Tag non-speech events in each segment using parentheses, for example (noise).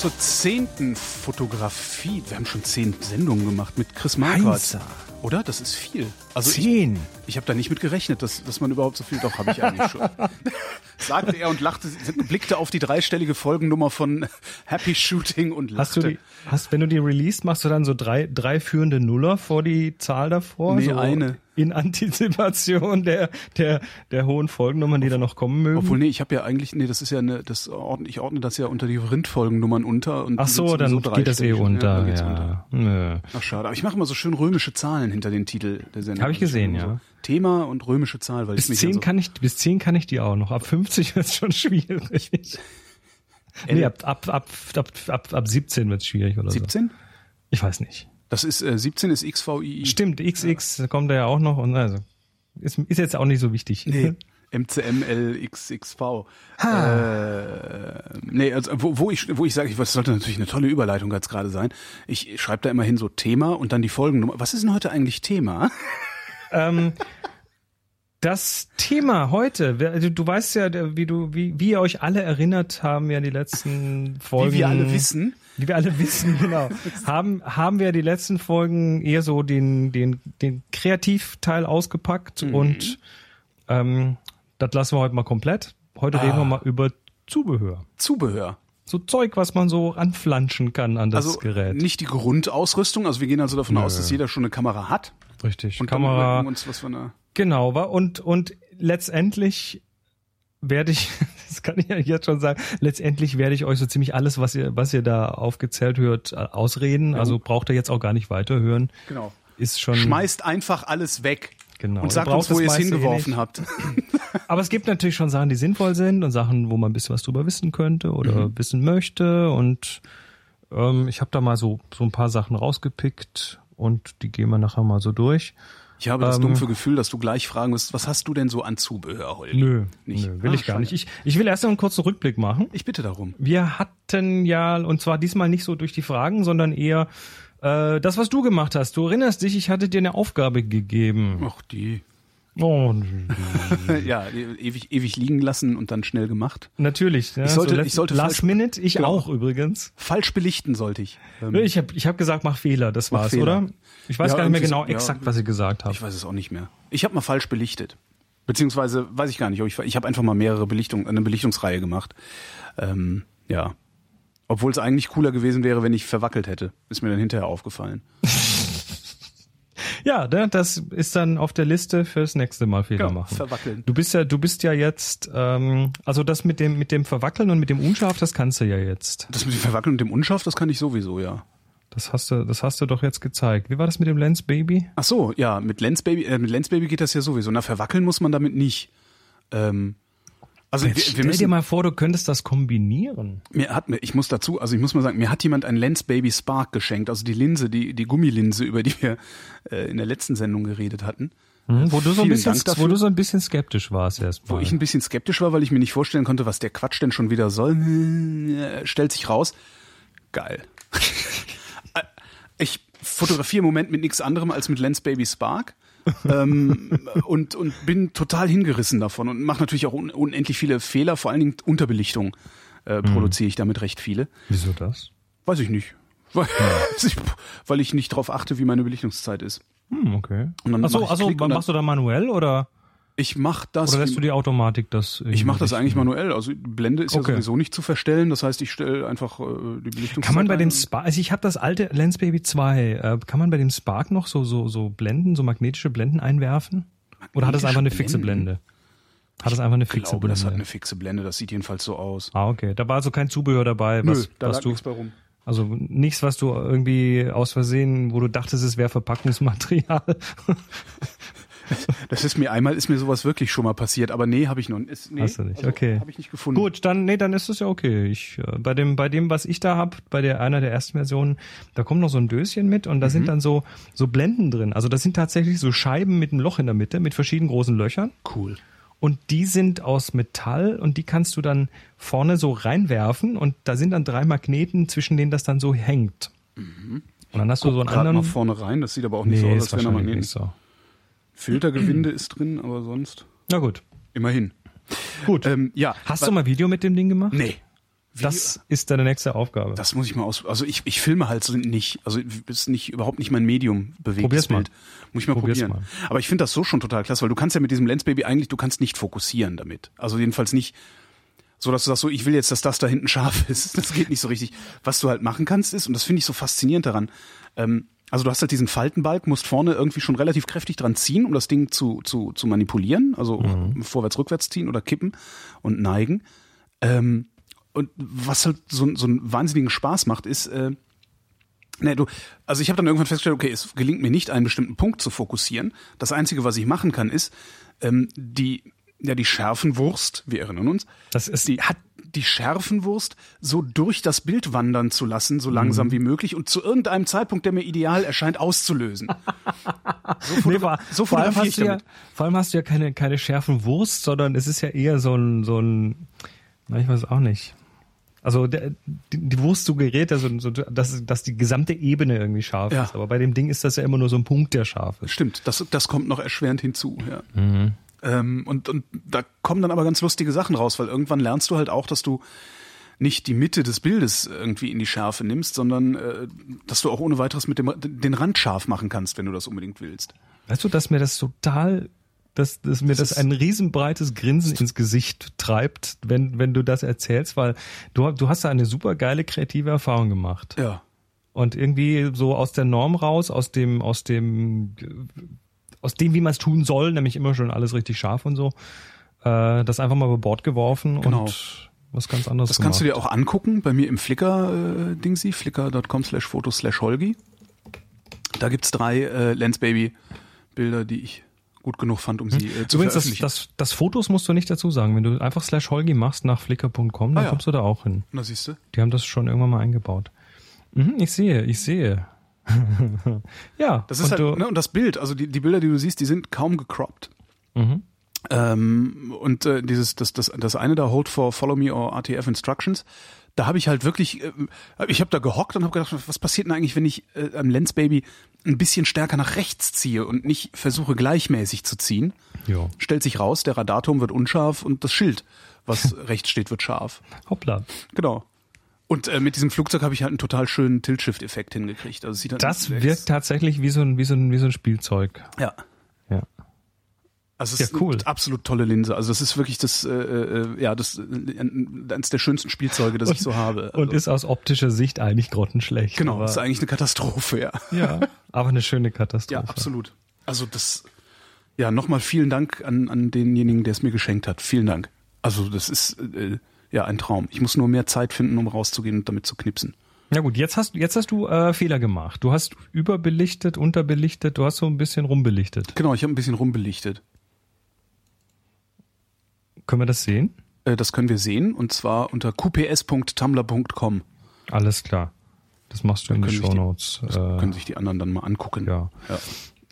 Zur zehnten Fotografie. Wir haben schon zehn Sendungen gemacht mit Chris Marquardt. Oder? Das ist viel. Also Zehn. Ich, ich habe da nicht mit gerechnet, dass, dass man überhaupt so viel. Doch, habe ich eigentlich schon. (laughs) Sagte er und lachte, blickte auf die dreistellige Folgennummer von Happy Shooting und lachte. Hast du die, hast, wenn du die release, machst du dann so drei, drei führende Nuller vor die Zahl davor? Nee, so eine. In Antizipation der, der, der hohen Folgennummern, die da noch kommen mögen? Obwohl, nee, ich habe ja eigentlich, nee, das ist ja eine, das ordne, ich ordne das ja unter die Rindfolgennummern unter. Und Ach so, dann geht das eh dreistellig. unter. geht's Ja, unter. Ach schade, aber ich mache immer so schön römische Zahlen hinter den Titel der Sendung. Hab ich Also gesehen, ja. So Thema und römische Zahl, weil Bis ich mich zehn ja so, kann ich, bis zehn kann ich die auch noch. Ab 50 (laughs) wird's schon schwierig. Nee, ab, ab, ab, ab, ab, ab 17 wird's schwierig oder 17? so. Ich weiß nicht. Das ist äh, 17 ist XVII. Stimmt, XX da kommt da ja auch noch und also ist, ist jetzt auch nicht so wichtig. Nee. (laughs) MCMLXXV. Äh, nee, also wo, wo ich wo ich sage, ich das sollte natürlich eine tolle Überleitung jetzt gerade sein. Ich schreibe da immer hin so Thema und dann die Folgennummer. Was ist denn heute eigentlich Thema? (laughs) Ähm, das Thema heute, also du weißt ja, wie du, wie, wie ihr euch alle erinnert haben, ja die letzten Folgen. Wie wir alle wissen. Wie wir alle (laughs) wissen, genau. haben, haben wir die letzten Folgen eher so den, den, den Kreativteil ausgepackt Mhm. und ähm, das lassen wir heute mal komplett. Heute reden Ah. wir mal über Zubehör. Zubehör. So Zeug, was man so anflanschen kann an das Also Gerät. nicht die Grundausrüstung. Also wir gehen also davon aus, dass jeder schon eine Kamera hat. Richtig. Und Kamera. wir uns, was für eine. Genau, und, und letztendlich werde ich, das kann ich ja jetzt schon sagen, letztendlich werde ich euch so ziemlich alles, was ihr, was ihr da aufgezählt hört, äh, ausreden. Also braucht ihr jetzt auch gar nicht weiterhören. Genau. Ist schon. Schmeißt einfach alles weg. Genau. Und sagt uns, wo ihr es eh hingeworfen habt. (laughs) Aber es gibt natürlich schon Sachen, die sinnvoll sind und Sachen, wo man ein bisschen was drüber wissen könnte oder Mhm. wissen möchte. Und ähm, ich habe da mal so, so ein paar Sachen rausgepickt und die gehen wir nachher mal so durch. Ich habe das Ähm, dumpfe Gefühl, dass du gleich fragen wirst, was hast du denn so an Zubehör, Holgi? Nö, Nicht. nö will Ah, ich gar nicht. Ich, ich will erst noch einen kurzen Rückblick machen. Ich bitte darum. Wir hatten ja, und zwar diesmal nicht so durch die Fragen, sondern eher äh, das, was du gemacht hast. Du erinnerst dich, ich hatte dir eine Aufgabe gegeben. Ach, die. Oh, (laughs) ja, ewig, ewig liegen lassen und dann schnell gemacht. natürlich. Ja, Ich sollte- so ich sollte Last falsch- Minute, ich Genau. auch übrigens. Falsch belichten sollte ich. Ähm, Ich habe ich hab gesagt, mach Fehler, das Mach war's, Fehler. oder? Ich weiß Ja, gar nicht mehr genau so- ja. exakt, was ich gesagt habe. Ich weiß es auch nicht mehr. Ich habe mal falsch belichtet. Beziehungsweise, weiß ich gar nicht, ich, ich habe einfach mal mehrere Belichtungen, eine Belichtungsreihe gemacht. Ähm, ja. Obwohl es eigentlich cooler gewesen wäre, wenn ich verwackelt hätte. Ist mir dann hinterher aufgefallen. (laughs) Ja, ne, das ist dann auf der Liste fürs nächste Mal Fehler Genau, machen. verwackeln. Du bist ja, du bist ja jetzt, ähm, also das mit dem mit dem Verwackeln und mit dem Unscharf, das kannst du ja jetzt. Das mit dem Verwackeln und dem Unscharf, das kann ich sowieso, ja. Das hast du, das hast du doch jetzt gezeigt. Wie war das mit dem Lens Baby? Ach so, ja, mit Lens Baby, äh, mit Lens Baby geht das ja sowieso. Na, verwackeln muss man damit nicht. Ähm, also wir, wir stell müssen, dir mal vor, du könntest das kombinieren. mir hat mir, ich muss dazu, also ich muss mal sagen, mir hat jemand ein Lens Baby Spark geschenkt, also die Linse, die die Gummilinse, über die wir äh, in der letzten Sendung geredet hatten. Hm, wo du so ein bisschen, wo du so ein bisschen skeptisch warst Wo erstmal. ich ein bisschen skeptisch war, weil ich mir nicht vorstellen konnte, was der Quatsch denn schon wieder soll. Äh, Stellt sich raus. Geil. (laughs) Ich fotografiere im Moment mit nichts anderem als mit Lens Baby Spark. ähm, (laughs) und, und bin total hingerissen davon und mache natürlich auch un unendlich viele Fehler, vor allen Dingen Unterbelichtung äh, produziere ich damit recht viele. Wieso das? Weiß ich nicht. (laughs) Weil, weil ich nicht darauf achte, wie meine Belichtungszeit ist. Hm, okay. Und dann Achso, mach also machst du da manuell oder Ich mache das. oder lässt du die Automatik das? Ich mache das eigentlich manuell. Also Blende ist Okay. ja sowieso nicht zu verstellen. Das heißt, ich stelle einfach äh, die Belichtung. Kann man bei dem Spark, also ich habe das alte Lens Baby 2, äh, kann man bei dem Spark noch so so so Blenden, so magnetische Blenden einwerfen? Oder hat das Magnetische einfach eine fixe? Blende? Hat das einfach eine Ich fixe glaube, Blende? das hat eine fixe Blende. Das sieht jedenfalls so aus. ah, okay. Da war also kein Zubehör dabei, was, da was lag du nichts bei rum. also nichts, was du irgendwie aus Versehen, wo du dachtest, es wäre Verpackungsmaterial. Das ist mir einmal ist mir sowas wirklich schon mal passiert, aber nee, habe ich noch ist, nee, Hast du nicht, okay. Habe ich nicht gefunden. Gut, dann nee, dann ist es ja okay. Ich äh, bei dem bei dem was ich da hab, bei der einer der ersten Versionen, da kommt noch so ein Döschen mit und da Mhm. sind dann so so Blenden drin. Also das sind tatsächlich so Scheiben mit einem Loch in der Mitte mit verschiedenen großen Löchern Cool. und die sind aus Metall und die kannst du dann vorne so reinwerfen und da sind dann drei Magneten, zwischen denen das dann so hängt. Und dann hast du so einen anderen. mal vorne rein, das sieht aber auch nicht so nee, aus, ist als wenn er wahrscheinlich Magneten. nicht so. Filtergewinde ist drin, aber sonst Na gut. immerhin. Gut. Ähm, ja. hast du mal Video mit dem Ding gemacht? Nee. Das ist deine nächste Aufgabe. Das muss ich mal aus. Also ich, ich filme halt nicht. Also ist nicht überhaupt nicht mein Medium bewegtes Probier's mal. Bild. Muss ich mal Probier's probieren. mal. Aber ich finde das so schon total klasse, weil du kannst ja mit diesem Lensbaby eigentlich, du kannst nicht fokussieren damit. Also jedenfalls nicht so, dass du sagst, so ich will jetzt, dass das da hinten scharf (laughs) ist. Das geht nicht so richtig. Was du halt machen kannst ist, und das finde ich so faszinierend daran. Ähm, also du hast halt diesen Faltenbalg, musst vorne irgendwie schon relativ kräftig dran ziehen, um das Ding zu zu, zu manipulieren. Also vorwärts, rückwärts ziehen oder kippen und neigen. Ähm, und was halt so, so einen wahnsinnigen Spaß macht, ist, äh, ne, du, also ich habe dann irgendwann festgestellt, okay, es gelingt mir nicht, einen bestimmten Punkt zu fokussieren. Das Einzige, was ich machen kann, ist, ähm, die, ja, die Schärfenwurst, wir erinnern uns, Das ist- die hat die Schärfenwurst so durch das Bild wandern zu lassen, so langsam Mhm. wie möglich und zu irgendeinem Zeitpunkt, der mir ideal erscheint, auszulösen. (laughs) So, Nee, vor, so vor, allem hast du ja, vor allem hast du ja keine, keine schärfen Wurst, sondern es ist ja eher so ein, so ein, na, ich weiß auch nicht. Also der, die, die Wurst suggeriert ja so, so dass, dass die gesamte Ebene irgendwie scharf Ja. ist. Aber bei dem Ding ist das ja immer nur so ein Punkt, der scharf ist. Stimmt, das, das kommt noch erschwerend hinzu. Ja. Mhm. Ähm, und, und da kommen dann aber ganz lustige Sachen raus, weil irgendwann lernst du halt auch, dass du nicht die Mitte des Bildes irgendwie in die Schärfe nimmst, sondern äh, dass du auch ohne weiteres mit dem den Rand scharf machen kannst, wenn du das unbedingt willst. Weißt du, dass mir das total, dass, dass mir das, ist- ein riesenbreites Grinsen ins Gesicht treibt, wenn, wenn du das erzählst, weil du, du hast da eine super geile kreative Erfahrung gemacht. Ja. und irgendwie so aus der Norm raus, aus dem, aus dem, aus dem, wie man es tun soll, nämlich immer schon alles richtig scharf und so, äh, das einfach mal über Bord geworfen Genau. und was ganz anderes Das kannst du gemacht. dir auch angucken bei mir im Flickr äh, Dingsy, flickr.com slash fotos slash Holgi. Da gibt's drei äh, Lensbaby Bilder, die ich gut genug fand, um sie äh, zu Übrigens, das, veröffentlichen. das, das Fotos musst du nicht dazu sagen. Wenn du einfach slash Holgi machst nach flickr.com, dann Ah, ja. kommst du da auch hin. Na siehst du? Die haben das schon irgendwann mal eingebaut. Mhm, ich sehe, ich sehe. (laughs) ja, Das ist und halt, ne, und das Bild, also die, die Bilder, die du siehst, die sind kaum gecroppt. Mhm. Ähm, und äh, dieses, das, das, das eine da, Hold for Follow Me or RTF Instructions, da habe ich halt wirklich, äh, ich habe da gehockt und habe gedacht, was passiert denn eigentlich, wenn ich äh, am Lensbaby ein bisschen stärker nach rechts ziehe und nicht versuche gleichmäßig zu ziehen? ja. Stellt sich raus, der Radarturm wird unscharf und das Schild, was (laughs) rechts steht, wird scharf. Hoppla. Genau. Und äh, mit diesem Flugzeug habe ich halt einen total schönen Tilt-Shift-Effekt hingekriegt. Also sieht halt Das wirkt tatsächlich wie so ein, wie so ein, wie so ein Spielzeug. Ja. Ja. Also es Ja, ist cool. eine absolut tolle Linse. Also das ist wirklich das, äh, äh, ja, das äh, eines der schönsten Spielzeuge, das ich so habe. Also, Und ist aus optischer Sicht eigentlich grottenschlecht. genau, ist eigentlich eine Katastrophe, ja. ja, aber eine schöne Ja, Katastrophe. absolut. Also das, ja, nochmal vielen Dank an, an denjenigen, der es mir geschenkt hat. Vielen Dank. Also das ist äh, ja ein Traum. Ich muss nur mehr Zeit finden, um rauszugehen und damit zu knipsen. Na gut, jetzt hast, jetzt hast du äh, Fehler gemacht. Du hast überbelichtet, unterbelichtet, du hast so ein bisschen rumbelichtet. Genau, ich habe ein bisschen rumbelichtet. Können wir das sehen? Äh, das können wir sehen und zwar unter qps.tumblr.com. Alles klar. Das machst du in können sich die- Shownotes. Das Äh, können sich die anderen dann mal angucken. ja. ja.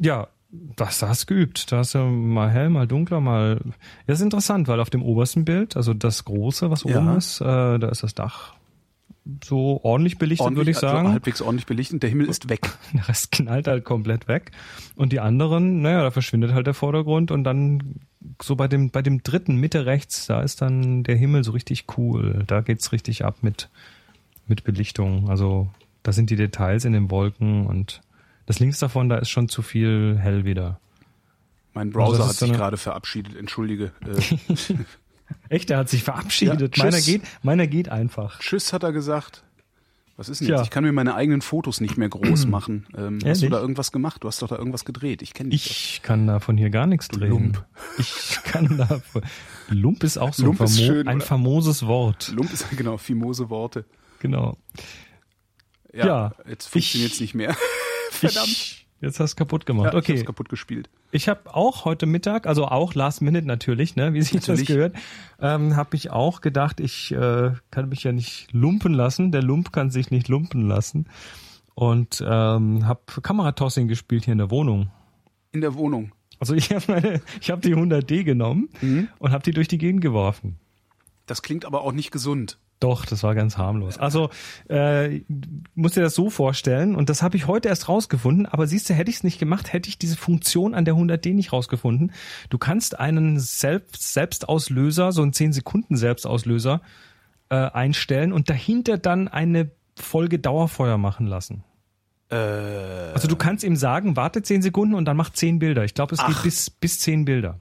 Ja, das da hast du geübt. Da hast du mal hell, mal dunkler, mal. Ja, Das ist interessant, weil auf dem obersten Bild, also das große, was Ja. oben ist, äh, da ist das Dach so ordentlich belichtet, würde ich also sagen. halbwegs ordentlich belichtet. Der Himmel ist weg. (laughs) Der Rest knallt halt komplett weg. Und die anderen, naja, da verschwindet halt der Vordergrund und dann so bei dem, bei dem dritten Mitte rechts, da ist dann der Himmel so richtig cool. Da geht's richtig ab mit, mit Belichtung. Also da sind die Details in den Wolken und das links davon, da ist schon zu viel hell wieder. Mein Also Browser das hat so sich gerade verabschiedet. Entschuldige. Äh, (laughs) Echt, der hat sich verabschiedet. Ja, meiner geht, meiner geht einfach. Tschüss, hat er gesagt. Was ist denn jetzt? Ich kann mir meine eigenen Fotos nicht mehr groß (clears throat) machen. Ähm, hast du da irgendwas gemacht? Du hast doch da irgendwas gedreht. Ich kenne dich. Ich kann da von hier gar nichts drehen. Lump. (laughs) Ich kann da. Lump ist auch so Lump ein, famo schön, ein famoses Wort. doch. Lump ist (laughs) genau fimose Worte. Genau. Ja, Ja, jetzt funktioniert es ich- nicht mehr. Verdammt. Ich, jetzt hast du kaputt gemacht. Ja, Ich okay. hab's kaputt gespielt. Ich habe auch heute Mittag, also auch Last Minute natürlich, ne, wie sich das gehört, ähm, habe ich auch gedacht, ich äh, kann mich ja nicht lumpen lassen. Der Lump kann sich nicht lumpen lassen. Und ähm, habe Kameratossing gespielt hier in der Wohnung. In der Wohnung. Also ich habe meine, ich habe die 100D genommen Mhm. und habe die durch die Gegend geworfen. Das klingt aber auch nicht gesund. Doch, das war ganz harmlos. Also äh, musst dir das so vorstellen und das habe ich heute erst rausgefunden, aber siehst du, hätte ich es nicht gemacht, hätte ich diese Funktion an der 100D nicht rausgefunden. Du kannst einen Selbst Selbstauslöser, so einen 10 Sekunden Selbstauslöser äh, einstellen und dahinter dann eine Folge Dauerfeuer machen lassen. Äh, Also du kannst ihm sagen, warte 10 Sekunden und dann mach 10 Bilder. Ich glaube, es geht Ach. bis bis 10 Bilder.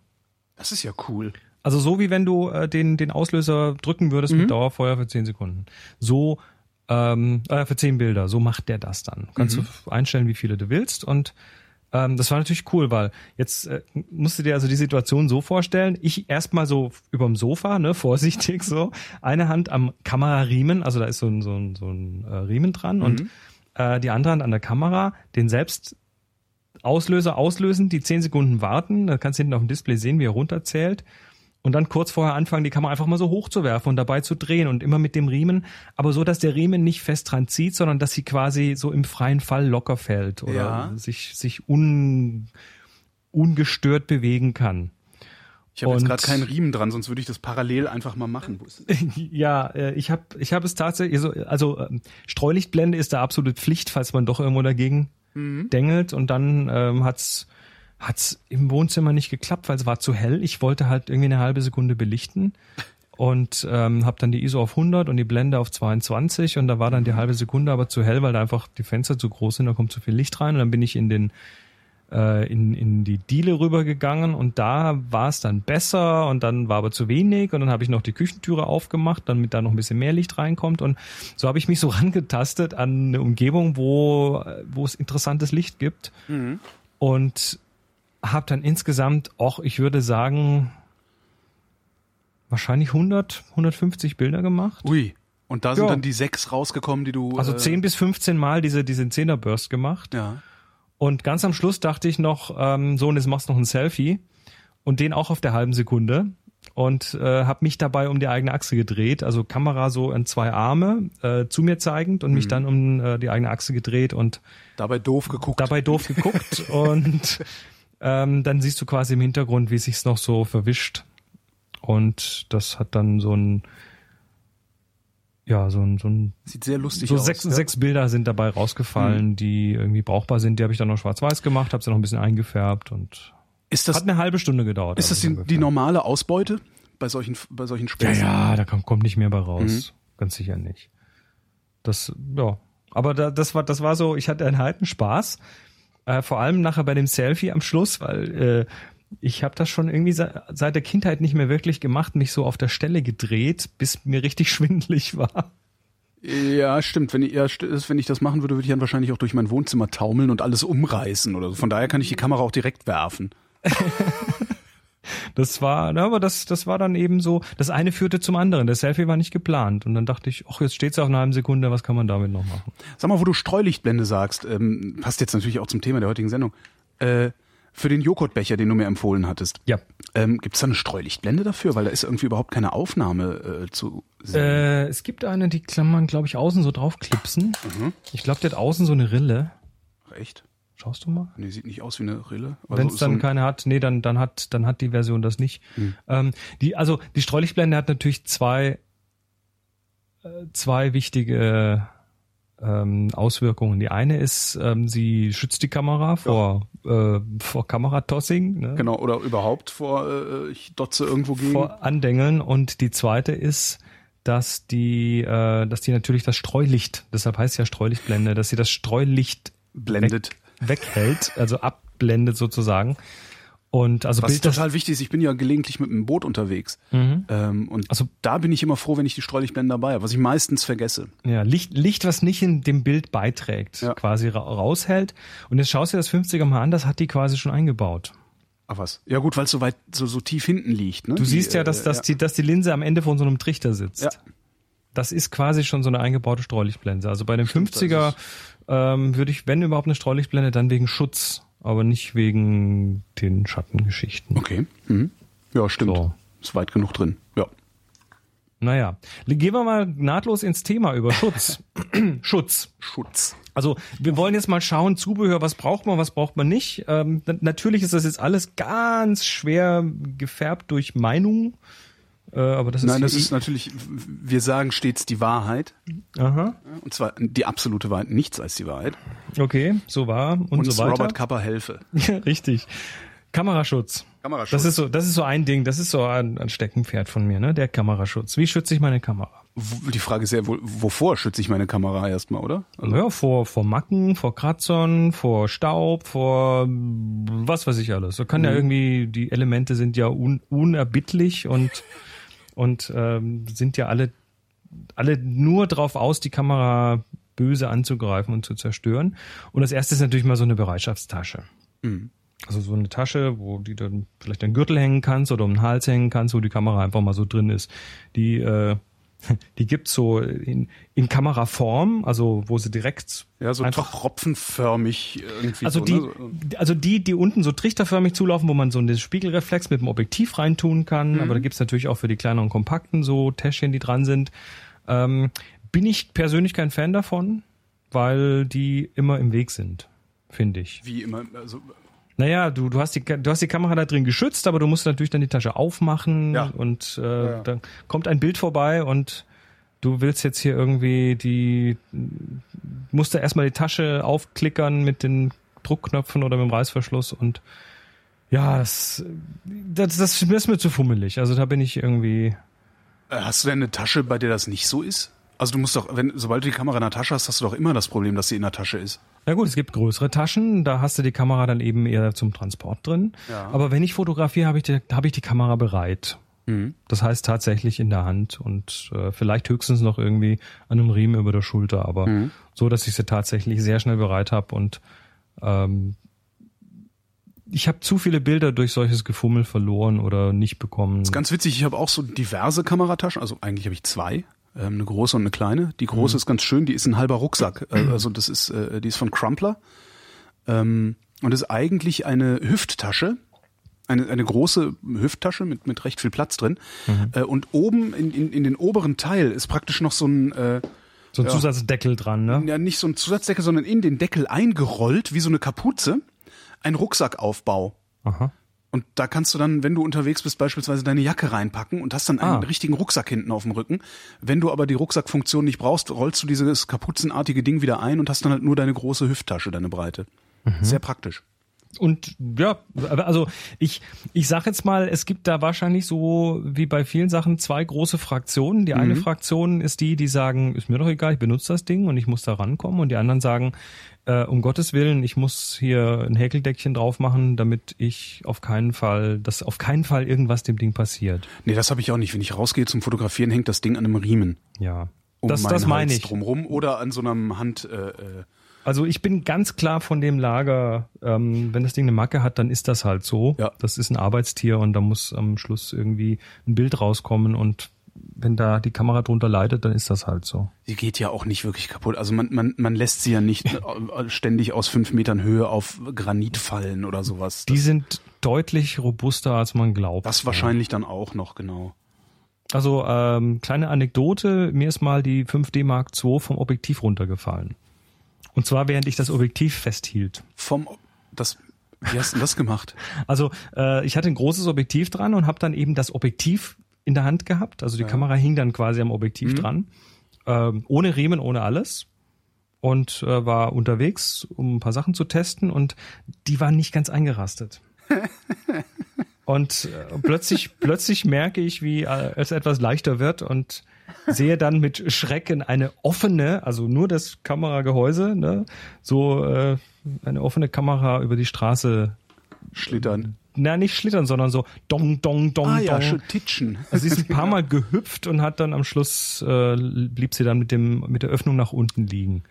das ist ja cool. Also so wie wenn du äh, den, den Auslöser drücken würdest mit Dauerfeuer für 10 Sekunden. So ähm, äh, für 10 Bilder, so macht der das dann. Kannst du einstellen, wie viele du willst. Und ähm, das war natürlich cool, weil jetzt äh, musst du dir also die Situation so vorstellen, ich erstmal so überm Sofa, ne, (laughs) vorsichtig so, eine Hand am Kamerariemen, also da ist so ein, so ein, so ein äh, Riemen dran. Und äh, die andere Hand an der Kamera, den selbst Auslöser auslösen, die 10 Sekunden warten, da kannst du hinten auf dem Display sehen, wie er runterzählt und dann kurz vorher anfangen, die Kamera einfach mal so hochzuwerfen und dabei zu drehen und immer mit dem Riemen, aber so, dass der Riemen nicht fest dran zieht, sondern dass sie quasi so im freien Fall locker fällt oder Ja. sich, sich un, ungestört bewegen kann. Ich habe jetzt gerade keinen Riemen dran, sonst würde ich das parallel einfach mal machen. (laughs) Ja, äh, ich habe ich hab es tatsächlich, also, also ähm, Streulichtblende ist da absolut Pflicht, falls man doch irgendwo dagegen dengelt und dann ähm, hat's hat's im Wohnzimmer nicht geklappt, weil es war zu hell. Ich wollte halt irgendwie eine halbe Sekunde belichten und ähm, habe dann die ISO auf 100 und die Blende auf 22 und da war dann die halbe Sekunde aber zu hell, weil da einfach die Fenster zu groß sind, da kommt zu viel Licht rein und dann bin ich in den äh, in, in die Diele rübergegangen und da war es dann besser und dann war aber zu wenig und dann habe ich noch die Küchentüre aufgemacht, damit da noch ein bisschen mehr Licht reinkommt und so habe ich mich so (laughs) rangetastet an eine Umgebung, wo, wo es interessantes Licht gibt und habe dann insgesamt auch, ich würde sagen, wahrscheinlich 100, 150 Bilder gemacht. Ui. Und da sind Ja. dann die sechs rausgekommen, die du. Also äh, 10 bis 15 Mal diese, diese 10er Burst gemacht. Ja. Und ganz am Schluss dachte ich noch, ähm, so, und jetzt machst du noch ein Selfie. Und den auch auf der halben Sekunde. Und äh, habe mich dabei um die eigene Achse gedreht. Also Kamera so in zwei Arme äh, zu mir zeigend und mich dann um äh, die eigene Achse gedreht und Dabei doof geguckt. dabei doof geguckt. (laughs) und ähm, dann siehst du quasi im Hintergrund, wie sich's noch so verwischt. Und das hat dann so ein, ja, so ein, so ein Sieht sehr lustig so aus. sechs, ja. sechs Bilder sind dabei rausgefallen, die irgendwie brauchbar sind. Die habe ich dann noch schwarz-weiß gemacht, habe sie noch ein bisschen eingefärbt und Ist das, hat eine halbe Stunde gedauert. ist das also die, die normale Ausbeute bei solchen, bei solchen Ja, Späßen? ja, da kommt, kommt nicht mehr bei raus. Mhm. Ganz sicher nicht. Das, ja. Aber da, das war, das war so, ich hatte einen halben Spaß. Äh, vor allem nachher bei dem Selfie am Schluss, weil äh, ich habe das schon irgendwie se seit der Kindheit nicht mehr wirklich gemacht, mich so auf der Stelle gedreht, bis mir richtig (laughs) schwindelig war. Ja, stimmt. Wenn ich, ja, wenn ich das machen würde, würde ich dann wahrscheinlich auch durch mein Wohnzimmer taumeln und alles umreißen oder so. Von daher kann ich die Kamera auch direkt werfen. (laughs) Das war, aber das, das war dann eben so, das eine führte zum anderen. Das Selfie war nicht geplant. Und dann dachte ich, ach, jetzt steht's auf einer halben Sekunde, was kann man damit noch machen? Sag mal, wo du Streulichtblende sagst, ähm, passt jetzt natürlich auch zum Thema der heutigen Sendung. Äh, für den Joghurtbecher, den du mir empfohlen hattest, Ja. ähm, gibt es da eine Streulichtblende dafür? Weil da ist irgendwie überhaupt keine Aufnahme äh, zu sehen. Äh, es gibt eine, die kann man, glaube ich, außen so draufklipsen. Mhm. Ich glaube, die hat außen so eine Rille. Echt? Schaust du mal? Nee, sieht nicht aus wie eine Rille. Wenn es dann so ein- keine hat, nee, dann, dann hat, dann hat die Version das nicht. Ähm, die, also die Streulichtblende hat natürlich zwei, äh, zwei wichtige ähm, Auswirkungen. Die eine ist, ähm, sie schützt die Kamera vor, äh, vor Kameratossing, ne? Genau, oder überhaupt vor, äh, ich dotze irgendwo gegen. vor Andengeln. Und die zweite ist, dass die, äh, dass die natürlich das Streulicht, deshalb heißt ja Streulichtblende, dass sie das Streulicht blendet. Weg, weghält, also abblendet sozusagen. Und also Was Bild das, total wichtig ist, ich bin ja gelegentlich mit einem Boot unterwegs. Mhm. Ähm, und Also- da bin ich immer froh, wenn ich die Streulichtblende dabei habe, was ich meistens vergesse. ja, Licht, Licht, was nicht in dem Bild beiträgt, Ja. quasi ra raushält. Und jetzt schaust du dir das 50er mal an, das hat die quasi schon eingebaut. Ach was. Ja gut, weil es so weit, so, so tief hinten liegt. Ne? Du Die, siehst ja, äh, dass, dass, Die, dass die Linse am Ende von so einem Trichter sitzt. Ja. Das ist quasi schon so eine eingebaute Streulichtblende. Also bei dem Stimmt, 50er das ähm, würde ich, wenn überhaupt eine Streulichtblende, dann wegen Schutz, aber nicht wegen den Schattengeschichten. Okay. Mhm. Ja, stimmt. So. Ist weit genug drin. Ja. Naja, gehen wir mal nahtlos ins Thema über Schutz. (coughs) Schutz. Schutz. Also wir wollen jetzt mal schauen, Zubehör, was braucht man, was braucht man nicht. Ähm, natürlich ist das jetzt alles ganz schwer gefärbt durch Meinungen. Äh, aber das Nein, ist das ist natürlich, wir sagen stets die Wahrheit. Aha. Und zwar die absolute Wahrheit, nichts als die Wahrheit. Okay, so war und, Und so weiter. Robert Kappa helfe. (laughs) Richtig. Kameraschutz. Kameraschutz. Das ist so, das ist so ein Ding, das ist so ein, ein Steckenpferd von mir, ne? Der Kameraschutz. Wie schütze ich meine Kamera? Die Frage ist ja, wo, wovor schütze ich meine Kamera erstmal, oder? Also, Ja, vor, vor Macken, vor Kratzern, vor Staub, vor was weiß ich alles. So kann ja irgendwie, die Elemente sind ja un, unerbittlich und, (laughs) und ähm, sind ja alle, alle nur drauf aus, die Kamera böse anzugreifen und zu zerstören. Und das erste ist natürlich mal so eine Bereitschaftstasche. Mhm. Also so eine Tasche, wo die dann vielleicht einen Gürtel hängen kannst oder um den Hals hängen kannst, wo die Kamera einfach mal so drin ist. Die, äh, die gibt's so in, in Kameraform, also wo sie direkt ja, so einfach tropfenförmig irgendwie. also so, die, ne? so. also die, die unten so trichterförmig zulaufen, wo man so einen Spiegelreflex mit dem Objektiv reintun kann. Aber da gibt's natürlich auch für die kleineren Kompakten so Täschchen, die dran sind. Ähm, bin ich persönlich kein Fan davon, weil die immer im Weg sind, finde ich. Wie immer, also Naja, du, du, hast die, du hast die Kamera da drin geschützt, aber du musst natürlich dann die Tasche aufmachen Ja. und äh, ja. dann kommt ein Bild vorbei und du willst jetzt hier irgendwie die, musst da erstmal die Tasche aufklickern mit den Druckknöpfen oder mit dem Reißverschluss und ja, das, das, das ist mir zu fummelig. Also da bin ich irgendwie, Äh, Hast du denn eine Tasche, bei der das nicht so ist? Also du musst doch, wenn, sobald du die Kamera in der Tasche hast, hast du doch immer das Problem, dass sie in der Tasche ist. Na gut, es gibt größere Taschen, da hast du die Kamera dann eben eher zum Transport drin. Ja. Aber wenn ich fotografiere, habe ich, die- habe ich die Kamera bereit. Das heißt tatsächlich in der Hand und äh, vielleicht höchstens noch irgendwie an einem Riemen über der Schulter, aber so, dass ich sie tatsächlich sehr schnell bereit habe und ähm, ich habe zu viele Bilder durch solches Gefummel verloren oder nicht bekommen. Ist ganz witzig, ich habe auch so diverse Kamerataschen, also eigentlich habe ich zwei, ähm, eine große und eine kleine. Die große Mhm. ist ganz schön, die ist ein halber Rucksack, äh, also das ist, äh, die ist von Crumpler ähm, und ist eigentlich eine Hüfttasche, eine, eine große Hüfttasche mit, mit recht viel Platz drin Mhm. äh, und oben in, in, in den oberen Teil ist praktisch noch so ein äh, so ein ja. Zusatzdeckel dran, ne? ja nicht so ein Zusatzdeckel, sondern in den Deckel eingerollt, wie so eine Kapuze, ein Rucksackaufbau. Aha. Und da kannst du dann, wenn du unterwegs bist, beispielsweise deine Jacke reinpacken und hast dann einen Ah. richtigen Rucksack hinten auf dem Rücken. Wenn du aber die Rucksackfunktion nicht brauchst, rollst du dieses kapuzenartige Ding wieder ein und hast dann halt nur deine große Hüfttasche, deine Breite. Mhm. Sehr praktisch. Und ja, also ich, ich sag jetzt mal, es gibt da wahrscheinlich so wie bei vielen Sachen zwei große Fraktionen. Die eine Fraktion ist die, die sagen, ist mir doch egal, ich benutze das Ding und ich muss da rankommen. Und die anderen sagen, äh, um Gottes Willen, ich muss hier ein Häkeldeckchen drauf machen, damit ich auf keinen Fall, dass auf keinen Fall irgendwas dem Ding passiert. Nee, das habe ich auch nicht. Wenn ich rausgehe zum Fotografieren, hängt das Ding an einem Riemen. Ja. Um das das meine ich. drumrum oder an so einem Hand. Äh, äh, Also ich bin ganz klar von dem Lager, ähm, wenn das Ding eine Macke hat, dann ist das halt so. Ja. Das ist ein Arbeitstier und da muss am Schluss irgendwie ein Bild rauskommen und wenn da die Kamera drunter leidet, dann ist das halt so. sie geht ja auch nicht wirklich kaputt. Also man, man, man lässt sie ja nicht (laughs) ständig aus fünf Metern Höhe auf Granit fallen oder sowas. Die Das, sind deutlich robuster, als man glaubt. das wahrscheinlich dann auch noch, genau. Also ähm, kleine Anekdote, mir ist mal die 5D Mark II vom Objektiv runtergefallen. Und zwar während ich das Objektiv festhielt. Vom das wie hast du das gemacht? (laughs) Also äh, ich hatte ein großes Objektiv dran und habe dann eben das Objektiv in der Hand gehabt. Also die Kamera hing dann quasi am Objektiv dran, ähm, ohne Riemen, ohne alles. Und äh, war unterwegs, um ein paar Sachen zu testen und die waren nicht ganz eingerastet. (laughs) und äh, plötzlich, (laughs) plötzlich merke ich, wie äh, es etwas leichter wird und sehe dann mit Schrecken eine offene, also nur das Kameragehäuse, ne, so äh, eine offene Kamera über die Straße Schlittern. na nicht schlittern, sondern so dong, dong, dong, Ah ja, dong. schon titschen. Also sie ist ein paar Mal gehüpft und hat dann am Schluss äh, blieb sie dann mit dem mit der Öffnung nach unten liegen.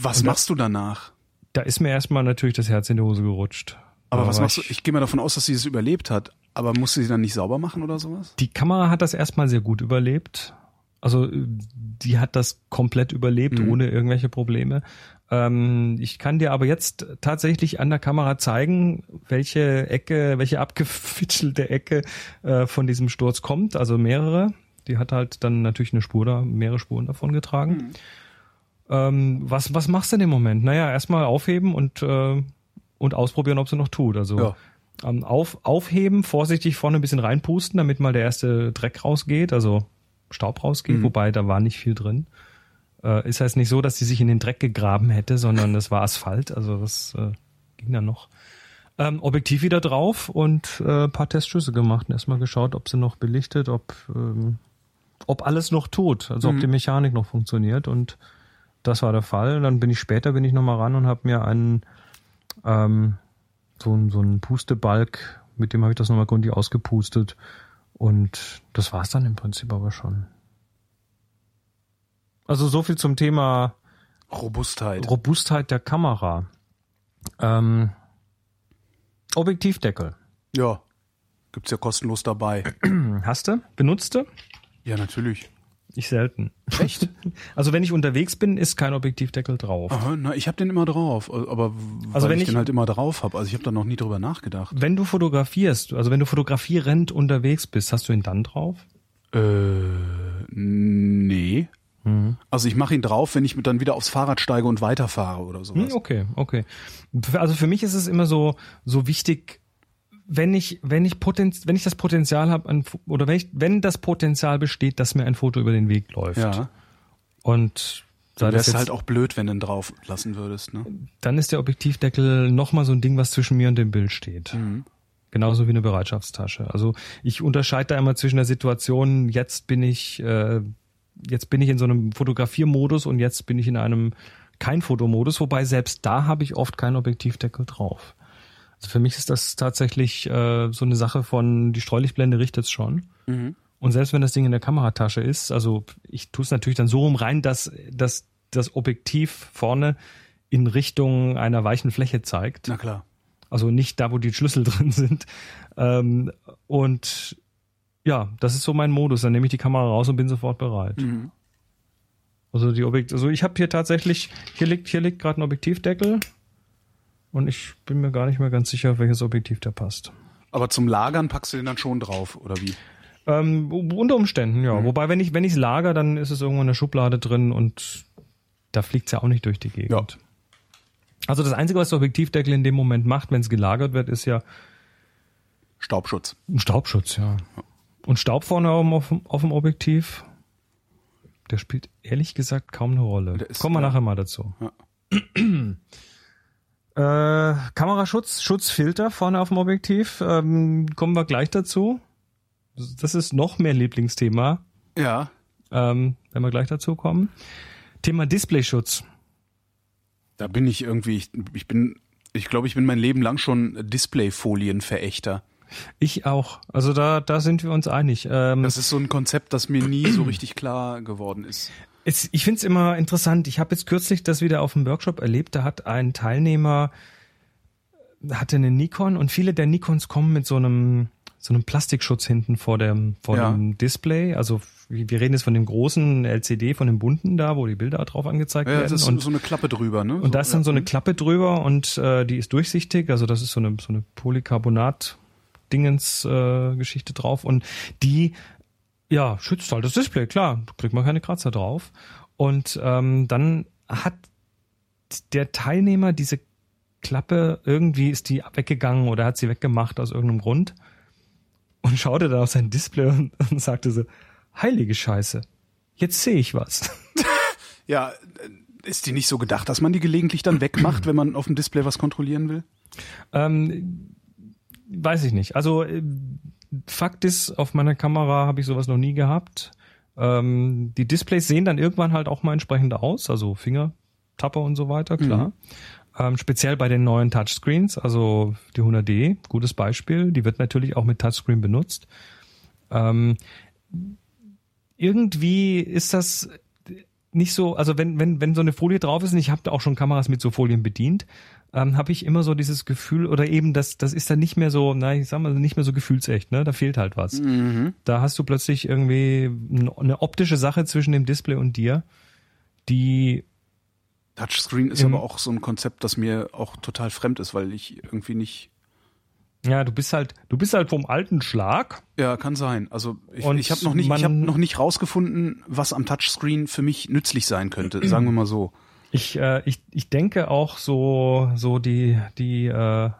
Was machst du danach? Da ist mir erstmal natürlich das Herz in die Hose gerutscht. Aber was machst du? ich- Ich gehe mal davon aus, dass sie es überlebt hat. Aber musst du sie dann nicht sauber machen oder sowas? Die Kamera hat das erstmal sehr gut überlebt. Also äh, die hat das komplett überlebt, Mhm. ohne irgendwelche Probleme. Ähm, ich kann dir aber jetzt tatsächlich an der Kamera zeigen, welche Ecke, welche abgefitschelte Ecke äh, von diesem Sturz kommt. Also mehrere. Die hat halt dann natürlich eine Spur da, mehrere Spuren davon getragen. Mhm. Ähm, was, was machst du in dem Moment? Naja, erstmal aufheben und, äh, und ausprobieren, ob sie noch tut. Also Ja. ähm, auf, aufheben, vorsichtig vorne ein bisschen reinpusten, damit mal der erste Dreck rausgeht, also Staub rausgeht, Mhm. wobei da war nicht viel drin. Äh, ist heißt nicht so, dass sie sich in den Dreck gegraben hätte, sondern das war Asphalt, also das äh, ging dann noch. Ähm, Objektiv wieder drauf und äh, paar Testschüsse gemacht und erstmal geschaut, ob sie noch belichtet, ob, ähm, ob alles noch tut, also Mhm. ob die Mechanik noch funktioniert und das war der Fall. Dann bin ich später bin ich noch mal ran und habe mir einen ähm, so, ein- so einen Pustebalg, mit dem habe ich das nochmal gründlich ausgepustet und das war's dann im Prinzip aber schon. Also so viel zum Thema Robustheit. Robustheit der Kamera. Ähm, Objektivdeckel. ja. Gibt's ja kostenlos dabei. (clears throat) Hast du? Benutzt du? Ja, natürlich. Ich selten. Echt? (laughs) Also wenn ich unterwegs bin, ist kein Objektivdeckel drauf. Aha, na, ich habe den immer drauf, aber weil Also wenn ich, ich- den halt immer drauf habe. Also ich habe da noch nie drüber nachgedacht. Wenn du fotografierst, also wenn du fotografierend unterwegs bist, hast du ihn dann drauf? Äh, nee. Also ich mache ihn drauf, wenn ich dann wieder aufs Fahrrad steige und weiterfahre oder sowas. Hm, okay, okay. Also für mich ist es immer so so wichtig, wenn ich wenn ich Potenz, wenn ich das Potenzial habe oder wenn ich wenn das Potenzial besteht, dass mir ein Foto über den Weg läuft. Ja. Und sei Dann das jetzt, halt auch blöd, wenn du ihn drauf lassen würdest, ne? dann ist der Objektivdeckel nochmal so ein Ding, was zwischen mir und dem Bild steht. Mhm. Genauso wie eine Bereitschaftstasche. Also ich unterscheide da immer zwischen der Situation, jetzt bin ich, äh, jetzt bin ich in so einem Fotografiermodus und jetzt bin ich in einem kein Fotomodus, wobei selbst da habe ich oft keinen Objektivdeckel drauf. Also für mich ist das tatsächlich äh, so eine Sache von die Streulichtblende richtet's schon. Mhm. Und selbst wenn das Ding in der Kameratasche ist, also ich tue es natürlich dann so rum rein, dass, dass das Objektiv vorne in Richtung einer weichen Fläche zeigt. Na klar. Also nicht da, wo die Schlüssel (laughs) drin sind. Ähm, und ja, das ist so mein Modus. Dann nehme ich die Kamera raus und bin sofort bereit. Mhm. Also die Objekt, also ich habe hier tatsächlich, hier liegt, hier liegt gerade ein Objektivdeckel und ich bin mir gar nicht mehr ganz sicher, welches Objektiv da passt. Aber zum Lagern packst du den dann schon drauf, oder wie? Ähm, unter Umständen, Mhm. ja. Wobei, wenn ich wenn ich lager, dann ist es irgendwo in der Schublade drin und da fliegt's ja auch nicht durch die Gegend. Ja. Also das Einzige, was der Objektivdeckel in dem Moment macht, wenn es gelagert wird, ist ja Staubschutz. ein Staubschutz, ja. Und Staub vorne auf, dem- auf dem Objektiv, der spielt ehrlich gesagt kaum eine Rolle. Der ist- Kommen wir ja. nachher mal dazu. Ja. (clears throat) Äh, Kameraschutz, Schutzfilter vorne auf dem Objektiv, ähm, kommen wir gleich dazu. Das ist noch mehr Lieblingsthema, Ja. ähm, wenn wir gleich dazu kommen. Thema Displayschutz. Da bin ich irgendwie, ich, ich bin, ich glaube, ich bin mein Leben lang schon Displayfolienverächter. Ich auch. Also da, da sind wir uns einig. Ähm, Das ist so ein Konzept, das mir nie so richtig klar geworden ist. Es, ich finde es immer interessant. Ich habe jetzt kürzlich das wieder auf dem Workshop erlebt. Da hat ein Teilnehmer hatte eine Nikon und viele der Nikons kommen mit so einem so einem Plastikschutz hinten vor dem vor Ja. dem Display. Also wir reden jetzt von dem großen LCD, von dem bunten da, wo die Bilder drauf angezeigt Ja, werden. das ist und so eine Klappe drüber, ne? und da ist dann so eine Klappe drüber und äh, die ist durchsichtig, also das ist so eine so eine Polycarbonat Dingens äh, Geschichte drauf und die ja schützt halt das Display, klar, kriegt man keine Kratzer drauf und ähm, dann hat der Teilnehmer diese Klappe irgendwie ist die weggegangen oder hat sie weggemacht aus irgendeinem Grund und schaute da auf sein Display und, (laughs) und sagte so heilige Scheiße, jetzt sehe ich was. (laughs) Ja, äh, ist die nicht so gedacht, dass man die gelegentlich dann wegmacht, wenn man auf dem Display was kontrollieren will? Ähm, weiß ich nicht. Also äh, Fakt ist, auf meiner Kamera habe ich sowas noch nie gehabt. Ähm, die Displays sehen dann irgendwann halt auch mal entsprechend aus, also Fingertapper und so weiter, klar. Ähm, speziell bei den neuen Touchscreens, also die 100D, gutes Beispiel, die wird natürlich auch mit Touchscreen benutzt. Ähm, irgendwie ist das nicht so, also wenn, wenn, wenn so eine Folie drauf ist, und ich habe da auch schon Kameras mit so Folien bedient, ähm, habe ich immer so dieses Gefühl, oder eben, das, das ist dann nicht mehr so, na, ich sag mal, nicht mehr so gefühlsecht, ne? Da fehlt halt was. Mhm. Da hast du plötzlich irgendwie eine optische Sache zwischen dem Display und dir, die Touchscreen ist aber auch so ein Konzept, das mir auch total fremd ist, weil ich irgendwie nicht Ja, du bist halt, du bist halt vom alten Schlag. Ja, kann sein. Also ich, Und ich habe noch nicht, ich habe noch nicht rausgefunden, was am Touchscreen für mich nützlich sein könnte. (clears throat) Sagen wir mal so. Ich, äh, ich, ich denke auch so, so die, die, äh,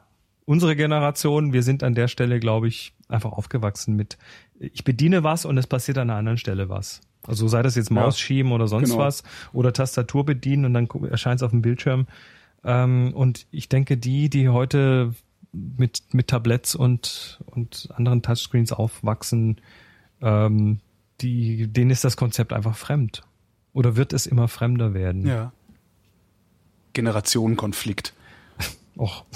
unsere Generation, wir sind an der Stelle, glaube ich, einfach aufgewachsen mit, ich bediene was und es passiert an einer anderen Stelle was. Also sei das jetzt Maus schieben oder sonst Genau. was oder Tastatur bedienen und dann erscheint es auf dem Bildschirm. Ähm, und ich denke, die, die heute mit, mit Tabletts und, und anderen Touchscreens aufwachsen, ähm, die, denen ist das Konzept einfach fremd. Oder wird es immer fremder werden? Ja. Generationenkonflikt. Och. (laughs)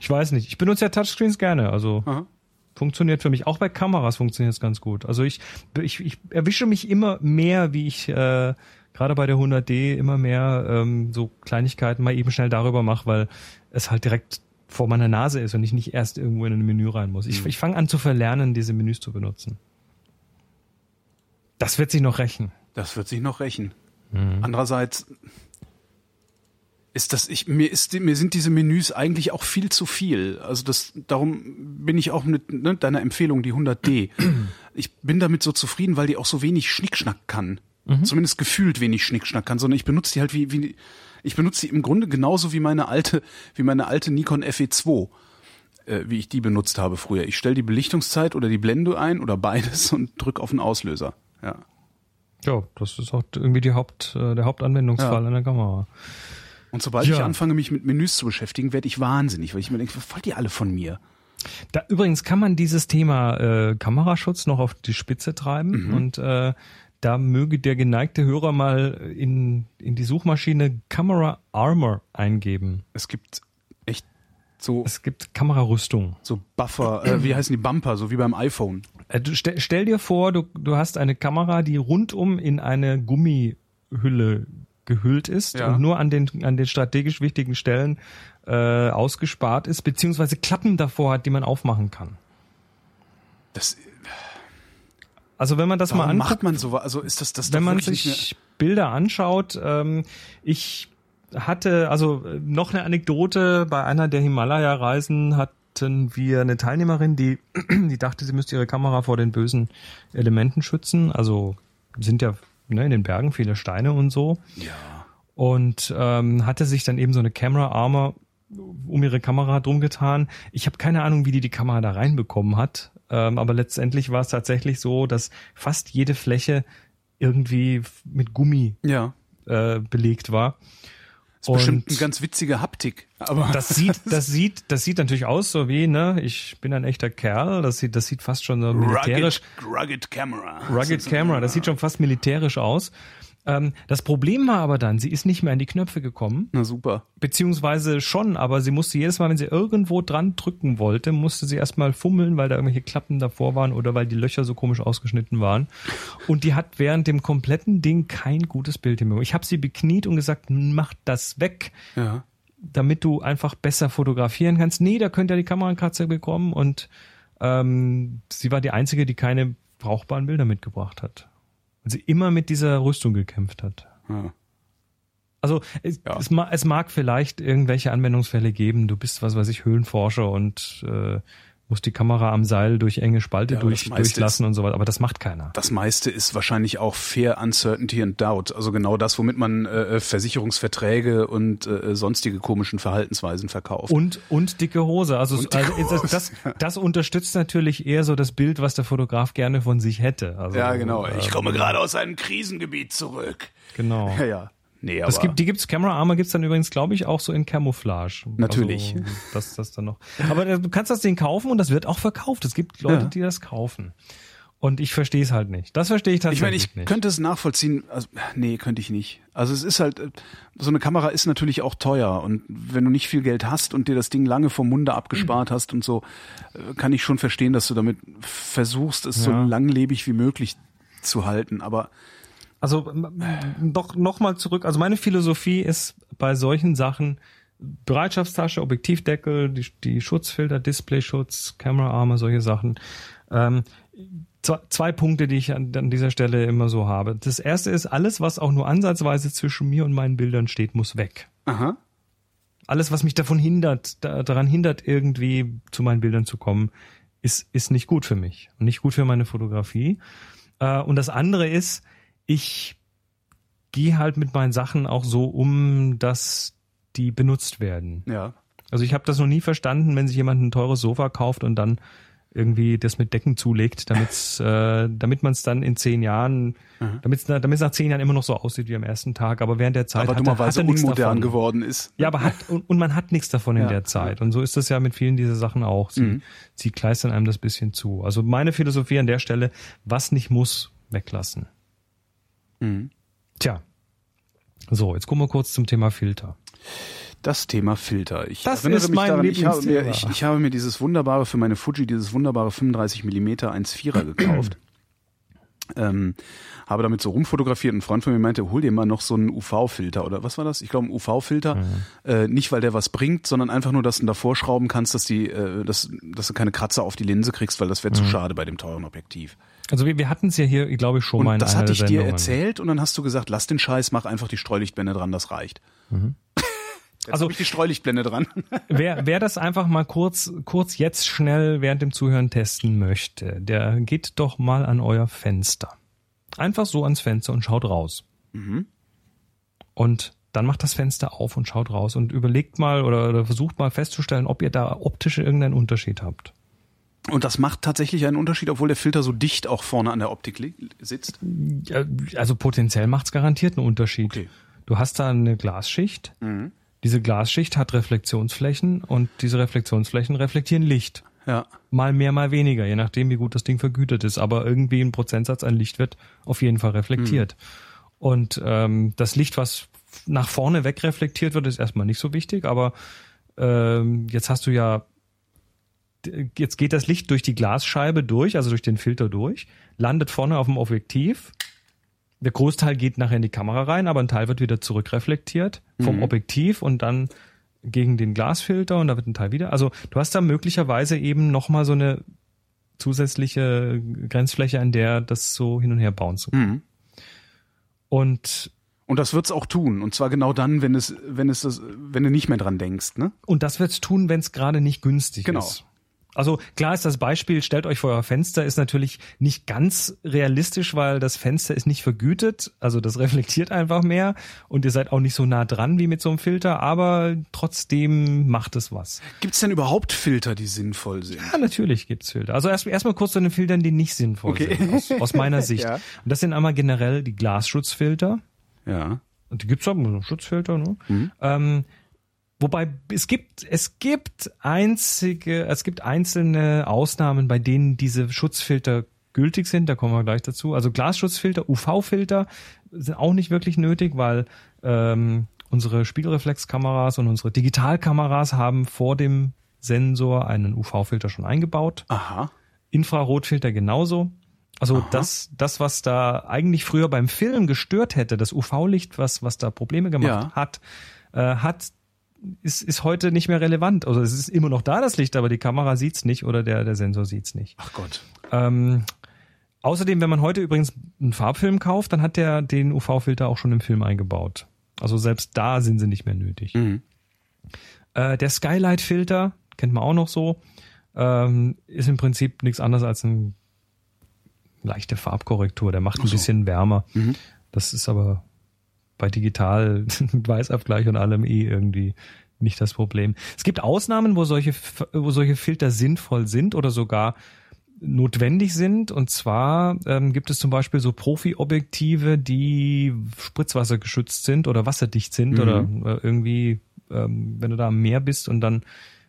Ich weiß nicht. Ich benutze ja Touchscreens gerne. Also Aha. funktioniert für mich. Auch bei Kameras funktioniert es ganz gut. Also ich, ich, ich erwische mich immer mehr, wie ich äh, gerade bei der 100D immer mehr ähm, so Kleinigkeiten mal eben schnell darüber mache, weil es halt direkt vor meiner Nase ist und ich nicht erst irgendwo in ein Menü rein muss. Ich, ich fange an zu verlernen, diese Menüs zu benutzen. Das wird sich noch rächen. Das wird sich noch rächen. Mhm. Andererseits ist das, ich, mir ist, mir sind diese Menüs eigentlich auch viel zu viel. Also das, darum bin ich auch mit ne, deiner Empfehlung, die 100D. Ich bin damit so zufrieden, weil die auch so wenig Schnickschnack kann. Mhm. Zumindest gefühlt wenig Schnickschnack kann, sondern ich benutze die halt wie, wie, ich benutze die im Grunde genauso wie meine alte, wie meine alte Nikon FE2 äh, wie ich die benutzt habe früher. Ich stelle die Belichtungszeit oder die Blende ein oder beides und drück auf den Auslöser. Ja. Ja, das ist auch irgendwie die Haupt, äh, der Hauptanwendungsfall Ja. an der Kamera. Und sobald Ja. ich anfange, mich mit Menüs zu beschäftigen, werde ich wahnsinnig, weil ich mir denke, was wollt ihr alle von mir? Da, übrigens kann man dieses Thema äh, Kameraschutz noch auf die Spitze treiben und äh, da möge der geneigte Hörer mal in, in die Suchmaschine Camera Armor eingeben. Es gibt echt so, Es gibt Kamerarüstung. so Buffer, äh, wie heißen die Bumper, so wie beim iPhone. Äh, du stell, stell dir vor, du, du hast eine Kamera, die rundum in eine Gummihülle gehüllt ist Ja. und nur an den, an den strategisch wichtigen Stellen äh, ausgespart ist, beziehungsweise Klappen davor hat, die man aufmachen kann. Das, Also wenn man das mal anguckt, macht man so? Also ist das das wenn man sich Bilder anschaut, ähm, ich hatte, also äh, noch eine Anekdote, bei einer der Himalaya-Reisen hatten wir eine Teilnehmerin, die, (clears throat) die dachte, sie müsste ihre Kamera vor den bösen Elementen schützen. Also sind ja ne, in den Bergen viele Steine und so. ja. Und ähm, hatte sich dann eben so eine Camera Armor um ihre Kamera drum getan. Ich habe keine Ahnung, wie die die Kamera da reinbekommen hat. Ähm, aber letztendlich war es tatsächlich so, dass fast jede Fläche irgendwie mit Gummi Ja. äh, belegt war. Ist bestimmt Und- eine ganz witzige Haptik. Aber Das sieht, (laughs) das sieht, das sieht natürlich aus so wie, ne, ich bin ein echter Kerl. Das sieht, das sieht fast schon so militärisch, rugged, rugged Camera. rugged Camera. Das sieht schon fast militärisch aus. Ähm, das Problem war aber dann, sie ist nicht mehr an die Knöpfe gekommen. Na super. Beziehungsweise schon, aber sie musste jedes Mal, wenn sie irgendwo dran drücken wollte, musste sie erstmal fummeln, weil da irgendwelche Klappen davor waren oder weil die Löcher so komisch ausgeschnitten waren. Und die hat während dem kompletten Ding kein gutes Bild hinbekommen. Ich habe sie bekniet und gesagt, mach das weg, Ja. damit du einfach besser fotografieren kannst. Nee, da könnte ja die Kamerakatze bekommen und ähm, sie war die Einzige, die keine brauchbaren Bilder mitgebracht hat. Weil sie immer mit dieser Rüstung gekämpft hat. ja. Also es, Ja. es, ma, es mag vielleicht irgendwelche Anwendungsfälle geben. Du bist, was weiß ich, Höhlenforscher und äh, musst die Kamera am Seil durch enge Spalte Ja, durch, durchlassen und so weiter. Aber das macht keiner. Das meiste ist wahrscheinlich auch Fair Uncertainty and Doubt. Also genau das, womit man äh, Versicherungsverträge und äh, sonstige komischen Verhaltensweisen verkauft. Und, und dicke Hose. Also, Und dicke also das, das, das unterstützt natürlich eher so das Bild, was der Fotograf gerne von sich hätte. Also, ja, genau. äh, Ich komme gerade aus einem Krisengebiet zurück. Genau. (laughs) Ja, ja. Nee, aber Das gibt, die gibt's, Camera Armor gibt's dann übrigens, glaube ich, auch so in Camouflage. Natürlich. Also, das, das dann noch. Aber äh, du kannst das Ding kaufen und das wird auch verkauft. Es gibt Leute, Ja. die das kaufen. Und ich verstehe es halt nicht. Das verstehe ich ich meine, tatsächlich ich nicht. könnte es nachvollziehen. Also, nee, könnte ich nicht. Also es ist halt, so eine Kamera ist natürlich auch teuer. Und wenn du nicht viel Geld hast und dir das Ding lange vom Munde abgespart hast und so, äh, kann ich schon verstehen, dass du damit versuchst, es so Ja. langlebig wie möglich zu halten. Aber Also doch noch mal zurück. Also meine Philosophie ist bei solchen Sachen Bereitschaftstasche, Objektivdeckel, die, die Schutzfilter, Displayschutz, Camera Armor, solche Sachen. Ähm, zwei, zwei Punkte, die ich an, an dieser Stelle immer so habe. Das erste ist, alles, was auch nur ansatzweise zwischen mir und meinen Bildern steht, muss weg. aha, alles, was mich davon hindert, da, daran hindert, irgendwie zu meinen Bildern zu kommen, ist, ist nicht gut für mich und nicht gut für meine Fotografie. Äh, und das andere ist, ich gehe halt mit meinen Sachen auch so um, dass die benutzt werden. Ja. Also ich habe das noch nie verstanden, wenn sich jemand ein teures Sofa kauft und dann irgendwie das mit Decken zulegt, damit's, (laughs) äh, damit man es dann in zehn Jahren, Mhm. damit es nach zehn Jahren immer noch so aussieht wie am ersten Tag, aber während der Zeit Aber hatte, dummerweise hatte nichts unmodern davon. geworden ist. Ja, aber hat und, und man hat nichts davon in Ja. der Zeit. Und so ist das ja mit vielen dieser Sachen auch. Sie, Mhm. sie kleistern einem das bisschen zu. Also meine Philosophie an der Stelle, was nicht muss, weglassen. Mhm. Tja. So, jetzt kommen wir kurz zum Thema Filter. Das Thema Filter. Ich Das erinnere ist mich mein daran, ich habe, mir, ich, ich habe mir dieses wunderbare für meine Fuji, dieses wunderbare 35 mm 1.4er gekauft. (clears throat) ähm, habe damit so rumfotografiert. Ein Freund von mir meinte, hol dir mal noch so einen UV-Filter oder was war das? Ich glaube, ein UV-Filter. Mhm. Äh, nicht, weil der was bringt, sondern einfach nur, dass du davor schrauben kannst, dass die, äh, dass, dass du keine Kratzer auf die Linse kriegst, weil das wäre zu Mhm. schade bei dem teuren Objektiv. Also wir, wir hatten es ja hier, glaube ich, schon mal Und in das hatte ich dir erzählt und dann hast du gesagt, lass den Scheiß, mach einfach die Streulichtblende dran, das reicht. (laughs) Jetzt Also- ich die Streulichtblende dran. (laughs) Wer, wer das einfach mal kurz, kurz jetzt schnell während dem Zuhören testen möchte, der geht doch mal an euer Fenster. Einfach so ans Fenster und schaut raus. Mhm. Und dann macht das Fenster auf und schaut raus und überlegt mal oder, oder versucht mal festzustellen, ob ihr da optisch irgendeinen Unterschied habt. Und das macht tatsächlich einen Unterschied, obwohl der Filter so dicht auch vorne an der Optik sitzt. Also potenziell macht's garantiert einen Unterschied. Okay. Du hast da eine Glasschicht. Mhm. Diese Glasschicht hat Reflexionsflächen und diese Reflexionsflächen reflektieren Licht. Ja. Mal mehr, mal weniger, je nachdem, wie gut das Ding vergütet ist. Aber irgendwie ein Prozentsatz an Licht wird auf jeden Fall reflektiert. Und ähm, das Licht, was nach vorne weg reflektiert wird, ist erstmal nicht so wichtig. Aber ähm, jetzt hast du ja, jetzt geht das Licht durch die Glasscheibe durch, also durch den Filter durch, landet vorne auf dem Objektiv. Der Großteil geht nachher in die Kamera rein, aber ein Teil wird wieder zurückreflektiert vom Objektiv und dann gegen den Glasfilter und da wird ein Teil wieder. Also du hast da möglicherweise eben nochmal so eine zusätzliche Grenzfläche, an der das so hin und her bouncen. Mhm. Und, Und das wird's auch tun. Und zwar genau dann, wenn es, wenn es das, wenn du nicht mehr dran denkst, ne? und das wird's tun, wenn es gerade nicht günstig Genau. ist. Also klar ist das Beispiel, stellt euch vor euer Fenster, ist natürlich nicht ganz realistisch, weil das Fenster ist nicht vergütet, also das (laughs) reflektiert einfach mehr und ihr seid auch nicht so nah dran wie mit so einem Filter, aber trotzdem macht es was. Gibt's denn überhaupt Filter, die sinnvoll sind? Ja, natürlich gibt's Filter. Also erst erstmal kurz zu den Filtern, die nicht sinnvoll Okay. sind, aus, aus meiner (laughs) Sicht. Ja. Und das sind einmal generell die Glasschutzfilter. Ja. Und die gibt's auch, Schutzfilter, ne? Ähm, wobei es gibt, es gibt einzige, es gibt einzelne Ausnahmen, bei denen diese Schutzfilter gültig sind, da kommen wir gleich dazu. Also Glasschutzfilter, UV-Filter sind auch nicht wirklich nötig, weil ähm, unsere Spiegelreflexkameras und unsere Digitalkameras haben vor dem Sensor einen UV-Filter schon eingebaut. Aha. Infrarotfilter genauso. Also das, das, was da eigentlich früher beim Film gestört hätte, das UV-Licht, was, was da Probleme gemacht Ja. hat, äh, hat, ist, ist heute nicht mehr relevant. Also es ist immer noch da, das Licht, aber die Kamera sieht's nicht oder der, der Sensor sieht's nicht. Ach Gott. Ähm, außerdem, wenn man heute übrigens einen Farbfilm kauft, dann hat der den UV-Filter auch schon im Film eingebaut. Also selbst da sind sie nicht mehr nötig. Mhm. Äh, der Skylight-Filter, kennt man auch noch so, ähm, ist im Prinzip nichts anderes als eine leichte Farbkorrektur. Der macht ein so. bisschen wärmer. Mhm. Das ist aber bei digital mit (laughs) Weißabgleich und allem eh irgendwie nicht das Problem. Es gibt Ausnahmen, wo solche, wo solche Filter sinnvoll sind oder sogar notwendig sind. Und zwar ähm, gibt es zum Beispiel so Profi-Objektive, die spritzwassergeschützt sind oder wasserdicht sind Mhm. oder äh, irgendwie, ähm, wenn du da am Meer bist und dann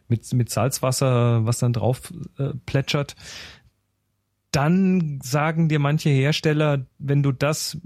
mit, mit Salzwasser, was dann drauf äh, plätschert, dann sagen dir manche Hersteller, wenn du das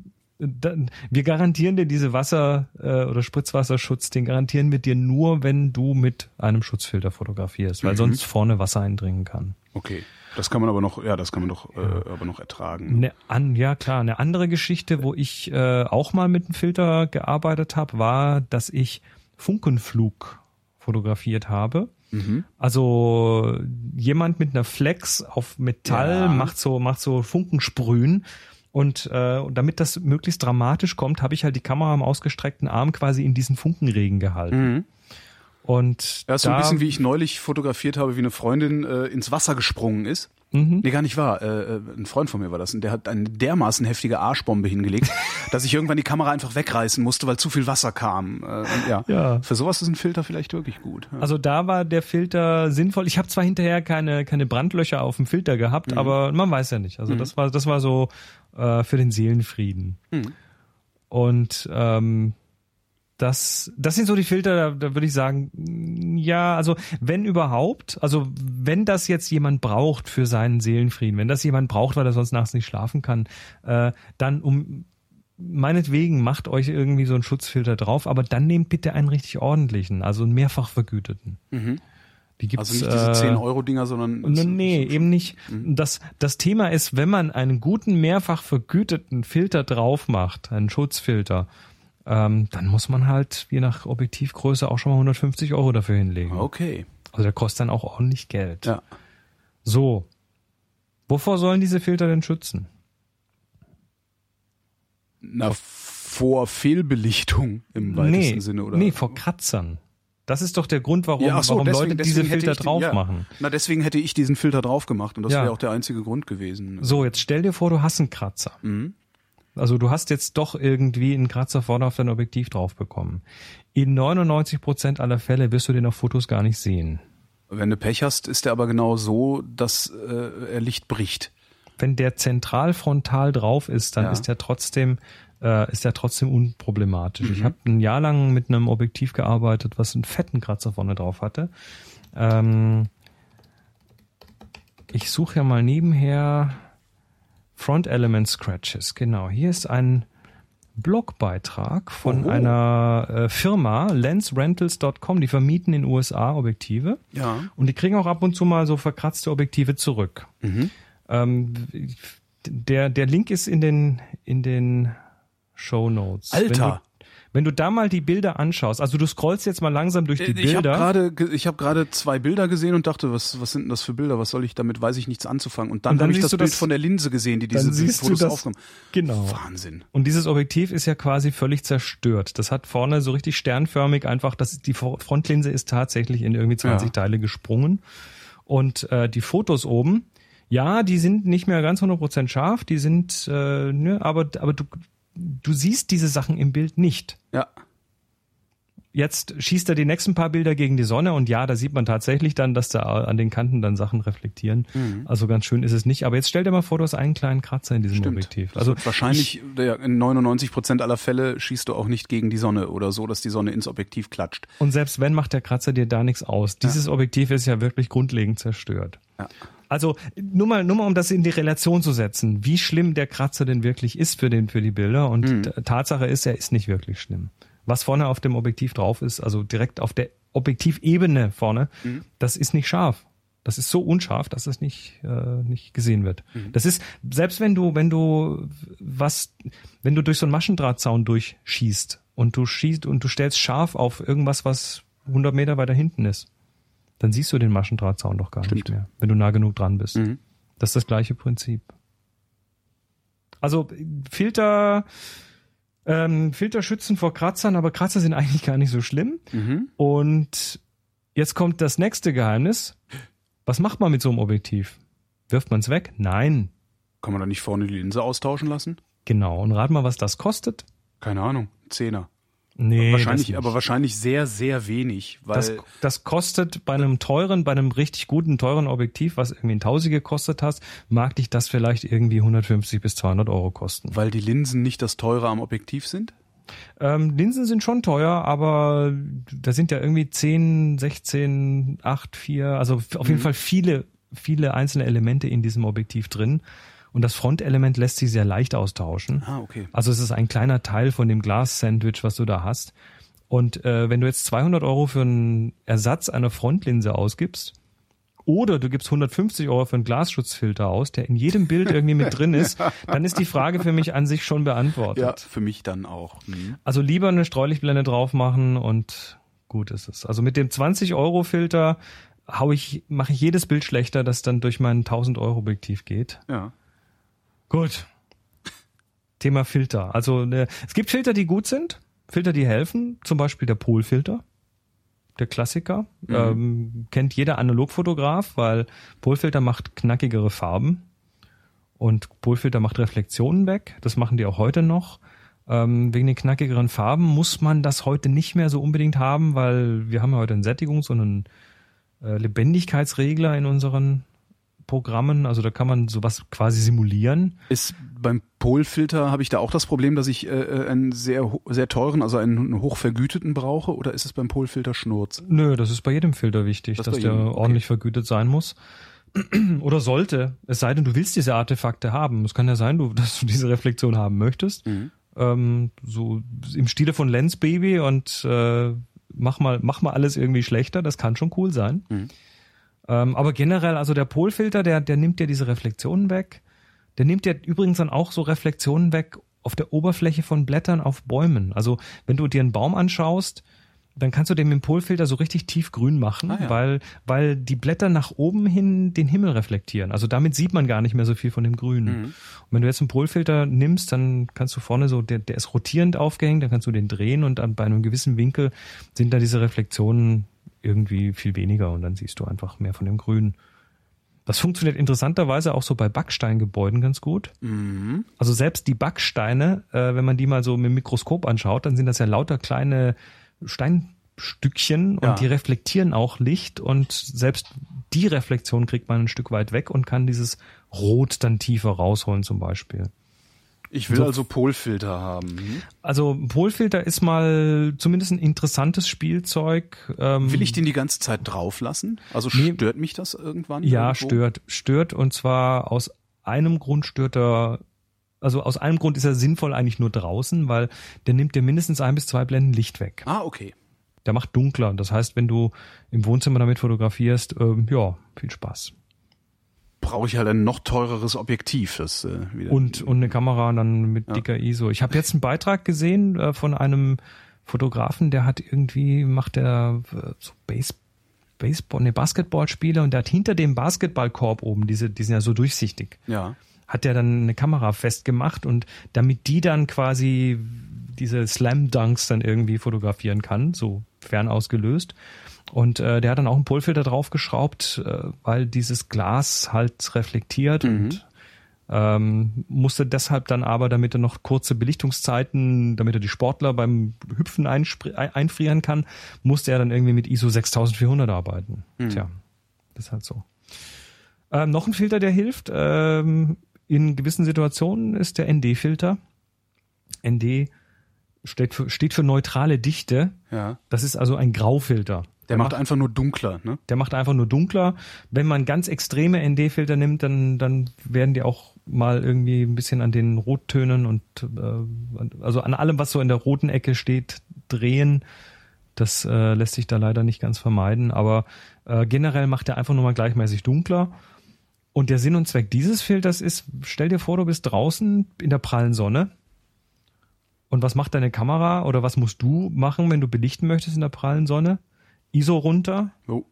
dann, wir garantieren dir diese Wasser- äh, oder Spritzwasserschutz, den garantieren wir dir nur, wenn du mit einem Schutzfilter fotografierst, weil Mhm. sonst vorne Wasser eindringen kann. Okay. Das kann man aber noch, ja, das kann man doch, äh, aber noch ertragen. Eine an, ja klar, eine andere Geschichte, wo ich äh, auch mal mit einem Filter gearbeitet habe, war, dass ich Funkenflug fotografiert habe. Mhm. Also jemand mit einer Flex auf Metall Ja. macht so macht so Funkensprühen und äh, damit das möglichst dramatisch kommt, habe ich halt die Kamera am ausgestreckten Arm quasi in diesen Funkenregen gehalten. Mhm. Und Ja, ist so ein bisschen wie ich neulich fotografiert habe, wie eine Freundin äh, ins Wasser gesprungen ist. Mhm. Nee, gar nicht wahr. Äh, äh, ein Freund von mir war das. Und der hat eine dermaßen heftige Arschbombe hingelegt, (laughs) dass ich irgendwann die Kamera einfach wegreißen musste, weil zu viel Wasser kam. Äh, ja. Ja. Für sowas ist ein Filter vielleicht wirklich gut. Ja. Also da war der Filter sinnvoll. Ich habe zwar hinterher keine keine Brandlöcher auf dem Filter gehabt, Mhm. aber man weiß ja nicht. Also das war das war so äh, für den Seelenfrieden. Mhm. Und ähm, das, das sind so die Filter, da, da würde ich sagen, ja, also wenn überhaupt, also wenn das jetzt jemand braucht für seinen Seelenfrieden, wenn das jemand braucht, weil er sonst nachts nicht schlafen kann, äh, dann um meinetwegen macht euch irgendwie so einen Schutzfilter drauf, aber dann nehmt bitte einen richtig ordentlichen, also einen mehrfach vergüteten. Die gibt's, also nicht diese äh, 10-Euro-Dinger, sondern. Nee, nee, eben nicht. Mhm. Das, das Thema ist, wenn man einen guten, mehrfach vergüteten Filter drauf macht, einen Schutzfilter, ähm, dann muss man halt je nach Objektivgröße auch schon mal 150 Euro dafür hinlegen. Okay. Also der kostet dann auch ordentlich Geld. Ja. So. Wovor sollen diese Filter denn schützen? Na, vor Fehlbelichtung im weitesten Sinne, oder? nee, vor Kratzern. Das ist doch der Grund, warum, Ja, so, warum deswegen- Leute diese deswegen hätte Filter den- drauf ja. machen. Na, deswegen hätte ich diesen Filter drauf gemacht und das Ja. wäre auch der einzige Grund gewesen. So, jetzt stell dir vor, du hast einen Kratzer. Mhm. Also du hast jetzt doch irgendwie einen Kratzer vorne auf dein Objektiv drauf bekommen. In 99 Prozent aller Fälle wirst du den auf Fotos gar nicht sehen. Wenn du Pech hast, ist der aber genau so, dass äh, er Licht bricht. Wenn der zentral frontal drauf ist, dann Ja. ist der trotzdem äh, ist der trotzdem unproblematisch. Mhm. Ich habe ein Jahr lang mit einem Objektiv gearbeitet, was einen fetten Kratzer vorne drauf hatte. Ähm, ich suche ja mal nebenher Front Element Scratches. Genau, hier ist ein Blogbeitrag von Oho. einer äh, Firma, lensrentals.com, die vermieten in USA Objektive. Ja. Und die kriegen auch ab und zu mal so verkratzte Objektive zurück. Mhm. Ähm, der, der Link ist in den, in den Show Notes. Alter. Wenn du, wenn du da mal die Bilder anschaust, also du scrollst jetzt mal langsam durch die Äh, Ich habe Bilder. gerade ge- ich habe gerade zwei Bilder gesehen und dachte, was was sind denn das für Bilder? Was soll ich damit? Weiß ich nichts anzufangen. Und dann, dann habe ich das du Bild das- von der Linse gesehen, die diese Fotos das- aufgenommen. Genau. Wahnsinn. Und dieses Objektiv ist ja quasi völlig zerstört. Das hat vorne so richtig sternförmig einfach, das, die Fro- Frontlinse ist tatsächlich in irgendwie 20 Ja. Teile gesprungen. Und äh, die Fotos oben, ja, die sind nicht mehr ganz 100% scharf, die sind, äh, ne, aber, aber du, du siehst diese Sachen im Bild nicht. Ja. Jetzt schießt er die nächsten paar Bilder gegen die Sonne und ja, da sieht man tatsächlich dann, dass da an den Kanten dann Sachen reflektieren. Mhm. Also ganz schön ist es nicht. Aber jetzt stell dir mal vor, du hast einen kleinen Kratzer in diesem Stimmt. Objektiv. Also wahrscheinlich ja, in 99 Prozent aller Fälle schießt du auch nicht gegen die Sonne oder so, dass die Sonne ins Objektiv klatscht. Und selbst wenn, macht der Kratzer dir da nichts aus. Dieses Objektiv ist ja wirklich grundlegend zerstört. Ja. Also nur mal, nur mal, um das in die Relation zu setzen, wie schlimm der Kratzer denn wirklich ist für den, für die Bilder. Und Mhm. Tatsache ist, er ist nicht wirklich schlimm. Was vorne auf dem Objektiv drauf ist, also direkt auf der Objektivebene vorne, Mhm. das ist nicht scharf. Das ist so unscharf, dass es nicht, äh, nicht gesehen wird. Mhm. Das ist, selbst wenn du, wenn du was, wenn du durch so einen Maschendrahtzaun durchschießt und du schießt und du stellst scharf auf irgendwas, was 100 Meter weiter hinten ist, dann siehst du den Maschendrahtzaun doch gar nicht Stimmt. mehr, wenn du nah genug dran bist. Mhm. Das ist das gleiche Prinzip. Also Filter, ähm, Filter schützen vor Kratzern, aber Kratzer sind eigentlich gar nicht so schlimm. Mhm. Und jetzt kommt das nächste Geheimnis. Was macht man mit so einem Objektiv? Wirft man es weg? Nein. Kann man da nicht vorne die Linse austauschen lassen? Genau. Und rat mal, was das kostet? Keine Ahnung. Zehner. Nee, wahrscheinlich, aber wahrscheinlich sehr, sehr wenig, weil Das, das kostet bei einem teuren, bei einem richtig guten, teuren Objektiv, was irgendwie ein Tausi gekostet hast, mag dich das vielleicht irgendwie 150 bis 200 Euro kosten. weil die Linsen nicht das teure am Objektiv sind. Ähm, Linsen sind schon teuer, aber da sind ja irgendwie 10, 16, 8, 4, also auf jeden Fall viele, viele einzelne Elemente in diesem Objektiv drin. Und das Frontelement lässt sich sehr leicht austauschen. Ah, okay. Also es ist ein kleiner Teil von dem Glas-Sandwich, was du da hast. Und äh, wenn du jetzt 200 Euro für einen Ersatz einer Frontlinse ausgibst, oder du gibst 150 Euro für einen Glasschutzfilter aus, der in jedem Bild irgendwie mit drin ist, (laughs) dann ist die Frage für mich an sich schon beantwortet. Ja, für mich dann auch. Mhm. Also lieber eine Streulichtblende drauf machen und gut ist es. Also mit dem 20 Euro Filter hau ich, mache ich jedes Bild schlechter, das dann durch mein 1000 Euro Objektiv geht. Ja. Gut. Thema Filter. Also ne, es gibt Filter, die gut sind, Filter, die helfen, zum Beispiel der Polfilter. der Klassiker. Mhm. Ähm, kennt jeder Analogfotograf, weil Polfilter macht knackigere Farben und Polfilter macht Reflexionen weg. Das machen die auch heute noch. Ähm, wegen den knackigeren Farben muss man das heute nicht mehr so unbedingt haben, weil wir haben ja heute einen Sättigungs- und einen äh, Lebendigkeitsregler in unseren Programmen. Also da kann man sowas quasi simulieren. Ist beim Polfilter habe ich da auch das Problem, dass ich äh, äh einen sehr sehr teuren, also einen hochvergüteten brauche, oder ist es beim Polfilter Schnurz? Nö, das ist bei jedem Filter wichtig, das dass der jedem, okay. ordentlich vergütet sein muss. (clears throat) oder sollte, es sei denn, du willst diese Artefakte haben. Es kann ja sein, du, (laughs) dass du diese Reflexion haben möchtest. Mhm. Ähm, so im Stile von Lens Baby und äh, mach mal, mach mal alles irgendwie schlechter, das kann schon cool sein. Mhm. Ähm, aber generell, also der Polfilter, der, der nimmt ja diese Reflexionen weg. Der nimmt ja übrigens dann auch so Reflexionen weg auf der Oberfläche von Blättern auf Bäumen. Also wenn du dir einen Baum anschaust, dann kannst du den mit dem Polfilter so richtig tiefgrün machen, ah, ja. weil, weil die Blätter nach oben hin den Himmel reflektieren. Also damit sieht man gar nicht mehr so viel von dem Grün. Mhm. Und wenn du jetzt einen Polfilter nimmst, dann kannst du vorne so, der, der ist rotierend aufgehängt, dann kannst du den drehen und dann bei einem gewissen Winkel sind da diese Reflexionen irgendwie viel weniger und dann siehst du einfach mehr von dem Grün. Das funktioniert interessanterweise auch so bei Backsteingebäuden ganz gut. Mhm. Also selbst die Backsteine, äh, wenn man die mal so mit dem Mikroskop anschaut, dann sind das ja lauter kleine Steinstückchen und ja. die reflektieren auch Licht und selbst die Reflexion kriegt man ein Stück weit weg und kann dieses Rot dann tiefer rausholen zum Beispiel. Ich will so, also Polfilter haben. Hm? Also Polfilter ist mal zumindest ein interessantes Spielzeug. Ähm, will ich den die ganze Zeit drauf lassen? Also nee, stört mich das irgendwann? Ja, irgendwo? stört. Stört und zwar aus einem Grund stört er also aus einem Grund ist er sinnvoll eigentlich nur draußen, weil der nimmt dir mindestens ein bis zwei Blenden Licht weg. Ah, okay. Der macht dunkler. Das heißt, wenn du im Wohnzimmer damit fotografierst, ähm, ja, viel Spaß. Brauche ich halt ein noch teureres Objektiv. Das, äh, wieder und, und eine Kamera dann mit ja. dicker ISO. Ich habe jetzt einen Beitrag gesehen äh, von einem Fotografen, der hat irgendwie, macht der äh, so Base, Baseball, ne, Basketballspieler und der hat hinter dem Basketballkorb oben, diese, die sind ja so durchsichtig. Ja hat er dann eine Kamera festgemacht und damit die dann quasi diese Slam Dunks dann irgendwie fotografieren kann, so fern ausgelöst. Und äh, der hat dann auch einen Polfilter draufgeschraubt, äh, weil dieses Glas halt reflektiert mhm. und ähm, musste deshalb dann aber, damit er noch kurze Belichtungszeiten, damit er die Sportler beim Hüpfen einfrieren kann, musste er dann irgendwie mit ISO 6400 arbeiten. Mhm. Tja, das ist halt so. Ähm, noch ein Filter, der hilft, ähm, in gewissen Situationen ist der ND-Filter. ND steht für, steht für neutrale Dichte. Ja. Das ist also ein Graufilter. Der, macht, einfach nur dunkler, ne? Der macht einfach nur dunkler. Wenn man ganz extreme ND-Filter nimmt, dann, dann werden die auch mal irgendwie ein bisschen an den Rottönen und äh, also an allem, was so in der roten Ecke steht, drehen. Das äh, lässt sich da leider nicht ganz vermeiden. Aber äh, generell macht er einfach nur mal gleichmäßig dunkler. Und der Sinn und Zweck dieses Filters ist, stell dir vor, du bist draußen in der prallen Sonne. Und was macht deine Kamera oder was musst du machen, wenn du belichten möchtest in der prallen Sonne? ISO runter, oh.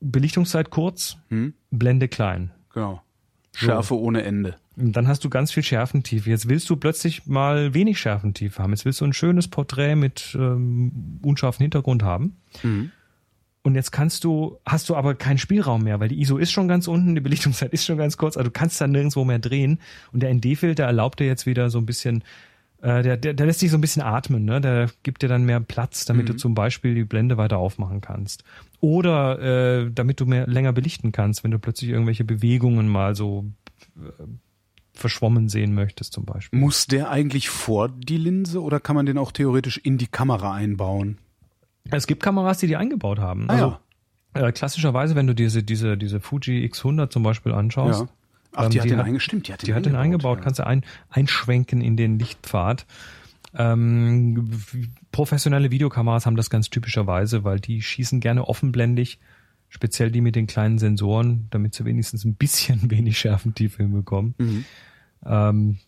Belichtungszeit kurz, hm? Blende klein. Genau. Schärfe so. ohne Ende. Und dann hast du ganz viel Schärfentiefe. Jetzt willst du plötzlich mal wenig Schärfentiefe haben. Jetzt willst du ein schönes Porträt mit ähm, unscharfem Hintergrund haben. Mhm. Und jetzt kannst du, hast du aber keinen Spielraum mehr, weil die ISO ist schon ganz unten, die Belichtungszeit (laughs) ist schon ganz kurz, also du kannst dann nirgendwo mehr drehen. Und der ND-Filter erlaubt dir jetzt wieder so ein bisschen, äh, der, der, der lässt dich so ein bisschen atmen, ne? Der gibt dir dann mehr Platz, damit mhm. du zum Beispiel die Blende weiter aufmachen kannst. Oder äh, damit du mehr länger belichten kannst, wenn du plötzlich irgendwelche Bewegungen mal so äh, verschwommen sehen möchtest, zum Beispiel. Muss der eigentlich vor die Linse oder kann man den auch theoretisch in die Kamera einbauen? Es gibt Kameras, die die eingebaut haben. Ah, also ja. äh, klassischerweise, wenn du diese diese diese Fuji X100 zum Beispiel anschaust. Ja. Ach, ähm, die, hat die den eingestimmt, die hat den die eingebaut. Hat den eingebaut ja. Kannst du ein, einschwenken in den Lichtpfad. Ähm, professionelle Videokameras haben das ganz typischerweise, weil die schießen gerne offenblendig, speziell die mit den kleinen Sensoren, damit sie wenigstens ein bisschen (laughs) wenig Schärfentiefe hinbekommen. Mhm. Ähm,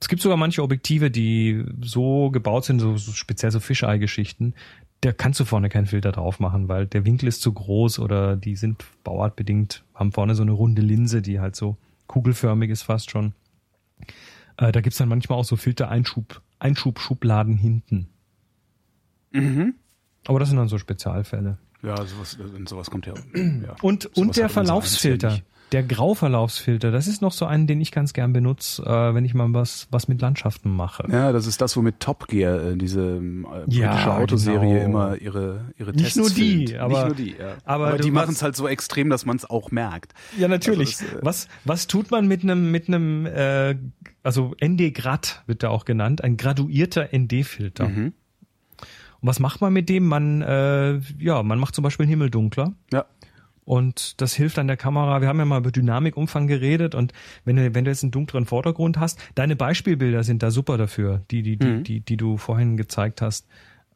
es gibt sogar manche Objektive, die so gebaut sind, so, so speziell so Fischei-Geschichten, da kannst du vorne keinen Filter drauf machen, weil der Winkel ist zu groß oder die sind bauartbedingt, haben vorne so eine runde Linse, die halt so kugelförmig ist fast schon. Äh, da gibt's dann manchmal auch so Filter-Einschub, Einschubschubladen hinten. Mhm. Aber das sind dann so Spezialfälle. Ja, sowas, sowas kommt ja. ja Und, sowas und der Verlaufsfilter. Der Grauverlaufsfilter, das ist noch so einen, den ich ganz gern benutze, äh, wenn ich mal was, was mit Landschaften mache. Ja, das ist das, womit Top Gear, äh, diese äh, britische Ja, Autoserie, genau. immer ihre, ihre Nicht Tests nur die, filmt. aber- Nicht nur die, ja. aber aber, die machen es halt so extrem, dass man es auch merkt. Ja, natürlich. Also das, äh, was, was tut man mit einem, mit einem, äh, also ND-Grad wird da auch genannt, ein graduierter ND-Filter. Mhm. Und was macht man mit dem? Man, äh, ja, man macht zum Beispiel den Himmel dunkler. Ja. Und das hilft an der Kamera. Wir haben ja mal über Dynamikumfang geredet und wenn du, wenn du jetzt einen dunkleren Vordergrund hast, deine Beispielbilder sind da super dafür, die, die, die, Mhm. die, die du vorhin gezeigt hast.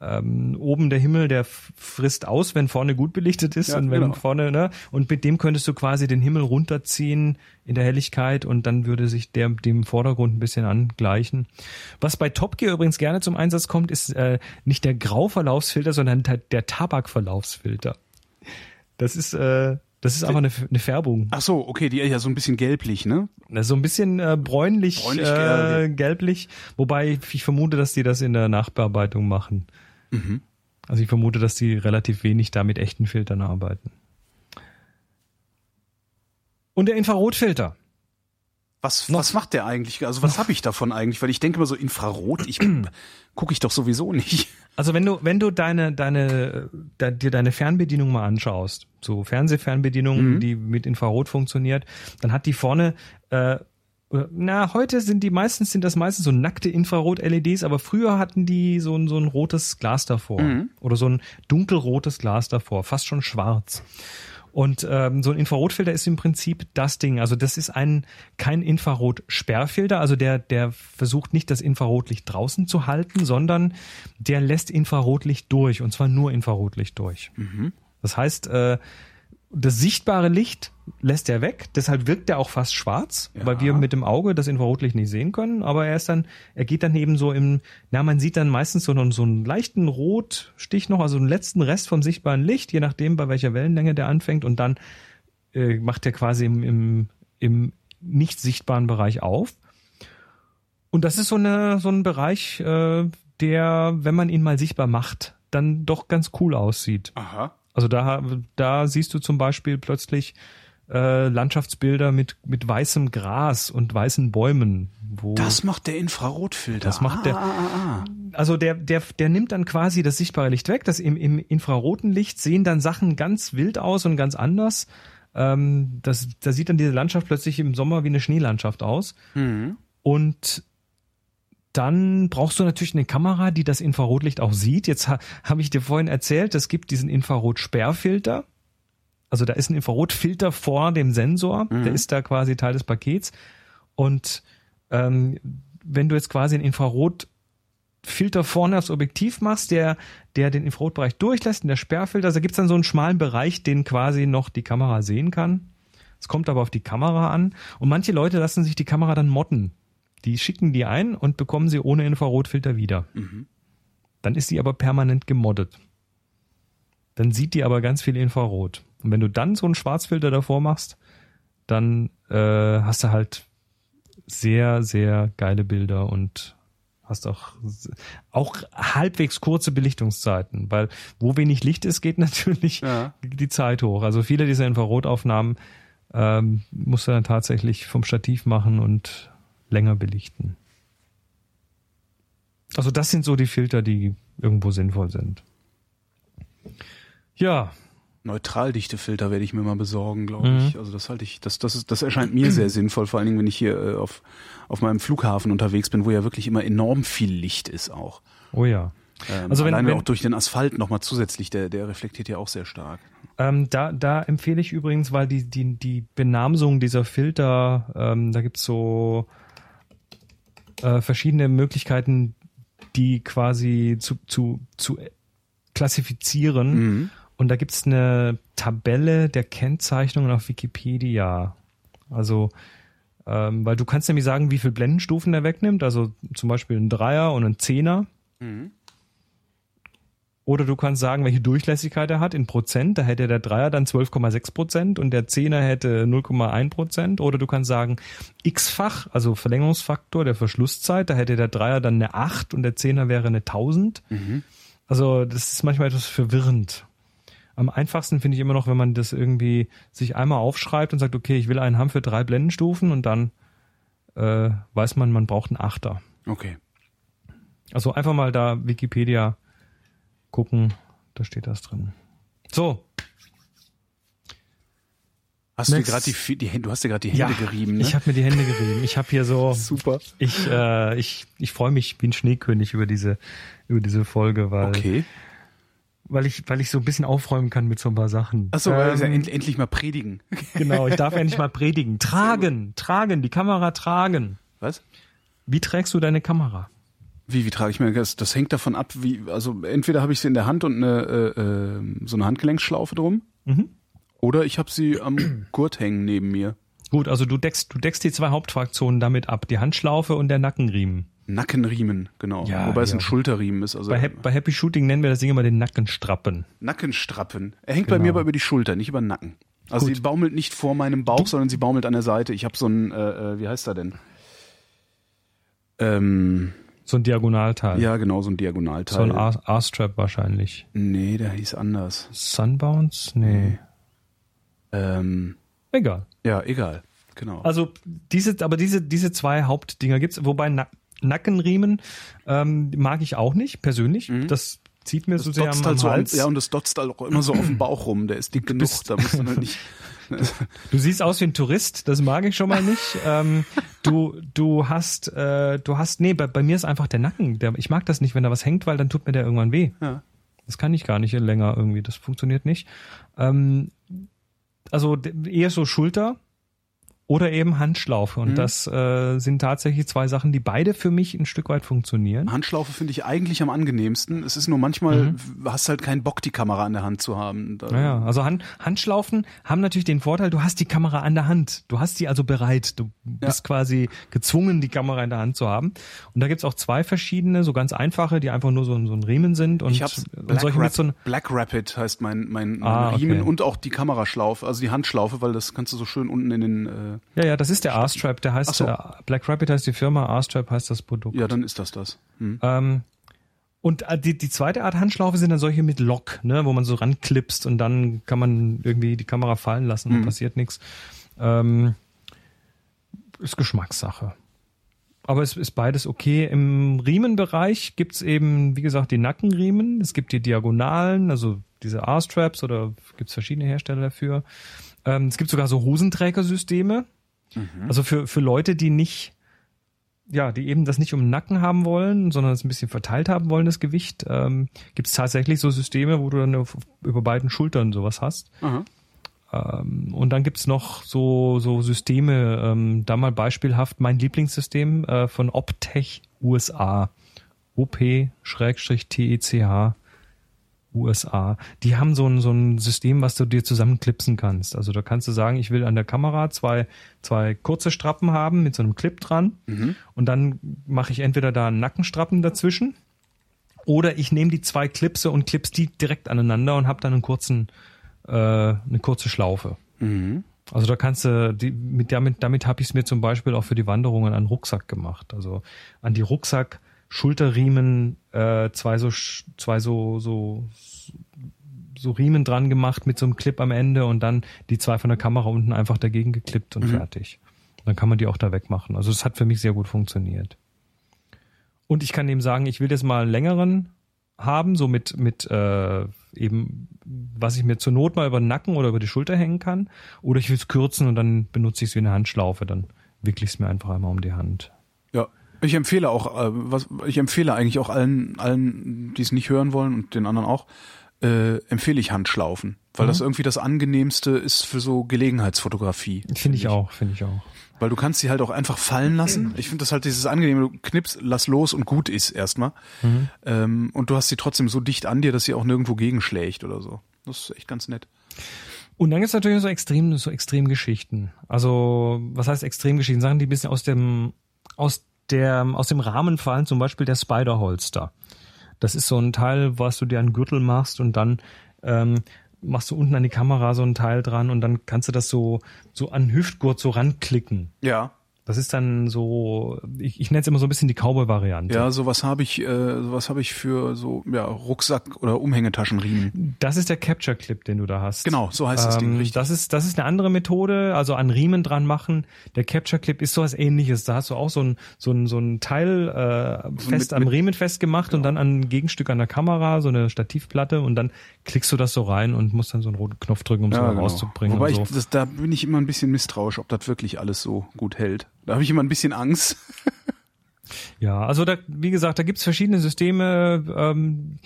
Ähm, oben der Himmel, der frisst aus, wenn vorne gut belichtet ist Ja, und wenn genau. vorne, ne? Und mit dem könntest du quasi den Himmel runterziehen in der Helligkeit und dann würde sich der dem Vordergrund ein bisschen angleichen. Was bei Top Gear übrigens gerne zum Einsatz kommt, ist äh, nicht der Grauverlaufsfilter, sondern der, der Tabakverlaufsfilter. Das ist, äh, das ist einfach eine, eine Färbung. Ach so, okay, die ja so ein bisschen gelblich, ne? Na, So ein bisschen äh, bräunlich, Bräunlich, äh, gelblich, wobei ich vermute, dass die das in der Nachbearbeitung machen. Mhm. Also ich vermute, dass die relativ wenig da mit echten Filtern arbeiten. Und der Infrarotfilter. Was, was macht der eigentlich? Also was habe ich davon eigentlich? Weil ich denke immer so Infrarot, ich (clears throat) gucke ich doch sowieso nicht. Also wenn du wenn du deine deine de, dir deine Fernbedienung mal anschaust, so Fernsehfernbedienung, Mhm. die mit Infrarot funktioniert, dann hat die vorne äh, na, heute sind die meistens, sind das meistens so nackte Infrarot-LEDs, aber früher hatten die so ein, so ein rotes Glas davor. Mhm. Oder so ein dunkelrotes Glas davor, fast schon schwarz. Und ähm, so ein Infrarotfilter ist im Prinzip das Ding. Also das ist ein kein Infrarotsperrfilter, also der der versucht nicht das Infrarotlicht draußen zu halten, sondern der lässt Infrarotlicht durch und zwar nur Infrarotlicht durch. Das heißt, äh, das sichtbare Licht lässt er weg, deshalb wirkt er auch fast schwarz, Ja. weil wir mit dem Auge das Infrarotlicht nicht sehen können, aber er ist dann, er geht dann eben so im, na, man sieht dann meistens so, einen- so einen leichten Rotstich noch, also einen letzten Rest vom sichtbaren Licht, je nachdem, bei welcher Wellenlänge der anfängt und dann äh, macht er quasi im, im, im nicht sichtbaren Bereich auf. Und das ist so, eine, so ein Bereich, äh, der, wenn man ihn mal sichtbar macht, dann doch ganz cool aussieht. Aha. Also da, da siehst du zum Beispiel plötzlich äh, Landschaftsbilder mit, mit weißem Gras und weißen Bäumen. Wo, Das macht der Infrarotfilter. Das macht der- Ah, ah, ah. also der, der, der nimmt dann quasi das sichtbare Licht weg. Das im, im infraroten Licht sehen dann Sachen ganz wild aus und ganz anders. Ähm, das, da sieht dann diese Landschaft plötzlich im Sommer wie eine Schneelandschaft aus. Mhm. Und dann brauchst du natürlich eine Kamera, die das Infrarotlicht auch sieht. Jetzt ha, habe ich dir vorhin erzählt, es gibt diesen Infrarotsperrfilter. Also da ist ein Infrarotfilter vor dem Sensor, der ist da quasi Teil des Pakets. Und ähm, wenn du jetzt quasi einen Infrarotfilter vorne aufs Objektiv machst, der, der den Infrarotbereich durchlässt, und der Sperrfilter, also da gibt's dann so einen schmalen Bereich, den quasi noch die Kamera sehen kann. Es kommt aber auf die Kamera an. Und manche Leute lassen sich die Kamera dann motten. Die schicken die ein und bekommen sie ohne Infrarotfilter wieder. Dann ist die aber permanent gemoddet. Dann sieht die aber ganz viel Infrarot. Und wenn du dann so einen Schwarzfilter davor machst, dann äh, hast du halt sehr, sehr geile Bilder und hast auch, auch halbwegs kurze Belichtungszeiten, weil wo wenig Licht ist, geht (laughs) natürlich Ja. die Zeit hoch. Also viele dieser Infrarotaufnahmen ähm, musst du dann tatsächlich vom Stativ machen und länger belichten. Also das sind so die Filter, die irgendwo sinnvoll sind. Ja, Neutraldichtefilter werde ich mir mal besorgen, glaube Mhm. ich. Also das halte ich, das, das, ist, das erscheint mir sehr sinnvoll, vor allen Dingen, wenn ich hier äh, auf, auf meinem Flughafen unterwegs bin, wo ja wirklich immer enorm viel Licht ist auch. oh ja. Ähm, Also wenn- alleine wenn- auch durch den Asphalt nochmal zusätzlich, der, der reflektiert ja auch sehr stark. Ähm, da, da empfehle ich übrigens, weil die, die, die Benamsung dieser Filter, ähm, da gibt's so äh, verschiedene Möglichkeiten, die quasi zu, zu, zu klassifizieren. Mhm. Und da gibt's eine Tabelle der Kennzeichnungen auf Wikipedia. Also, ähm, weil du kannst nämlich sagen, wie viel Blendenstufen er wegnimmt. Also zum Beispiel ein Dreier und ein Zehner. Mhm. Oder du kannst sagen, welche Durchlässigkeit er hat in Prozent. Da hätte der Dreier dann 12,6 Prozent und der Zehner hätte 0,1 Prozent. Oder du kannst sagen, x-fach, also Verlängerungsfaktor der Verschlusszeit. Da hätte der Dreier dann eine 8 und der Zehner wäre eine 1000. Also das ist manchmal etwas verwirrend. Am einfachsten finde ich immer noch, wenn man das irgendwie sich einmal aufschreibt und sagt, okay, ich will einen haben für drei Blendenstufen und dann äh, weiß man, man braucht einen Achter. Okay. Also einfach mal da Wikipedia gucken, da steht das drin. So, Hast du dir gerade die, die du hast dir gerade die Hände gerieben, ne? ich habe mir die Hände gerieben. Ich habe hier so, (laughs) Super. ich, äh, ich, ich freue mich wie ein Schneekönig über diese, über diese Folge, weil, Okay. Weil ich, weil ich so ein bisschen aufräumen kann mit so ein paar Sachen. Achso, weil ähm, ja end, endlich mal predigen. (laughs) genau. Ich darf endlich mal predigen. (laughs) Tragen, tragen, die Kamera tragen. Was? Wie trägst du deine Kamera? Wie, wie trage ich mir das? Das hängt davon ab, wie, also entweder habe ich sie in der Hand und eine, äh, äh, so eine Handgelenksschlaufe drum, Mhm. oder ich habe sie am (clears throat) Gurt hängen neben mir. Gut, also du deckst, du deckst die zwei Hauptfraktionen damit ab, die Handschlaufe und der Nackenriemen. Nackenriemen, genau. Ja, Wobei es ja. ein Schulterriemen ist. Also Bei, bei Happy Shooting nennen wir das Ding immer den Nackenstrappen. Nackenstrappen. Er hängt Genau. bei mir aber über die Schulter, nicht über den Nacken. Also Gut. sie baumelt nicht vor meinem Bauch, sondern sie baumelt an der Seite. Ich habe so ein, äh, äh, wie heißt er denn? Ähm, So ein Diagonalteil. ja, genau, so ein Diagonalteil. So ein R-Strap wahrscheinlich. nee, der hieß anders. Sunbounce? Nee. Ähm, Egal. ja, egal. Genau. Also diese, aber diese, diese zwei Hauptdinger gibt's, wobei Na Nackenriemen ähm, mag ich auch nicht, persönlich. Das zieht mir so das sehr am, am halt so Hals. ja, und das dotzt halt auch immer so auf dem Bauch rum. Der ist dick genug, da musst du halt nicht. (laughs) Du siehst aus wie ein Tourist, das mag ich schon mal nicht. ähm, du, du hast, äh, du hast, nee, bei, bei mir ist einfach der Nacken. Der, ich mag das nicht, wenn da was hängt, weil dann tut mir der irgendwann weh. Ja. Das kann ich gar nicht länger irgendwie. Das funktioniert nicht. Ähm, also eher so Schulter oder eben Handschlaufe. Und das äh, sind tatsächlich zwei Sachen, die beide für mich ein Stück weit funktionieren. Handschlaufe finde ich eigentlich am angenehmsten. Es ist nur manchmal, hast halt keinen Bock, die Kamera an der Hand zu haben. Da, Naja, also Hand, Handschlaufen haben natürlich den Vorteil, du hast die Kamera an der Hand. Du hast sie also bereit. Du bist quasi gezwungen, die Kamera in der Hand zu haben. Und da gibt's auch zwei verschiedene, so ganz einfache, die einfach nur so, ein- so ein Riemen sind. Und, Ich hab's und Black, solche Rap so Black Rapid heißt mein, mein, mein Ah, Riemen okay. und auch die Kameraschlaufe, also die Handschlaufe, weil das kannst du so schön unten in den, äh, ja, ja, das ist der R-Strap, der heißt, so. äh, Black Rabbit heißt die Firma, R-Strap heißt das Produkt. ja, dann ist das das. Hm. Ähm, und äh, die, die zweite Art Handschlaufe sind dann solche mit Lock, ne, wo man so ranklipst und dann kann man irgendwie die Kamera fallen lassen und passiert nichts. Ähm, ist Geschmackssache. Aber es ist beides okay. Im Riemenbereich gibt's eben, wie gesagt, die Nackenriemen. Es gibt die Diagonalen, also diese R-Straps oder gibt's verschiedene Hersteller dafür. Ähm, es gibt sogar so Hosenträgersysteme. Also für, für Leute, die nicht ja, die eben das nicht um den Nacken haben wollen, sondern es ein bisschen verteilt haben wollen, das Gewicht, ähm, gibt es tatsächlich so Systeme, wo du dann auf, über beiden Schultern sowas hast. Ähm, und dann gibt's noch so, so Systeme, ähm, da mal beispielhaft mein Lieblingssystem äh, von Optech USA. OP-TECH USA. Die haben so ein, so ein System, was du dir zusammenklipsen kannst. Also da kannst du sagen, ich will an der Kamera zwei, zwei kurze Strappen haben mit so einem Clip dran. Und dann mache ich entweder da einen Nackenstrappen dazwischen oder ich nehme die zwei Clipse und clips die direkt aneinander und habe dann einen kurzen, äh, eine kurze Schlaufe. Mhm. Also da kannst du, die, mit damit, damit habe ich es mir zum Beispiel auch für die Wanderungen an Rucksack gemacht. Also an die Rucksack, Schulterriemen, äh, zwei so zwei so so so Riemen dran gemacht mit so einem Clip am Ende und dann die zwei von der Kamera unten einfach dagegen geklippt und fertig. Dann kann man die auch da wegmachen. Also es hat für mich sehr gut funktioniert. Und ich kann eben sagen, ich will jetzt mal einen längeren haben, so mit, mit äh, eben, was ich mir zur Not mal über den Nacken oder über die Schulter hängen kann. Oder ich will es kürzen und dann benutze ich es wie eine Handschlaufe. Dann wickle ich es mir einfach einmal um die Hand. Ja. Ich empfehle auch, äh, was, ich empfehle eigentlich auch allen, allen, die es nicht hören wollen und den anderen auch, äh, empfehle ich Handschlaufen, weil das irgendwie das angenehmste ist für so Gelegenheitsfotografie. Finde ich auch, finde ich auch. Weil du kannst sie halt auch einfach fallen lassen. Ich finde das halt dieses angenehme, du knippst, lass los und gut ist erstmal. Ähm, und du hast sie trotzdem so dicht an dir, dass sie auch nirgendwo gegenschlägt oder so. Das ist echt ganz nett. Und dann gibt's natürlich so extrem, so Extremgeschichten. Also, was heißt Extremgeschichten? Sachen, die ein bisschen aus dem, aus der, aus dem Rahmen fallen, zum Beispiel der Spider-Holster. Das ist so ein Teil, was du dir an Gürtel machst und dann ähm, machst du unten an die Kamera so ein Teil dran und dann kannst du das so, so an den Hüftgurt so ranklicken. Ja. Das ist dann so, ich, ich nenne es immer so ein bisschen die Cowboy-Variante. Ja, sowas habe ich, äh, sowas habe ich für so ja, Rucksack oder Umhängetaschenriemen. Das ist der Capture Clip, den du da hast. Genau, so heißt das Ding, Ähm, richtig. Das ist, das ist eine andere Methode, also an Riemen dran machen. Der Capture Clip ist sowas ähnliches. Da hast du auch so ein, so ein, so ein Teil äh, fest mit- am mit- Riemen festgemacht und dann an ein Gegenstück an der Kamera, so eine Stativplatte und dann klickst du das so rein und musst dann so einen roten Knopf drücken, um es Ja, genau. rauszubringen. Wobei so. ich, das, da bin ich immer ein bisschen misstrauisch, ob das wirklich alles so gut hält. Da habe ich immer ein bisschen Angst. (laughs) Ja, also da, wie gesagt, da gibt's verschiedene Systeme. Ähm,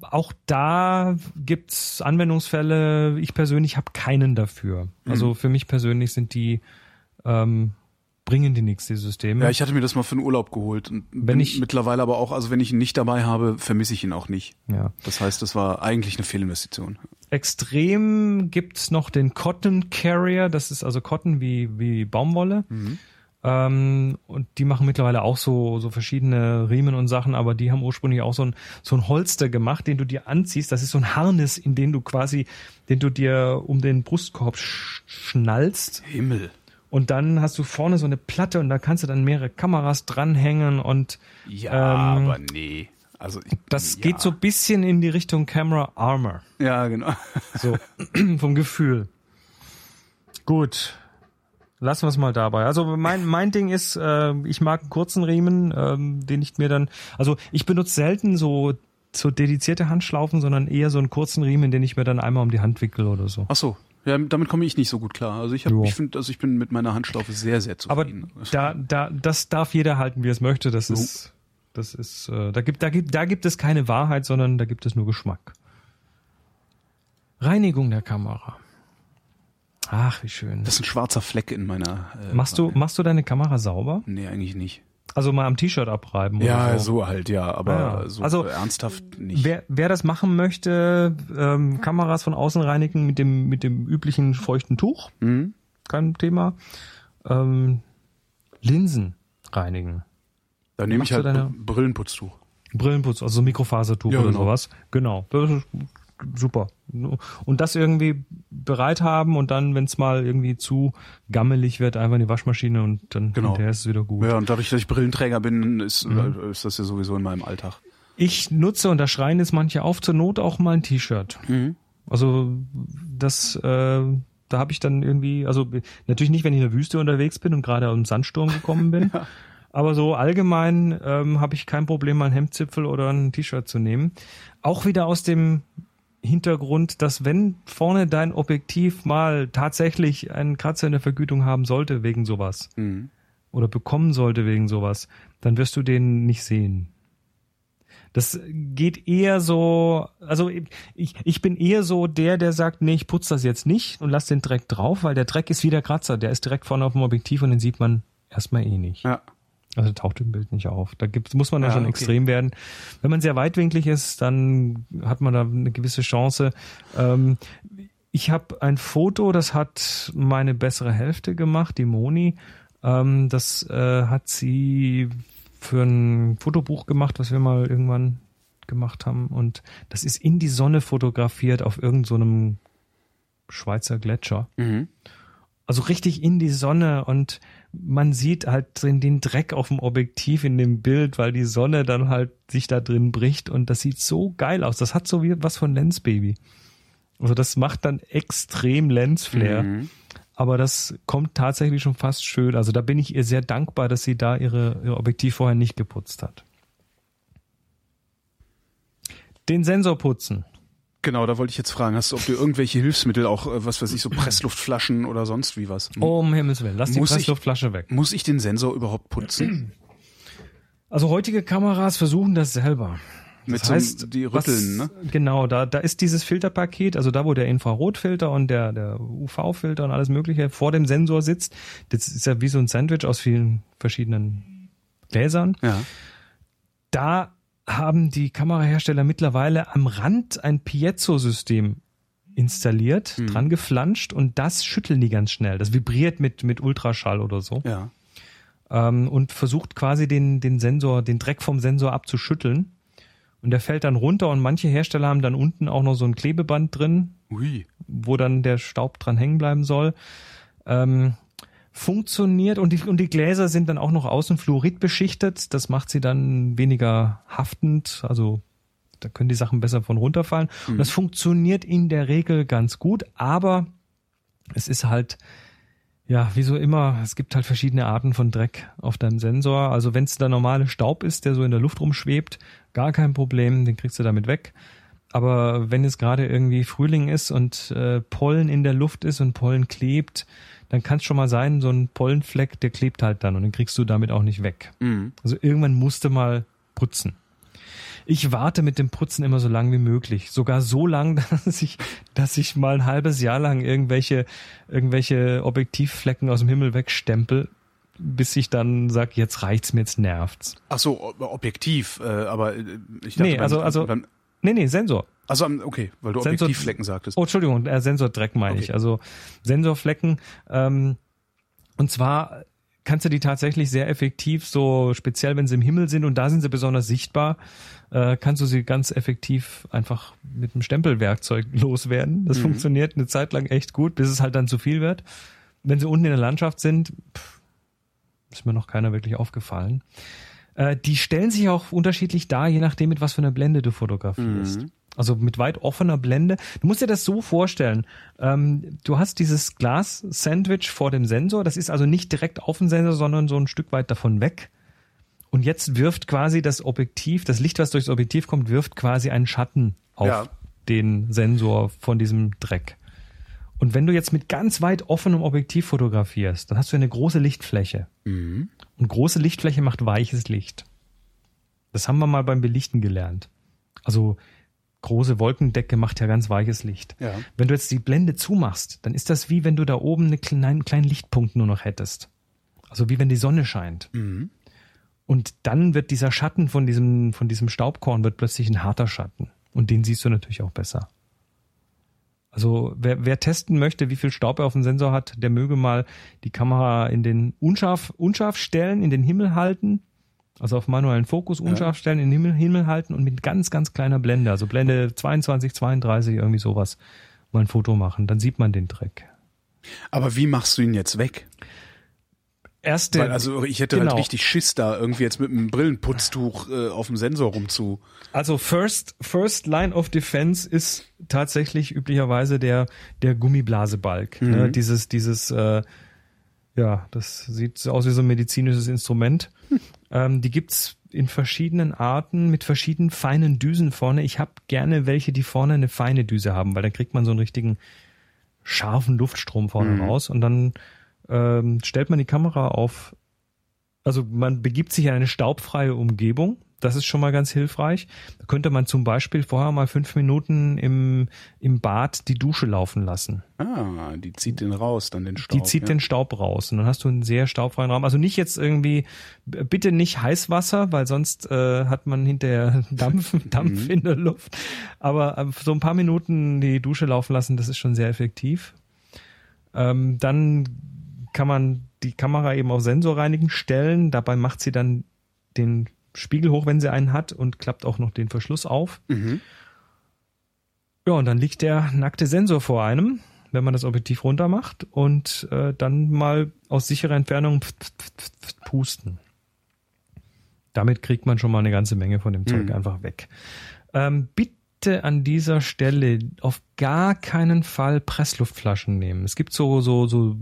auch da gibt's Anwendungsfälle. Ich persönlich habe keinen dafür. Mhm. Also für mich persönlich sind die ähm, bringen die nichts, die Systeme. Ja, ich hatte mir das mal für den Urlaub geholt. Und Wenn ich- mittlerweile aber auch, also wenn ich ihn nicht dabei habe, vermisse ich ihn auch nicht. ja. Das heißt, das war eigentlich eine Fehlinvestition. Extrem gibt's noch den Cotton Carrier. Das ist also Cotton wie wie Baumwolle. Mhm. Ähm, und die machen mittlerweile auch so, so verschiedene Riemen und Sachen, aber die haben ursprünglich auch so ein, so ein Holster gemacht, den du dir anziehst. Das ist so ein Harnis, in den du quasi, den du dir um den Brustkorb sch schnallst. Himmel. Und dann hast du vorne so eine Platte und da kannst du dann mehrere Kameras dranhängen und Ja, Ähm, aber nee. Also ich, das ja. geht so ein bisschen in die Richtung Camera Armor. Ja, genau. So, (clears throat) vom Gefühl. Gut. Lassen wir es mal dabei. Also mein, mein Ding ist, äh, ich mag einen kurzen Riemen, ähm, den ich mir dann, also ich benutze selten so, so dedizierte Handschlaufen, sondern eher so einen kurzen Riemen, den ich mir dann einmal um die Hand wickel oder so. Ach so. Ja, damit komme ich nicht so gut klar. Also ich habe, Jo. ich finde, also ich bin mit meiner Handschlaufe sehr, sehr Aber zufrieden. da, da, das darf jeder halten, wie er es möchte. Das ist, das ist, äh, da gibt, da gibt, da gibt es keine Wahrheit, sondern da gibt es nur Geschmack. Reinigung der Kamera. Ach, wie schön. das ist ein schwarzer Fleck in meiner. Äh, Machst du, machst du deine Kamera sauber? Nee, eigentlich nicht. Also mal am T-Shirt abreiben Ja, oder so. so halt, ja, aber Ah, so Also, ernsthaft nicht. Wer, wer das machen möchte, ähm, Kameras von außen reinigen mit dem, mit dem üblichen feuchten Tuch, Hm? kein Thema. Ähm, Linsen reinigen. Dann nehme ich halt Brillenputztuch. Brillenputz, also Mikrofasertuch Ja, oder genau. sowas. Genau. Das ist super. Und das irgendwie bereit haben und dann, wenn es mal irgendwie zu gammelig wird, einfach in die Waschmaschine und dann Genau. hinterher ist es wieder gut. Ja, und dadurch, dass ich Brillenträger bin, ist, Mhm. äh, ist das ja sowieso in meinem Alltag. Ich nutze, und da schreien jetzt manche auf, zur Not auch mal ein T-Shirt. Also das, äh, da habe ich dann irgendwie, also natürlich nicht, wenn ich in der Wüste unterwegs bin und gerade aus dem Sandsturm gekommen bin, (laughs) aber so allgemein ähm, habe ich kein Problem, mal einen Hemdzipfel oder ein T-Shirt zu nehmen. Auch wieder aus dem Hintergrund, dass wenn vorne dein Objektiv mal tatsächlich einen Kratzer in der Vergütung haben sollte wegen sowas Mhm. oder bekommen sollte wegen sowas, dann wirst du den nicht sehen. Das geht eher so, also ich, ich bin eher so der, der sagt, nee, ich putze das jetzt nicht und lass den Dreck drauf, weil der Dreck ist wie der Kratzer, der ist direkt vorne auf dem Objektiv und den sieht man erstmal eh nicht. Ja. Also taucht im Bild nicht auf. Da gibt, muss man dann Ja, schon okay. extrem werden. Wenn man sehr weitwinklig ist, dann hat man da eine gewisse Chance. Ähm, ich habe ein Foto, das hat meine bessere Hälfte gemacht, die Moni. Ähm, das äh, hat sie für ein Fotobuch gemacht, was wir mal irgendwann gemacht haben. Und das ist in die Sonne fotografiert auf irgendeinem so einem Schweizer Gletscher. Mhm. Also richtig in die Sonne und man sieht halt den, den Dreck auf dem Objektiv in dem Bild, weil die Sonne dann halt sich da drin bricht und das sieht so geil aus. Das hat so wie was von Lens Baby. Also das macht dann extrem Lensflair. Mhm. Aber das kommt tatsächlich schon fast schön. Also da bin ich ihr sehr dankbar, dass sie da ihre, ihr Objektiv vorher nicht geputzt hat. Den Sensor putzen. Genau, da wollte ich jetzt fragen, hast du, ob du irgendwelche Hilfsmittel, auch, äh, was weiß ich, so (clears throat) Pressluftflaschen oder sonst wie was? Oh, um Himmels Willen, lass die Muss ich- Pressluftflasche weg. Muss ich den Sensor überhaupt putzen? (clears throat) Also heutige Kameras versuchen das selber. Mit Das so heißt, die rütteln, was, ne? Genau, da, da ist dieses Filterpaket, also da, wo der Infrarotfilter und der, der UV-Filter und alles Mögliche vor dem Sensor sitzt. Das ist ja wie so ein Sandwich aus vielen verschiedenen Gläsern. Ja. Da haben die Kamerahersteller mittlerweile am Rand ein Piezo-System installiert, Mhm. dran geflanscht und das schütteln die ganz schnell. Das vibriert mit, mit Ultraschall oder so Ja. ähm, und versucht quasi den, den Sensor, den Dreck vom Sensor abzuschütteln. Und der fällt dann runter und manche Hersteller haben dann unten auch noch so ein Klebeband drin, Ui. wo dann der Staub dran hängen bleiben soll. Ähm, funktioniert und die, und die Gläser sind dann auch noch außen fluorid beschichtet. Das macht sie dann weniger haftend, also da können die Sachen besser von runterfallen. Und das funktioniert in der Regel ganz gut, aber es ist halt, ja, wie so immer, es gibt halt verschiedene Arten von Dreck auf deinem Sensor. Also wenn es der normale Staub ist, der so in der Luft rumschwebt, gar kein Problem, den kriegst du damit weg. Aber wenn es gerade irgendwie Frühling ist und äh, Pollen in der Luft ist und Pollen klebt, dann kann es schon mal sein, so ein Pollenfleck, der klebt halt dann und den kriegst du damit auch nicht weg. Mhm. Also irgendwann musste mal putzen. Ich warte mit dem Putzen immer so lang wie möglich. Sogar so lang, (laughs) dass ich, dass ich mal ein halbes Jahr lang irgendwelche, irgendwelche Objektivflecken aus dem Himmel wegstempel, bis ich dann sag, jetzt reicht's mir, jetzt nervt's. Ach so, ob- objektiv, äh, aber äh, ich dachte Nee, beim- also- also- beim, Nee, nee, Sensor. also okay, weil du Sensor- Objektivflecken sagtest. Oh, Entschuldigung, äh, Sensordreck meine Okay. ich. Also Sensorflecken. Ähm, und zwar kannst du die tatsächlich sehr effektiv, so speziell wenn sie im Himmel sind und da sind sie besonders sichtbar, äh, kannst du sie ganz effektiv einfach mit einem Stempelwerkzeug (laughs) loswerden. Das funktioniert eine Zeit lang echt gut, bis es halt dann zu viel wird. Wenn sie unten in der Landschaft sind, pff, ist mir noch keiner wirklich aufgefallen. Äh, die stellen sich auch unterschiedlich dar, je nachdem, mit was für einer Blende du fotografierst. Also mit weit offener Blende. Du musst dir das so vorstellen. Ähm, du hast dieses Glas-Sandwich vor dem Sensor. Das ist also nicht direkt auf dem Sensor, sondern so ein Stück weit davon weg. Und jetzt wirft quasi das Objektiv, das Licht, was durchs Objektiv kommt, wirft quasi einen Schatten auf Ja. den Sensor von diesem Dreck. Und wenn du jetzt mit ganz weit offenem Objektiv fotografierst, dann hast du eine große Lichtfläche. Mhm. Und große Lichtfläche macht weiches Licht. Das haben wir mal beim Belichten gelernt. Also große Wolkendecke macht ja ganz weiches Licht. Ja. Wenn du jetzt die Blende zumachst, dann ist das wie wenn du da oben einen kleinen Lichtpunkt nur noch hättest. Also wie wenn die Sonne scheint. Mhm. Und dann wird dieser Schatten von diesem, von diesem Staubkorn wird plötzlich ein harter Schatten. Und den siehst du natürlich auch besser. Also wer, wer testen möchte, wie viel Staub er auf dem Sensor hat, der möge mal die Kamera in den unscharf, unscharf stellen, in den Himmel halten. Also auf manuellen Fokus unscharf stellen, in den Himmel, Himmel halten und mit ganz, ganz kleiner Blende, also Blende 22, 32, irgendwie sowas, mal ein Foto machen. Dann sieht man den Dreck. Aber wie machst du ihn jetzt weg? Erste, Weil also ich hätte genau. halt richtig Schiss da irgendwie jetzt mit einem Brillenputztuch äh, auf dem Sensor rumzu. Also first, first line of defense ist tatsächlich üblicherweise der, der Gummiblasebalg. Ne? Dieses, dieses, äh, ja, das sieht so aus wie so ein medizinisches Instrument. Ähm, die gibt's in verschiedenen Arten mit verschiedenen feinen Düsen vorne. Ich habe gerne welche, die vorne eine feine Düse haben, weil dann kriegt man so einen richtigen scharfen Luftstrom vorne raus und dann ähm, stellt man die Kamera auf also man begibt sich in eine staubfreie Umgebung. Das ist schon mal ganz hilfreich. Da könnte man zum Beispiel vorher mal fünf Minuten im, im Bad die Dusche laufen lassen. Ah, die zieht den raus, dann den Staub. Die zieht ja. den Staub raus und dann hast du einen sehr staubfreien Raum. Also nicht jetzt irgendwie, bitte nicht Heißwasser, weil sonst äh, hat man hinterher (laughs) Dampf, Dampf in der Luft. Aber äh, so ein paar Minuten die Dusche laufen lassen, das ist schon sehr effektiv. Ähm, dann kann man die Kamera eben auf Sensorreinigen stellen. Dabei macht sie dann den Spiegel hoch, wenn sie einen hat und klappt auch noch den Verschluss auf. Mhm. Ja, und dann liegt der nackte Sensor vor einem, wenn man das Objektiv runter macht und äh, dann mal aus sicherer Entfernung pft, pft, pft, pusten. Damit kriegt man schon mal eine ganze Menge von dem Zeug Mhm. einfach weg. Ähm, bitte an dieser Stelle auf gar keinen Fall Pressluftflaschen nehmen. Es gibt so, so, so,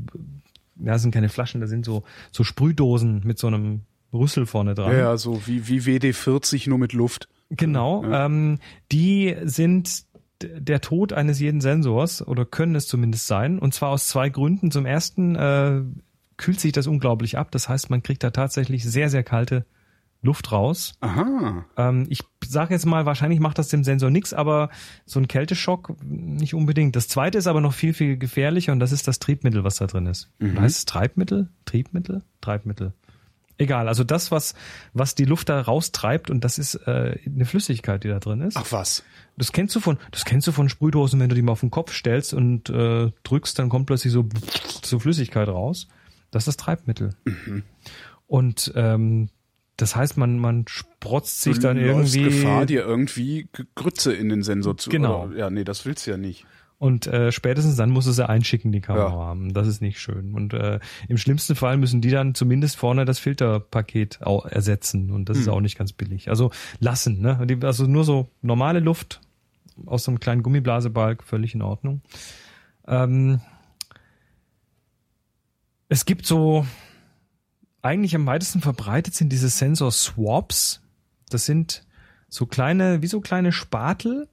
ja, das sind keine Flaschen, da sind so, so Sprühdosen mit so einem Rüssel vorne dran. Ja, ja, so wie, wie WD-40 nur mit Luft. Genau, ähm, die sind der Tod eines jeden Sensors oder können es zumindest sein. Und zwar aus zwei Gründen. Zum ersten äh, kühlt sich das unglaublich ab. Das heißt, man kriegt da tatsächlich sehr, sehr kalte Luft raus. Aha. Ähm, ich sage jetzt mal, wahrscheinlich macht das dem Sensor nichts, aber so ein Kälteschock nicht unbedingt. Das zweite ist aber noch viel, viel gefährlicher und das ist das Triebmittel, was da drin ist. Mhm. Heißt es Treibmittel? Triebmittel? Treibmittel. Egal, also das, was, was die Luft da raustreibt und das ist äh, eine Flüssigkeit, die da drin ist. Ach was. Das kennst du von, das kennst du von Sprühdosen, wenn du die mal auf den Kopf stellst und äh, drückst, dann kommt plötzlich so, so Flüssigkeit raus. Das ist das Treibmittel. Mhm. Und ähm, das heißt, man, man sprotzt sich du dann irgendwie. Gefahr, dir irgendwie Grütze in den Sensor zu. Genau. Oder, ja, nee, das willst du ja nicht. Und äh, spätestens dann muss es ja einschicken, die Kamera Ja. haben. Das ist nicht schön. Und äh, im schlimmsten Fall müssen die dann zumindest vorne das Filterpaket auch ersetzen. Und das ist auch nicht ganz billig. Also lassen, ne? Also nur so normale Luft aus so einem kleinen Gummiblasebalg, völlig in Ordnung. Ähm, es gibt so, eigentlich am weitesten verbreitet sind diese Sensor Swaps. Das sind so kleine, wie so kleine Spatel,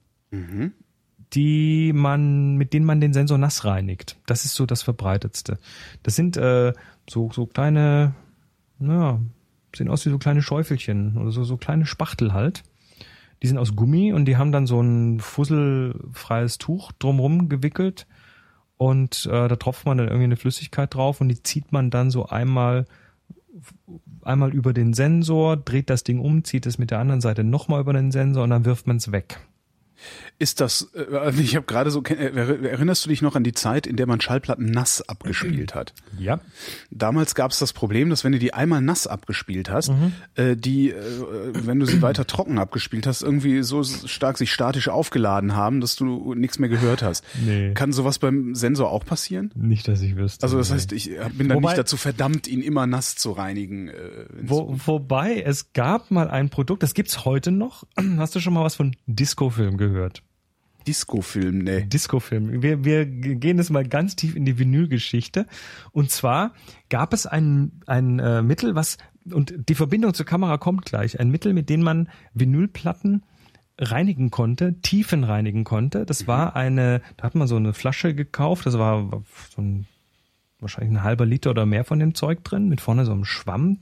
die man, mit denen man den Sensor nass reinigt. Das ist so das verbreitetste. Das sind äh, so, so kleine, naja, sehen aus wie so kleine Schäufelchen oder so, so kleine Spachtel halt. Die sind aus Gummi und die haben dann so ein fusselfreies Tuch drumrum gewickelt und äh, da tropft man dann irgendwie eine Flüssigkeit drauf und die zieht man dann so einmal einmal über den Sensor, dreht das Ding um, zieht es mit der anderen Seite nochmal über den Sensor und dann wirft man es weg. Ist das, äh, also ich habe gerade so, äh, erinnerst du dich noch an die Zeit, in der man Schallplatten nass abgespielt hat? Ja. Damals gab es das Problem, dass wenn du die einmal nass abgespielt hast, Mhm. äh, die, wenn du sie weiter trocken abgespielt hast, irgendwie so stark sich statisch aufgeladen haben, dass du nichts mehr gehört hast. Nee. Kann sowas beim Sensor auch passieren? Nicht, dass ich wüsste. Also das heißt, ich bin dann Wobei- nicht dazu verdammt, ihn immer nass zu reinigen. Wo, wobei, es gab mal ein Produkt, das gibt's heute noch. (clears throat) Hast du schon mal was von Discofilm gehört? Disco-Film, nee. Discofilm. Wir, wir gehen jetzt mal ganz tief in die Vinylgeschichte. Und zwar gab es ein, ein äh, Mittel, was, und die Verbindung zur Kamera kommt gleich, ein Mittel, mit dem man Vinylplatten reinigen konnte, Tiefen reinigen konnte. Das war eine, da hat man so eine Flasche gekauft, das war so ein wahrscheinlich ein halber Liter oder mehr von dem Zeug drin, mit vorne so einem Schwamm.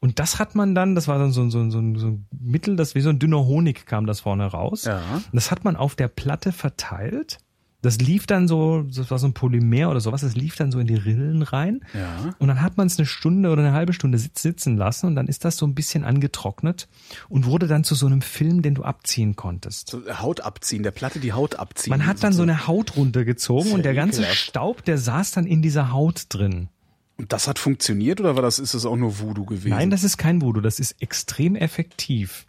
Und das hat man dann, das war dann so, ein- so, so, so ein Mittel, das wie so ein dünner Honig kam das vorne raus. Ja. Das hat man auf der Platte verteilt. Das lief dann so, das war so ein Polymer oder sowas, das lief dann so in die Rillen rein. Ja. Und dann hat man es eine Stunde oder eine halbe Stunde sitz, sitzen lassen und dann ist das so ein bisschen angetrocknet und wurde dann zu so einem Film, den du abziehen konntest. So Haut abziehen, der Platte die Haut abziehen. Man hat dann so eine Haut runtergezogen und der ganze ekelhaft. Staub, der saß dann in dieser Haut drin. Und das hat funktioniert oder war das, ist das auch nur Voodoo gewesen? Nein, das ist kein Voodoo, das ist extrem effektiv.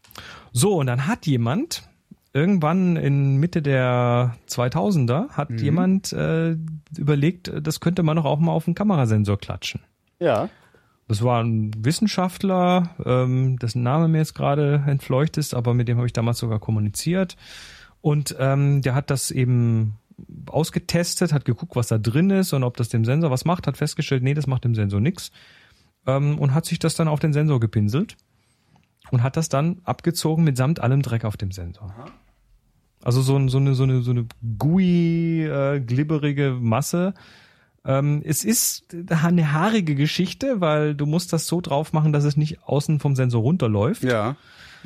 So, und dann hat jemand irgendwann in Mitte der 2000er hat jemand äh, überlegt, das könnte man doch auch mal auf einen Kamerasensor klatschen. ja. Das war ein Wissenschaftler, ähm, dessen Name mir jetzt gerade entfleucht ist, aber mit dem habe ich damals sogar kommuniziert. Und ähm, der hat das eben ausgetestet, hat geguckt, was da drin ist und ob das dem Sensor was macht, hat festgestellt, nee, das macht dem Sensor nix ähm, und hat sich das dann auf den Sensor gepinselt und hat das dann abgezogen mitsamt allem Dreck auf dem Sensor. Also so, so eine so eine so eine gooey äh, glibberige Masse. Ähm, es ist eine haarige Geschichte, weil du musst das so drauf machen, dass es nicht außen vom Sensor runterläuft. Ja.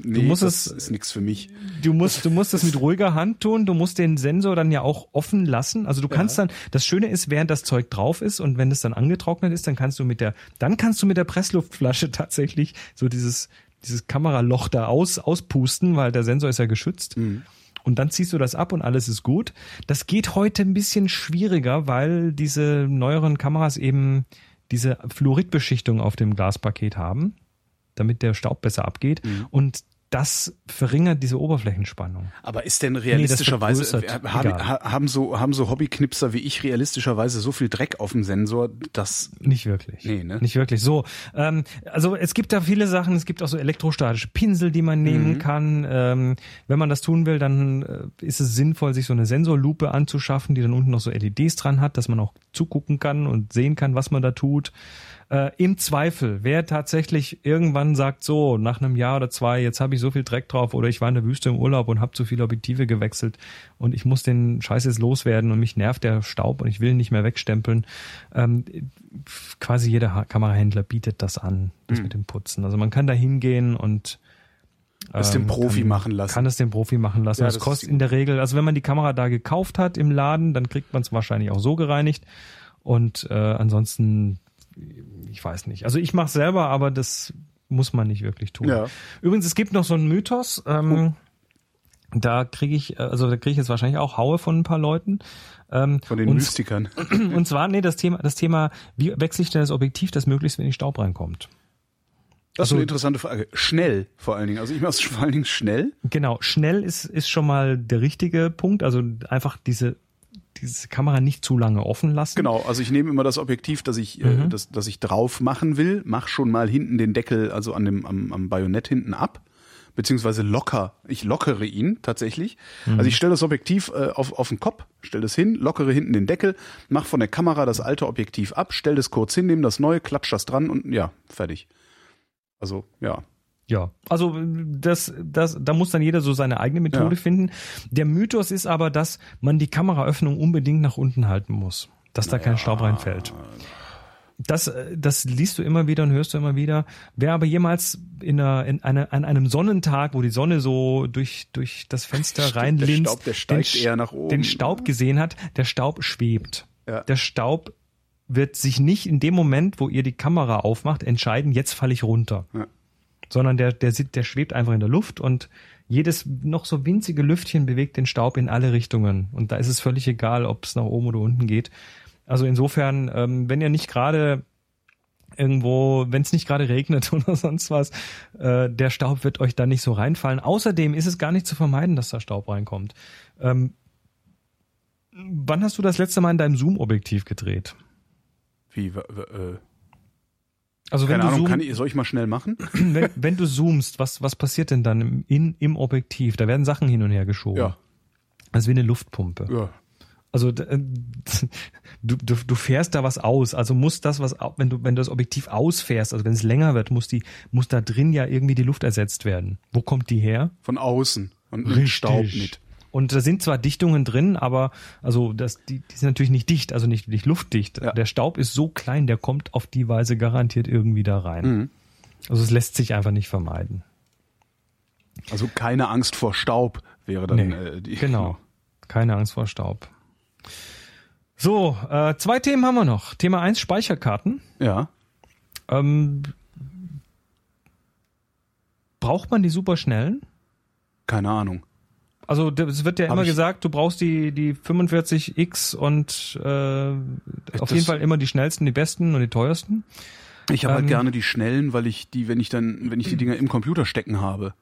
Nee, musst das es- ist nichts für mich. Du musst, du musst das mit ruhiger Hand tun. Du musst den Sensor dann ja auch offen lassen. Also du kannst dann, das Schöne ist, während das Zeug drauf ist und wenn es dann angetrocknet ist, dann kannst du mit der, dann kannst du mit der Pressluftflasche (laughs) tatsächlich so dieses, dieses Kameraloch da aus, auspusten, weil der Sensor ist ja geschützt. Und dann ziehst du das ab und alles ist gut. Das geht heute ein bisschen schwieriger, weil diese neueren Kameras eben diese Fluoridbeschichtung auf dem Glaspaket haben, damit der Staub besser abgeht. Und das verringert diese Oberflächenspannung. Aber ist denn realistischerweise, äh, haben, haben so, haben so Hobbyknipser wie ich realistischerweise so viel Dreck auf dem Sensor, dass, Nicht wirklich. Nee, ne? Nicht wirklich. So, ähm, also es gibt da viele Sachen. Es gibt auch so elektrostatische Pinsel, die man Mhm. nehmen kann. Ähm, wenn man das tun will, dann äh, ist es sinnvoll, sich so eine Sensorlupe anzuschaffen, die dann unten noch so LEDs dran hat, dass man auch zugucken kann und sehen kann, was man da tut. Äh, Im Zweifel, wer tatsächlich irgendwann sagt, so nach einem Jahr oder zwei, jetzt habe ich so viel Dreck drauf oder ich war in der Wüste im Urlaub und habe zu viele Objektive gewechselt und ich muss den Scheiß jetzt loswerden und mich nervt der Staub und ich will ihn nicht mehr wegstempeln. Ähm, quasi jeder Ha- Kamerahändler bietet das an, das Hm. mit dem Putzen. Also man kann da hingehen und es dem ähm, Profi kann, machen lassen. Kann es dem Profi machen lassen. Ja, das das kostet in der Regel, also wenn man die Kamera da gekauft hat im Laden, dann kriegt man es wahrscheinlich auch so gereinigt. Und äh, ansonsten, ich weiß nicht. Also ich mache selber, aber das muss man nicht wirklich tun. Ja. Übrigens, es gibt noch so einen Mythos. Ähm, Da kriege ich, äh, also da kriege ich jetzt wahrscheinlich auch Haue von ein paar Leuten. Ähm, Von den und, Mystikern. (clears throat) und zwar, nee, das Thema, das Thema, wie wechsle ich denn das Objektiv, dass möglichst wenig Staub reinkommt? Das ist Also- eine interessante Frage. Schnell vor allen Dingen. Also ich mache es (laughs) vor allen Dingen schnell. Genau, schnell ist, ist schon mal der richtige Punkt. Also einfach diese, diese Kamera nicht zu lange offen lassen. Genau, also ich nehme immer das Objektiv, das ich, äh, das, das ich drauf machen will, mach schon mal hinten den Deckel, also an dem, am, am Bajonett hinten ab, beziehungsweise locker. Ich lockere ihn tatsächlich. Also ich stelle das Objektiv äh, auf, auf den Kopf, stelle das hin, lockere hinten den Deckel, mach von der Kamera das alte Objektiv ab, stell das kurz hin, nehme das neue, klatsch das dran und ja, fertig. Also, ja. Ja, also das, das, da muss dann jeder so seine eigene Methode Ja. finden. Der Mythos ist aber, dass man die Kameraöffnung unbedingt nach unten halten muss, dass da kein Staub reinfällt. Das, das liest du immer wieder und hörst du immer wieder. Wer aber jemals in, einer, in einer, an einem Sonnentag, wo die Sonne so durch, durch das Fenster der reinlinst, Staub, der steigt den, eher nach oben. den Staub gesehen hat, der Staub schwebt. Ja. Der Staub wird sich nicht in dem Moment, wo ihr die Kamera aufmacht, entscheiden, jetzt falle ich runter Ja. Sondern der, der, der schwebt einfach in der Luft und jedes noch so winzige Lüftchen bewegt den Staub in alle Richtungen. Und da ist es völlig egal, ob es nach oben oder unten geht. Also insofern, ähm, wenn ihr nicht gerade irgendwo, wenn es nicht gerade regnet (laughs) oder sonst was, äh, der Staub wird euch da nicht so reinfallen. Außerdem ist es gar nicht zu vermeiden, dass da Staub reinkommt. Ähm, wann hast du das letzte Mal in deinem Zoom-Objektiv gedreht? Wie, äh, Also wenn keine du Ahnung, Zoom, kann ich, soll ich mal schnell machen? (clears throat) wenn, wenn du zoomst, was, was passiert denn dann im, in, im Objektiv? Da werden Sachen hin und her geschoben. Ja, Also wie eine Luftpumpe. ja. Also äh, (laughs) du, du, du fährst da was aus. Also muss das, was wenn du, wenn du das Objektiv ausfährst, also wenn es länger wird, muss die, muss da drin ja irgendwie die Luft ersetzt werden. Wo kommt die her? Von außen und nimmt Staub mit. Und da sind zwar Dichtungen drin, aber also das, die, die sind natürlich nicht dicht, also nicht, nicht luftdicht. Ja. Der Staub ist so klein, der kommt auf die Weise garantiert irgendwie da rein. Mhm. Also es lässt sich einfach nicht vermeiden. Also keine Angst vor Staub wäre dann Nee, äh, die. Genau. Keine Angst vor Staub. So, äh, zwei Themen haben wir noch. Thema eins Speicherkarten. Ja. Ähm, braucht man die superschnellen? Keine Ahnung. Also es wird ja Hab immer gesagt, du brauchst die, die 45X und äh, auf jeden Fall immer die schnellsten, die besten und die teuersten. Ich habe Ähm, halt gerne die schnellen, weil ich die, wenn ich dann, wenn ich die Dinger im Computer stecken habe,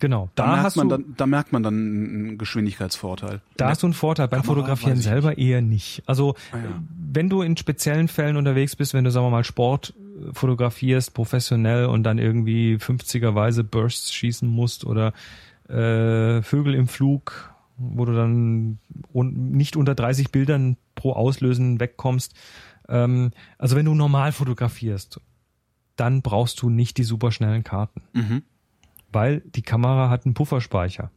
Genau. da, Da, merkt man du, dann, da merkt man dann einen Geschwindigkeitsvorteil. da hast du einen Vorteil. Beim Kamera Fotografieren selber eher nicht. Also Ah, ja. wenn du in speziellen Fällen unterwegs bist, wenn du sagen wir mal Sport äh, fotografierst, professionell und dann irgendwie 50er-weise Bursts schießen musst oder äh, Vögel im Flug, wo du dann un nicht unter 30 Bildern pro Auslösen wegkommst. Ähm, also wenn du normal fotografierst, dann brauchst du nicht die superschnellen Karten, Mhm. weil die Kamera hat einen Pufferspeicher.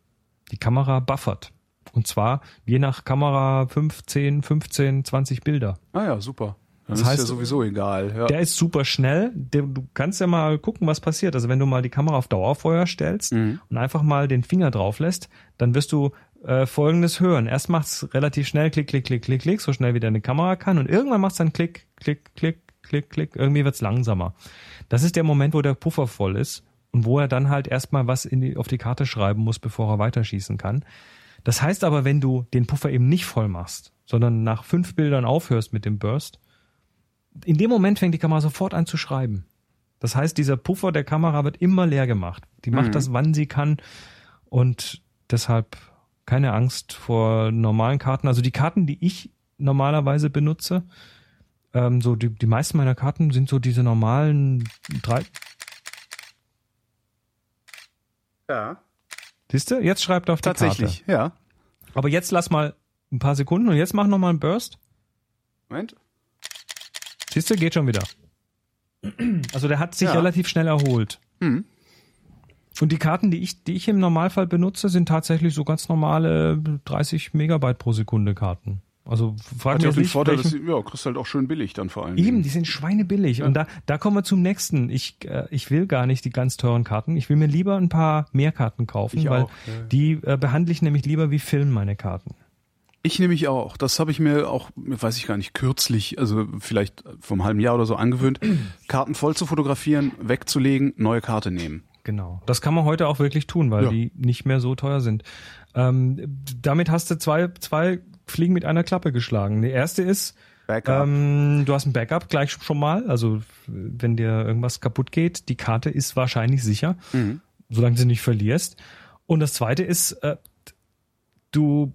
Die Kamera buffert. Und zwar je nach Kamera 15, 15, 20 Bilder. Ah ja, super. Das ist heißt, ja sowieso egal. Ja. Der ist super schnell. Du kannst ja mal gucken, was passiert. Also wenn du mal die Kamera auf Dauerfeuer stellst Mhm. und einfach mal den Finger drauf lässt, dann wirst du äh, Folgendes hören. Erst macht's relativ schnell Klick, Klick, Klick, Klick, Klick, so schnell wie deine Kamera kann und irgendwann macht's dann Klick, Klick, Klick, Klick, Klick. Irgendwie wird's langsamer. Das ist der Moment, wo der Puffer voll ist und wo er dann halt erstmal was in die, auf die Karte schreiben muss, bevor er weiterschießen kann. Das heißt aber, wenn du den Puffer eben nicht voll machst, sondern nach fünf Bildern aufhörst mit dem Burst, in dem Moment fängt die Kamera sofort an zu schreiben. Das heißt, dieser Puffer der Kamera wird immer leer gemacht. Die macht Mhm. das, wann sie kann. Und deshalb keine Angst vor normalen Karten. Also die Karten, die ich normalerweise benutze, ähm, so die, die meisten meiner Karten sind so diese normalen drei. ja. Siehst du? Jetzt schreibt er auf die Tatsächlich, ja. Karte. Aber jetzt lass mal ein paar Sekunden und jetzt mach noch mal einen Burst. Moment. Siehst du, geht schon wieder. Also der hat sich Ja. relativ schnell erholt. Mhm. Und die Karten, die ich, die ich im Normalfall benutze, sind tatsächlich so ganz normale 30 Megabyte pro Sekunde Karten. Also frag Hat mich ja den nicht, Vorteil, dass sie, ja, kriegst halt auch schön billig dann vor allem. Eben, die sind schweinebillig. Und da, da kommen wir zum nächsten. Ich, äh, ich will gar nicht die ganz teuren Karten. Ich will mir lieber ein paar mehr Karten kaufen, Ich weil auch, ja, ja. die äh, behandle ich nämlich lieber wie Film, meine Karten. Ich nehme mich auch. Das habe ich mir auch, weiß ich gar nicht, kürzlich, also vielleicht vom halben Jahr oder so angewöhnt, (clears throat) Karten voll zu fotografieren, wegzulegen, neue Karte nehmen. Genau. Das kann man heute auch wirklich tun, weil Ja. die nicht mehr so teuer sind. Ähm, damit hast du zwei, zwei Fliegen mit einer Klappe geschlagen. Die erste ist, ähm, du hast ein Backup gleich schon mal. Also wenn dir irgendwas kaputt geht, die Karte ist wahrscheinlich sicher, Mhm. solange du sie nicht verlierst. Und das zweite ist, äh, du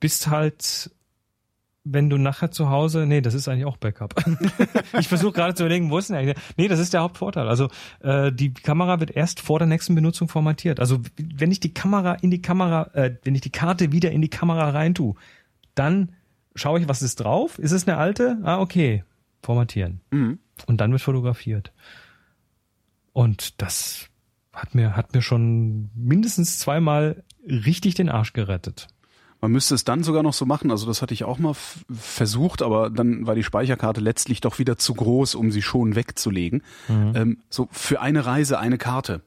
bist halt wenn du nachher zu Hause, nee, das ist eigentlich auch Backup. (laughs) ich versuche gerade zu überlegen, wo ist denn eigentlich? Nee, das ist der Hauptvorteil. Also äh, die Kamera wird erst vor der nächsten Benutzung formatiert. Also wenn ich die Kamera in die Kamera, äh, wenn ich die Karte wieder in die Kamera rein tue, dann schaue ich, was ist drauf. Ist es eine alte? Ah, okay, formatieren. Mhm. Und dann wird fotografiert. Und das hat mir hat mir schon mindestens zweimal richtig den Arsch gerettet. Man müsste es dann sogar noch so machen, also das hatte ich auch mal versucht, aber dann war die Speicherkarte letztlich doch wieder zu groß, um sie schon wegzulegen. Ähm, so für eine Reise eine Karte.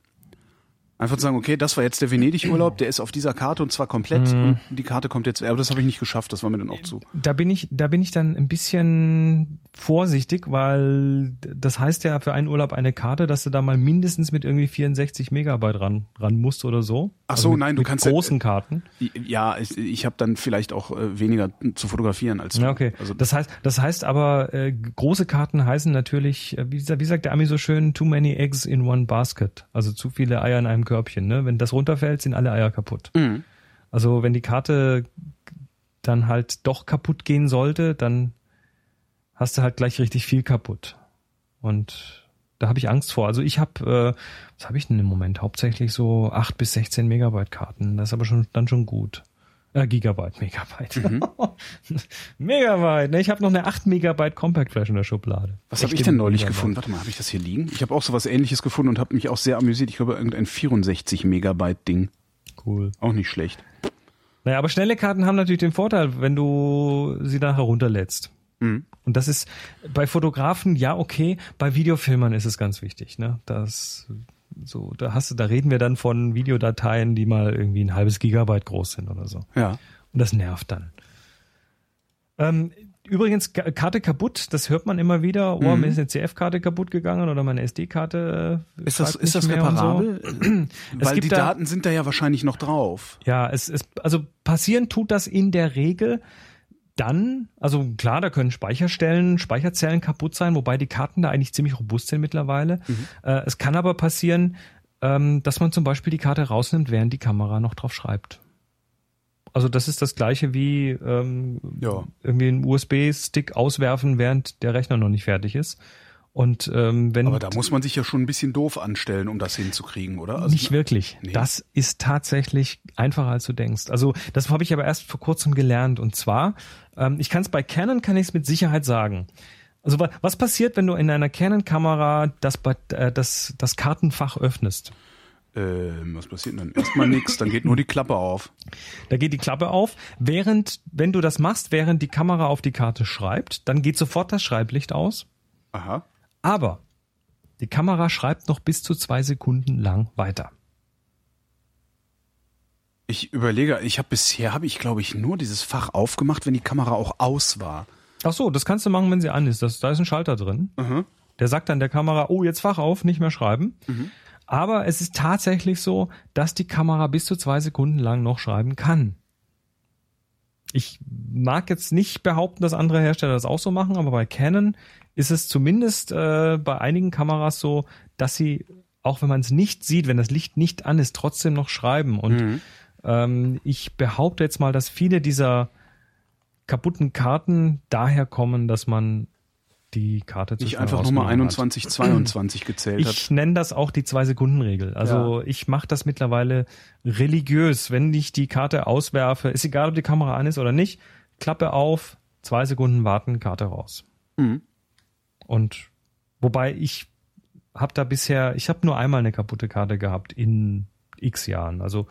Einfach zu sagen, okay, das war jetzt der Venedig-Urlaub, der ist auf dieser Karte und zwar komplett und die Karte kommt jetzt, aber das habe ich nicht geschafft, das war mir dann auch zu. Da bin ich, da bin ich dann ein bisschen vorsichtig, weil das heißt ja für einen Urlaub eine Karte, dass du da mal mindestens mit irgendwie 64 Megabyte ran, ran musst oder so. Ach so, mit, nein, du mit kannst ja- großen Karten. Ja, ich, ich habe dann vielleicht auch äh, weniger zu fotografieren als du. Ja, okay. Also das heißt, das heißt aber, äh, große Karten heißen natürlich, äh, wie, wie sagt der Ami so schön, too many eggs in one basket. Also zu viele Eier in einem Körbchen. Ne? Wenn das runterfällt, sind alle Eier kaputt. Mhm. Also wenn die Karte dann halt doch kaputt gehen sollte, dann hast du halt gleich richtig viel kaputt. Und da habe ich Angst vor. Also ich habe, äh, was habe ich denn im Moment? Hauptsächlich so 8 bis 16 Megabyte Karten. Das ist aber schon dann schon gut. Äh, Gigabyte, Megabyte. (laughs) Megabyte. Ne, ich habe noch eine 8 Megabyte Compact Flash in der Schublade. Was habe ich denn neulich Megabyte. gefunden? Warte mal, habe ich das hier liegen? Ich habe auch sowas ähnliches gefunden und habe mich auch sehr amüsiert. Ich glaube, irgendein 64 Megabyte Ding. Cool. Auch nicht schlecht. Naja, aber schnelle Karten haben natürlich den Vorteil, wenn du sie nachher runterlädst. Mhm. Und das ist bei Fotografen ja okay, bei Videofilmern ist es ganz wichtig, ne? Das so, da hast du, da reden wir dann von Videodateien, die mal irgendwie ein halbes Gigabyte groß sind oder so. Ja. Und das nervt dann. Ähm, übrigens, Ka- Karte kaputt, das hört man immer wieder. Oh, Mhm. mir ist eine CF-Karte kaputt gegangen oder meine SD-Karte. äh, Ist das, ist das und so. reparabel? (clears throat) Es Weil die da- Daten sind da ja wahrscheinlich noch drauf. Ja, es, es, also passieren tut das in der Regel dann, also klar, da können Speicherstellen, Speicherzellen kaputt sein, wobei die Karten da eigentlich ziemlich robust sind mittlerweile. Äh, es kann aber passieren, ähm, dass man zum Beispiel die Karte rausnimmt, während die Kamera noch drauf schreibt. Also das ist das gleiche wie ähm, Ja. irgendwie einen USB-Stick auswerfen, während der Rechner noch nicht fertig ist. Und ähm, wenn Aber da muss man sich ja schon ein bisschen doof anstellen, um das hinzukriegen, oder? Also, nicht wirklich. Nee. Das ist tatsächlich einfacher als du denkst. Also das habe ich aber erst vor kurzem gelernt. Und zwar, ähm, ich kann es bei Canon kann ich es mit Sicherheit sagen. Also wa- was passiert, wenn du in einer Canon-Kamera das, äh, das, das Kartenfach öffnest? Ähm, was passiert denn? Erstmal nix, dann geht nur die Klappe auf. Da geht die Klappe auf. Während, wenn du das machst, während die Kamera auf die Karte schreibt, dann geht sofort das Schreiblicht aus. Aha. Aber die Kamera schreibt noch bis zu zwei Sekunden lang weiter. Ich überlege, ich habe bisher, habe ich glaube ich nur dieses Fach aufgemacht, wenn die Kamera auch aus war. Ach so, das kannst du machen, wenn sie an ist. Das, da ist ein Schalter drin. Mhm. Der sagt dann der Kamera, oh, jetzt Fach auf, nicht mehr schreiben. Aber es ist tatsächlich so, dass die Kamera bis zu zwei Sekunden lang noch schreiben kann. Ich mag jetzt nicht behaupten, dass andere Hersteller das auch so machen, aber bei Canon ist es zumindest äh, bei einigen Kameras so, dass sie, auch wenn man es nicht sieht, wenn das Licht nicht an ist, trotzdem noch schreiben. Und ähm, ich behaupte jetzt mal, dass viele dieser kaputten Karten daher kommen, dass man die Karte zu schnell einfach hat. 21, 22 gezählt hat. Ich nenne das auch die Zwei-Sekunden-Regel. Also ich mache das mittlerweile religiös. Wenn ich die Karte auswerfe, ist egal, ob die Kamera an ist oder nicht, Klappe auf, zwei Sekunden warten, Karte raus. Mhm. Und wobei ich habe da bisher, ich habe nur einmal eine kaputte Karte gehabt in x Jahren. Also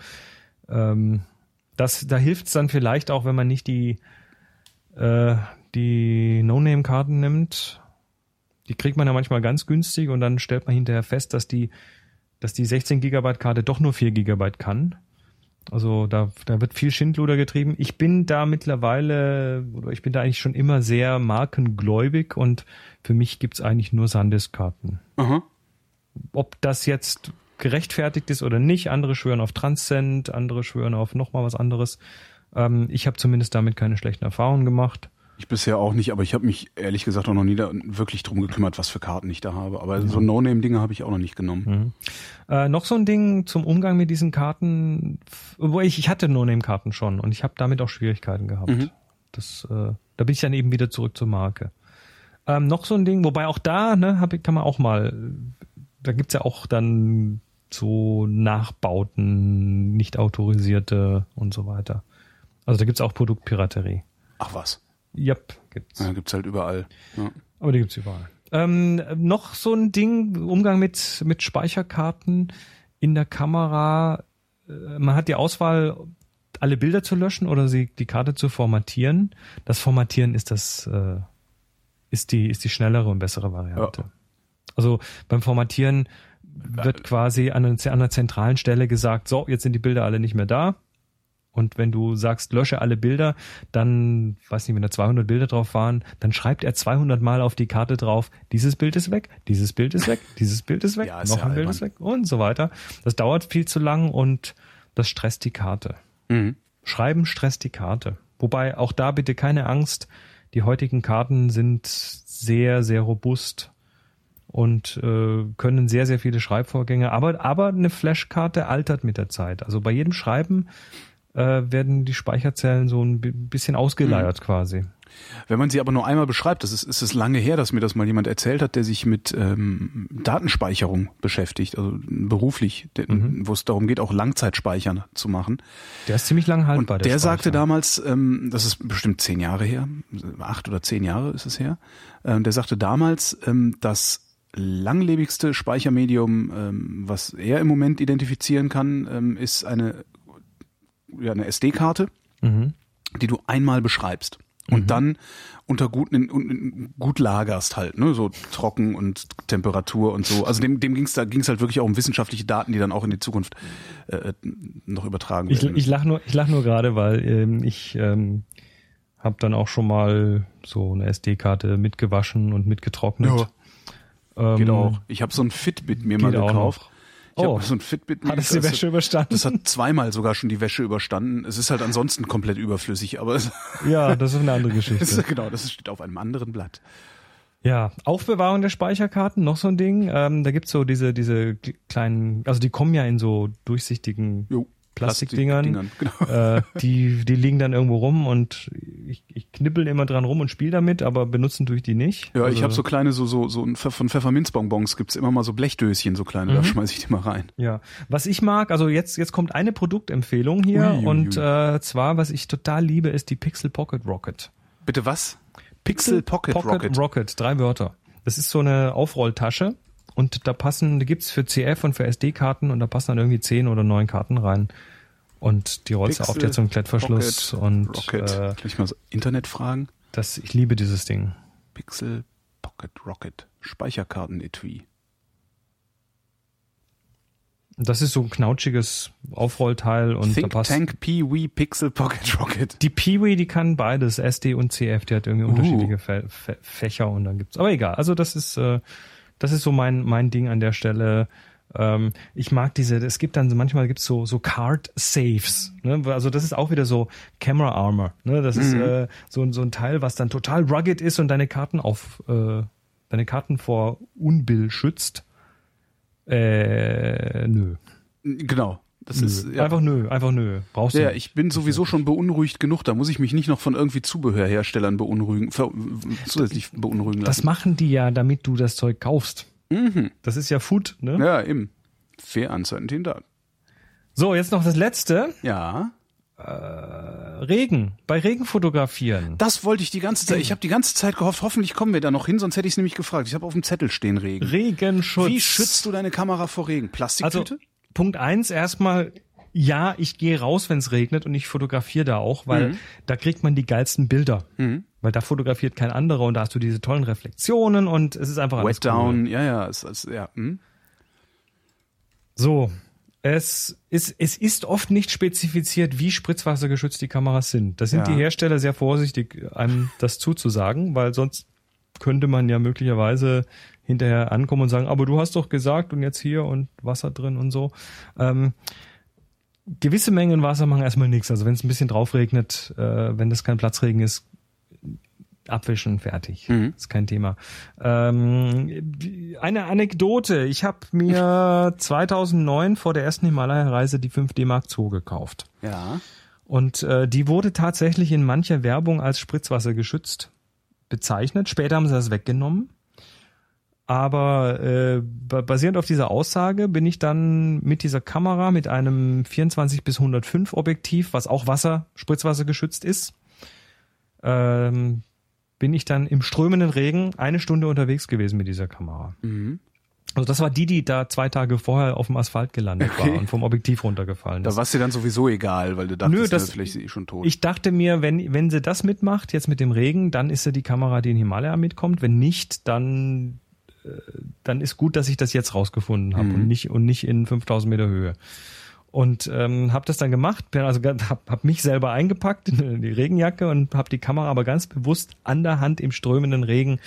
ähm, das, da hilft es dann vielleicht auch, wenn man nicht die äh, die No-Name-Karten nimmt. Die kriegt man ja manchmal ganz günstig und dann stellt man hinterher fest, dass die, dass die 16 Gigabyte Karte doch nur 4 Gigabyte kann. Also da, da wird viel Schindluder getrieben. Ich bin da mittlerweile, oder ich bin da eigentlich schon immer sehr markengläubig und für mich gibt's eigentlich nur Sandisk-Karten. Aha. Ob das jetzt gerechtfertigt ist oder nicht, andere schwören auf Transcend, andere schwören auf nochmal was anderes. Ähm, ich habe zumindest damit keine schlechten Erfahrungen gemacht. Ich bisher auch nicht, aber ich habe mich ehrlich gesagt auch noch nie da wirklich drum gekümmert, was für Karten ich da habe. Aber so No-Name-Dinge habe ich auch noch nicht genommen. Äh, noch so ein Ding zum Umgang mit diesen Karten, obwohl ich, ich hatte No-Name-Karten schon und ich habe damit auch Schwierigkeiten gehabt. Mhm. Das, äh, Da bin ich dann eben wieder zurück zur Marke. Ähm, noch so ein Ding, wobei auch da, ne, hab, ich- kann man auch mal, da gibt's ja auch dann so Nachbauten, nicht autorisierte und so weiter. Also da gibt's auch Produktpiraterie. Ach was. Yep, gibt's. Ja, gibt's halt überall. Ja. Aber die gibt's überall. Ähm, noch so ein Ding, Umgang mit, mit Speicherkarten in der Kamera. Äh, Man hat die Auswahl, alle Bilder zu löschen oder sie, die Karte zu formatieren. Das Formatieren ist das, äh, ist die, ist die schnellere und bessere Variante. Ja. Also beim Formatieren wird quasi an einer zentralen Stelle gesagt, so, jetzt sind die Bilder alle nicht mehr da. Und wenn du sagst, lösche alle Bilder, dann, weiß nicht, wenn da 200 Bilder drauf waren, dann schreibt er 200 Mal auf die Karte drauf, dieses Bild ist weg, dieses Bild ist weg, (laughs) dieses Bild ist weg, Ja, ist noch ja ein Bild ist weg und so weiter. Das dauert viel zu lang und das stresst die Karte. Mhm. Schreiben stresst die Karte. Wobei auch da bitte keine Angst. Die heutigen Karten sind sehr, sehr robust und äh, können sehr, sehr viele Schreibvorgänge. Aber, aber eine Flashkarte altert mit der Zeit. Also bei jedem Schreiben äh, werden die Speicherzellen so ein bi- bisschen ausgeleiert Mhm. quasi. Wenn man sie aber nur einmal beschreibt, das ist, ist es lange her, dass mir das mal jemand erzählt hat, der sich mit ähm, Datenspeicherung beschäftigt, also beruflich, der, Mhm. wo es darum geht, auch Langzeitspeichern zu machen. Der ist ziemlich lang haltbar. Und der, sagte Speicher. damals, ähm, das ist bestimmt zehn Jahre her, acht oder zehn Jahre ist es her, ähm, der sagte damals, ähm, das langlebigste Speichermedium, ähm, was er im Moment identifizieren kann, ähm, ist eine, ja, eine SD-Karte, Mhm. die du einmal beschreibst und dann unter gut, in, gut lagerst halt, ne, so trocken und Temperatur und so. Also dem, dem ging's da ging's halt wirklich auch um wissenschaftliche Daten, die dann auch in die Zukunft äh, noch übertragen Ich, werden. ich lach nur, ich lach nur gerade, weil ähm, ich ähm, habe dann auch schon mal so eine SD-Karte mitgewaschen und mitgetrocknet. Ähm, Geht auch. Ich habe so ein Fitbit mir mal gekauft. Ich Oh. habe so ein Fitbit Hat es die. Wäsche überstanden? Das hat zweimal sogar schon die Wäsche überstanden. Es ist halt ansonsten komplett überflüssig, aber es, Ja, das ist eine andere (laughs) es Geschichte. ist, genau, das steht auf einem anderen Blatt. Ja, Aufbewahrung der Speicherkarten, noch so ein Ding. Ähm, da gibt's so diese, diese kleinen, also die kommen ja in so durchsichtigen Jo, Plastikdingern. Plastikdingern, Genau. äh, die, die liegen dann irgendwo rum und ich, ich knibbel immer dran rum und spiele damit, aber benutzen tue ich die nicht. Ja, ich Also, habe so kleine, so, so, so von Pfefferminzbonbons gibt's immer mal so Blechdöschen, so kleine, Mhm. da schmeiß ich die mal rein. Ja, was ich mag, also jetzt jetzt kommt eine Produktempfehlung hier Ui, ui, und ui. äh, zwar was ich total liebe ist die Pixel Pocket Rocket. Bitte was? Pixel Pocket, Rocket. Rocket, drei Wörter. Das ist so eine Aufrolltasche und da passen, da gibt's für CF und für SD-Karten und da passen dann irgendwie zehn oder neun Karten rein. Und die rollst du auf, so einen Klettverschluss Pocket und Rocket. äh, Kann ich mal so Internet fragen? das, ich liebe dieses Ding. Pixel Pocket Rocket. Speicherkarten-Etui. Das ist so ein knautschiges Aufrollteil und da Think passt. Tank Pee-Wee Pixel Pocket Rocket. Die Peewee, die kann beides, SD und CF, die hat irgendwie unterschiedliche Fä Fä Fächer und dann gibt's. Aber egal, also das ist, äh, das ist so mein mein Ding an der Stelle. Ähm, ich mag diese, es gibt dann so- manchmal gibt's so so Card Saves, ne? Also das ist auch wieder so Camera Armor, ne? Das ist äh, so so ein Teil, was dann total rugged ist und deine Karten auf äh, deine Karten vor Unbill schützt. Äh, nö. Genau. Das nö. ist ja. Einfach nö, einfach nö. Brauchst du Ja, ich bin sowieso schon beunruhigt genug. Da muss ich mich nicht noch von irgendwie Zubehörherstellern beunruhigen, ver, zusätzlich beunruhigen Das lassen. machen die ja, damit du das Zeug kaufst. Das ist ja Food, ne? ja, eben. Fair Uncertainty in Doubt. So, jetzt noch das letzte. Ja. Regen. Bei Regen fotografieren. Das wollte ich die ganze Zeit. Ich habe die ganze Zeit gehofft, hoffentlich kommen wir da noch hin, sonst hätte ich es nämlich gefragt. Ich habe auf dem Zettel stehen Regen. Regenschutz. Wie schützt du deine Kamera vor Regen? Also, Plastiktüte? Punkt eins erstmal, ja, ich gehe raus, wenn es regnet und ich fotografiere da auch, weil Mhm. da kriegt man die geilsten Bilder. Weil da fotografiert kein anderer und da hast du diese tollen Reflexionen und es ist einfach alles Wet Down, ja, ja, es, es, ja. Hm? So, es ist, es ist oft nicht spezifiziert, wie spritzwassergeschützt die Kameras sind. Da sind Ja. die Hersteller sehr vorsichtig, einem das zuzusagen, weil sonst könnte man ja möglicherweise hinterher ankommen und sagen, aber du hast doch gesagt und jetzt hier und Wasser drin und so. Ähm, gewisse Mengen Wasser machen erstmal nichts. Also wenn es ein bisschen drauf regnet, äh, wenn das kein Platzregen ist, abwischen, fertig. Ist kein Thema. Ähm, eine Anekdote. Ich habe mir (laughs) 2009 vor der ersten Himalaya-Reise die 5D Mark II gekauft. Ja. Und äh, die wurde tatsächlich in mancher Werbung als Spritzwasser geschützt bezeichnet. Später haben sie das weggenommen. Aber äh, basierend auf dieser Aussage bin ich dann mit dieser Kamera mit einem 24 bis 105 Objektiv, was auch Wasser, Spritzwasser geschützt ist, ähm, bin ich dann im strömenden Regen eine Stunde unterwegs gewesen mit dieser Kamera. Mhm. Also das war die, die da zwei Tage vorher auf dem Asphalt gelandet Okay. war und vom Objektiv runtergefallen Da ist. war es dir dann sowieso egal, weil du dachtest, Nö, das- vielleicht ist sie schon tot. Ich dachte mir, wenn, wenn sie das mitmacht, jetzt mit dem Regen, dann ist sie die Kamera, die in Himalaya mitkommt. Wenn nicht, dann, dann ist gut, dass ich das jetzt rausgefunden habe Mhm. und nicht und nicht in 5000 Meter Höhe. Und ähm, habe das dann gemacht, also habe hab mich selber eingepackt in die Regenjacke und habe die Kamera aber ganz bewusst an der Hand im strömenden Regen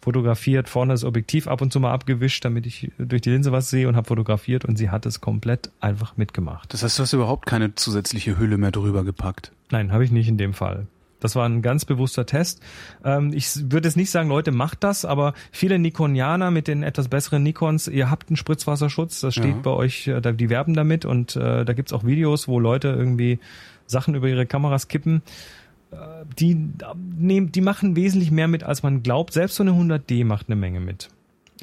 fotografiert, vorne das Objektiv ab und zu mal abgewischt, damit ich durch die Linse was sehe und habe fotografiert und sie hat es komplett einfach mitgemacht. das heißt, du hast überhaupt keine zusätzliche Hülle mehr drüber gepackt. Nein, habe ich nicht in dem Fall. Das war ein ganz bewusster Test. Ähm, ich würde jetzt nicht sagen, Leute, macht das, aber viele Nikonianer mit den etwas besseren Nikons, ihr habt einen Spritzwasserschutz, das steht Ja. bei euch, äh, die werben damit und äh, da gibt's auch Videos, wo Leute irgendwie Sachen über ihre Kameras kippen. Äh, die, die machen wesentlich mehr mit, als man glaubt. Selbst so eine 100D macht eine Menge mit.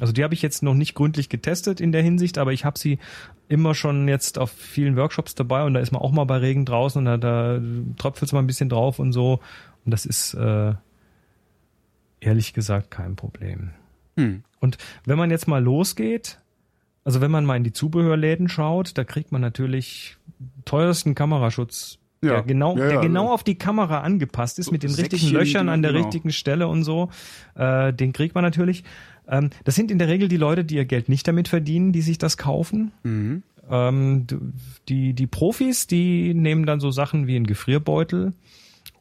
Also die habe ich jetzt noch nicht gründlich getestet in der Hinsicht, aber ich habe sie immer schon jetzt auf vielen Workshops dabei und da ist man auch mal bei Regen draußen und da, da tröpfelt mal ein bisschen drauf und so. Und das ist äh, ehrlich gesagt kein Problem. Hm. Und wenn man jetzt mal losgeht, also wenn man mal in die Zubehörläden schaut, da kriegt man natürlich teuersten Kameraschutz, Ja. der genau, Ja, der ja. genau auf die Kamera angepasst ist, So mit den richtigen Löchern an der genau. richtigen Stelle und so. Äh, den kriegt man natürlich. Ähm, das sind in der Regel die Leute, die ihr Geld nicht damit verdienen, die sich das kaufen. Mhm. Ähm, die, die Profis, die nehmen dann so Sachen wie einen Gefrierbeutel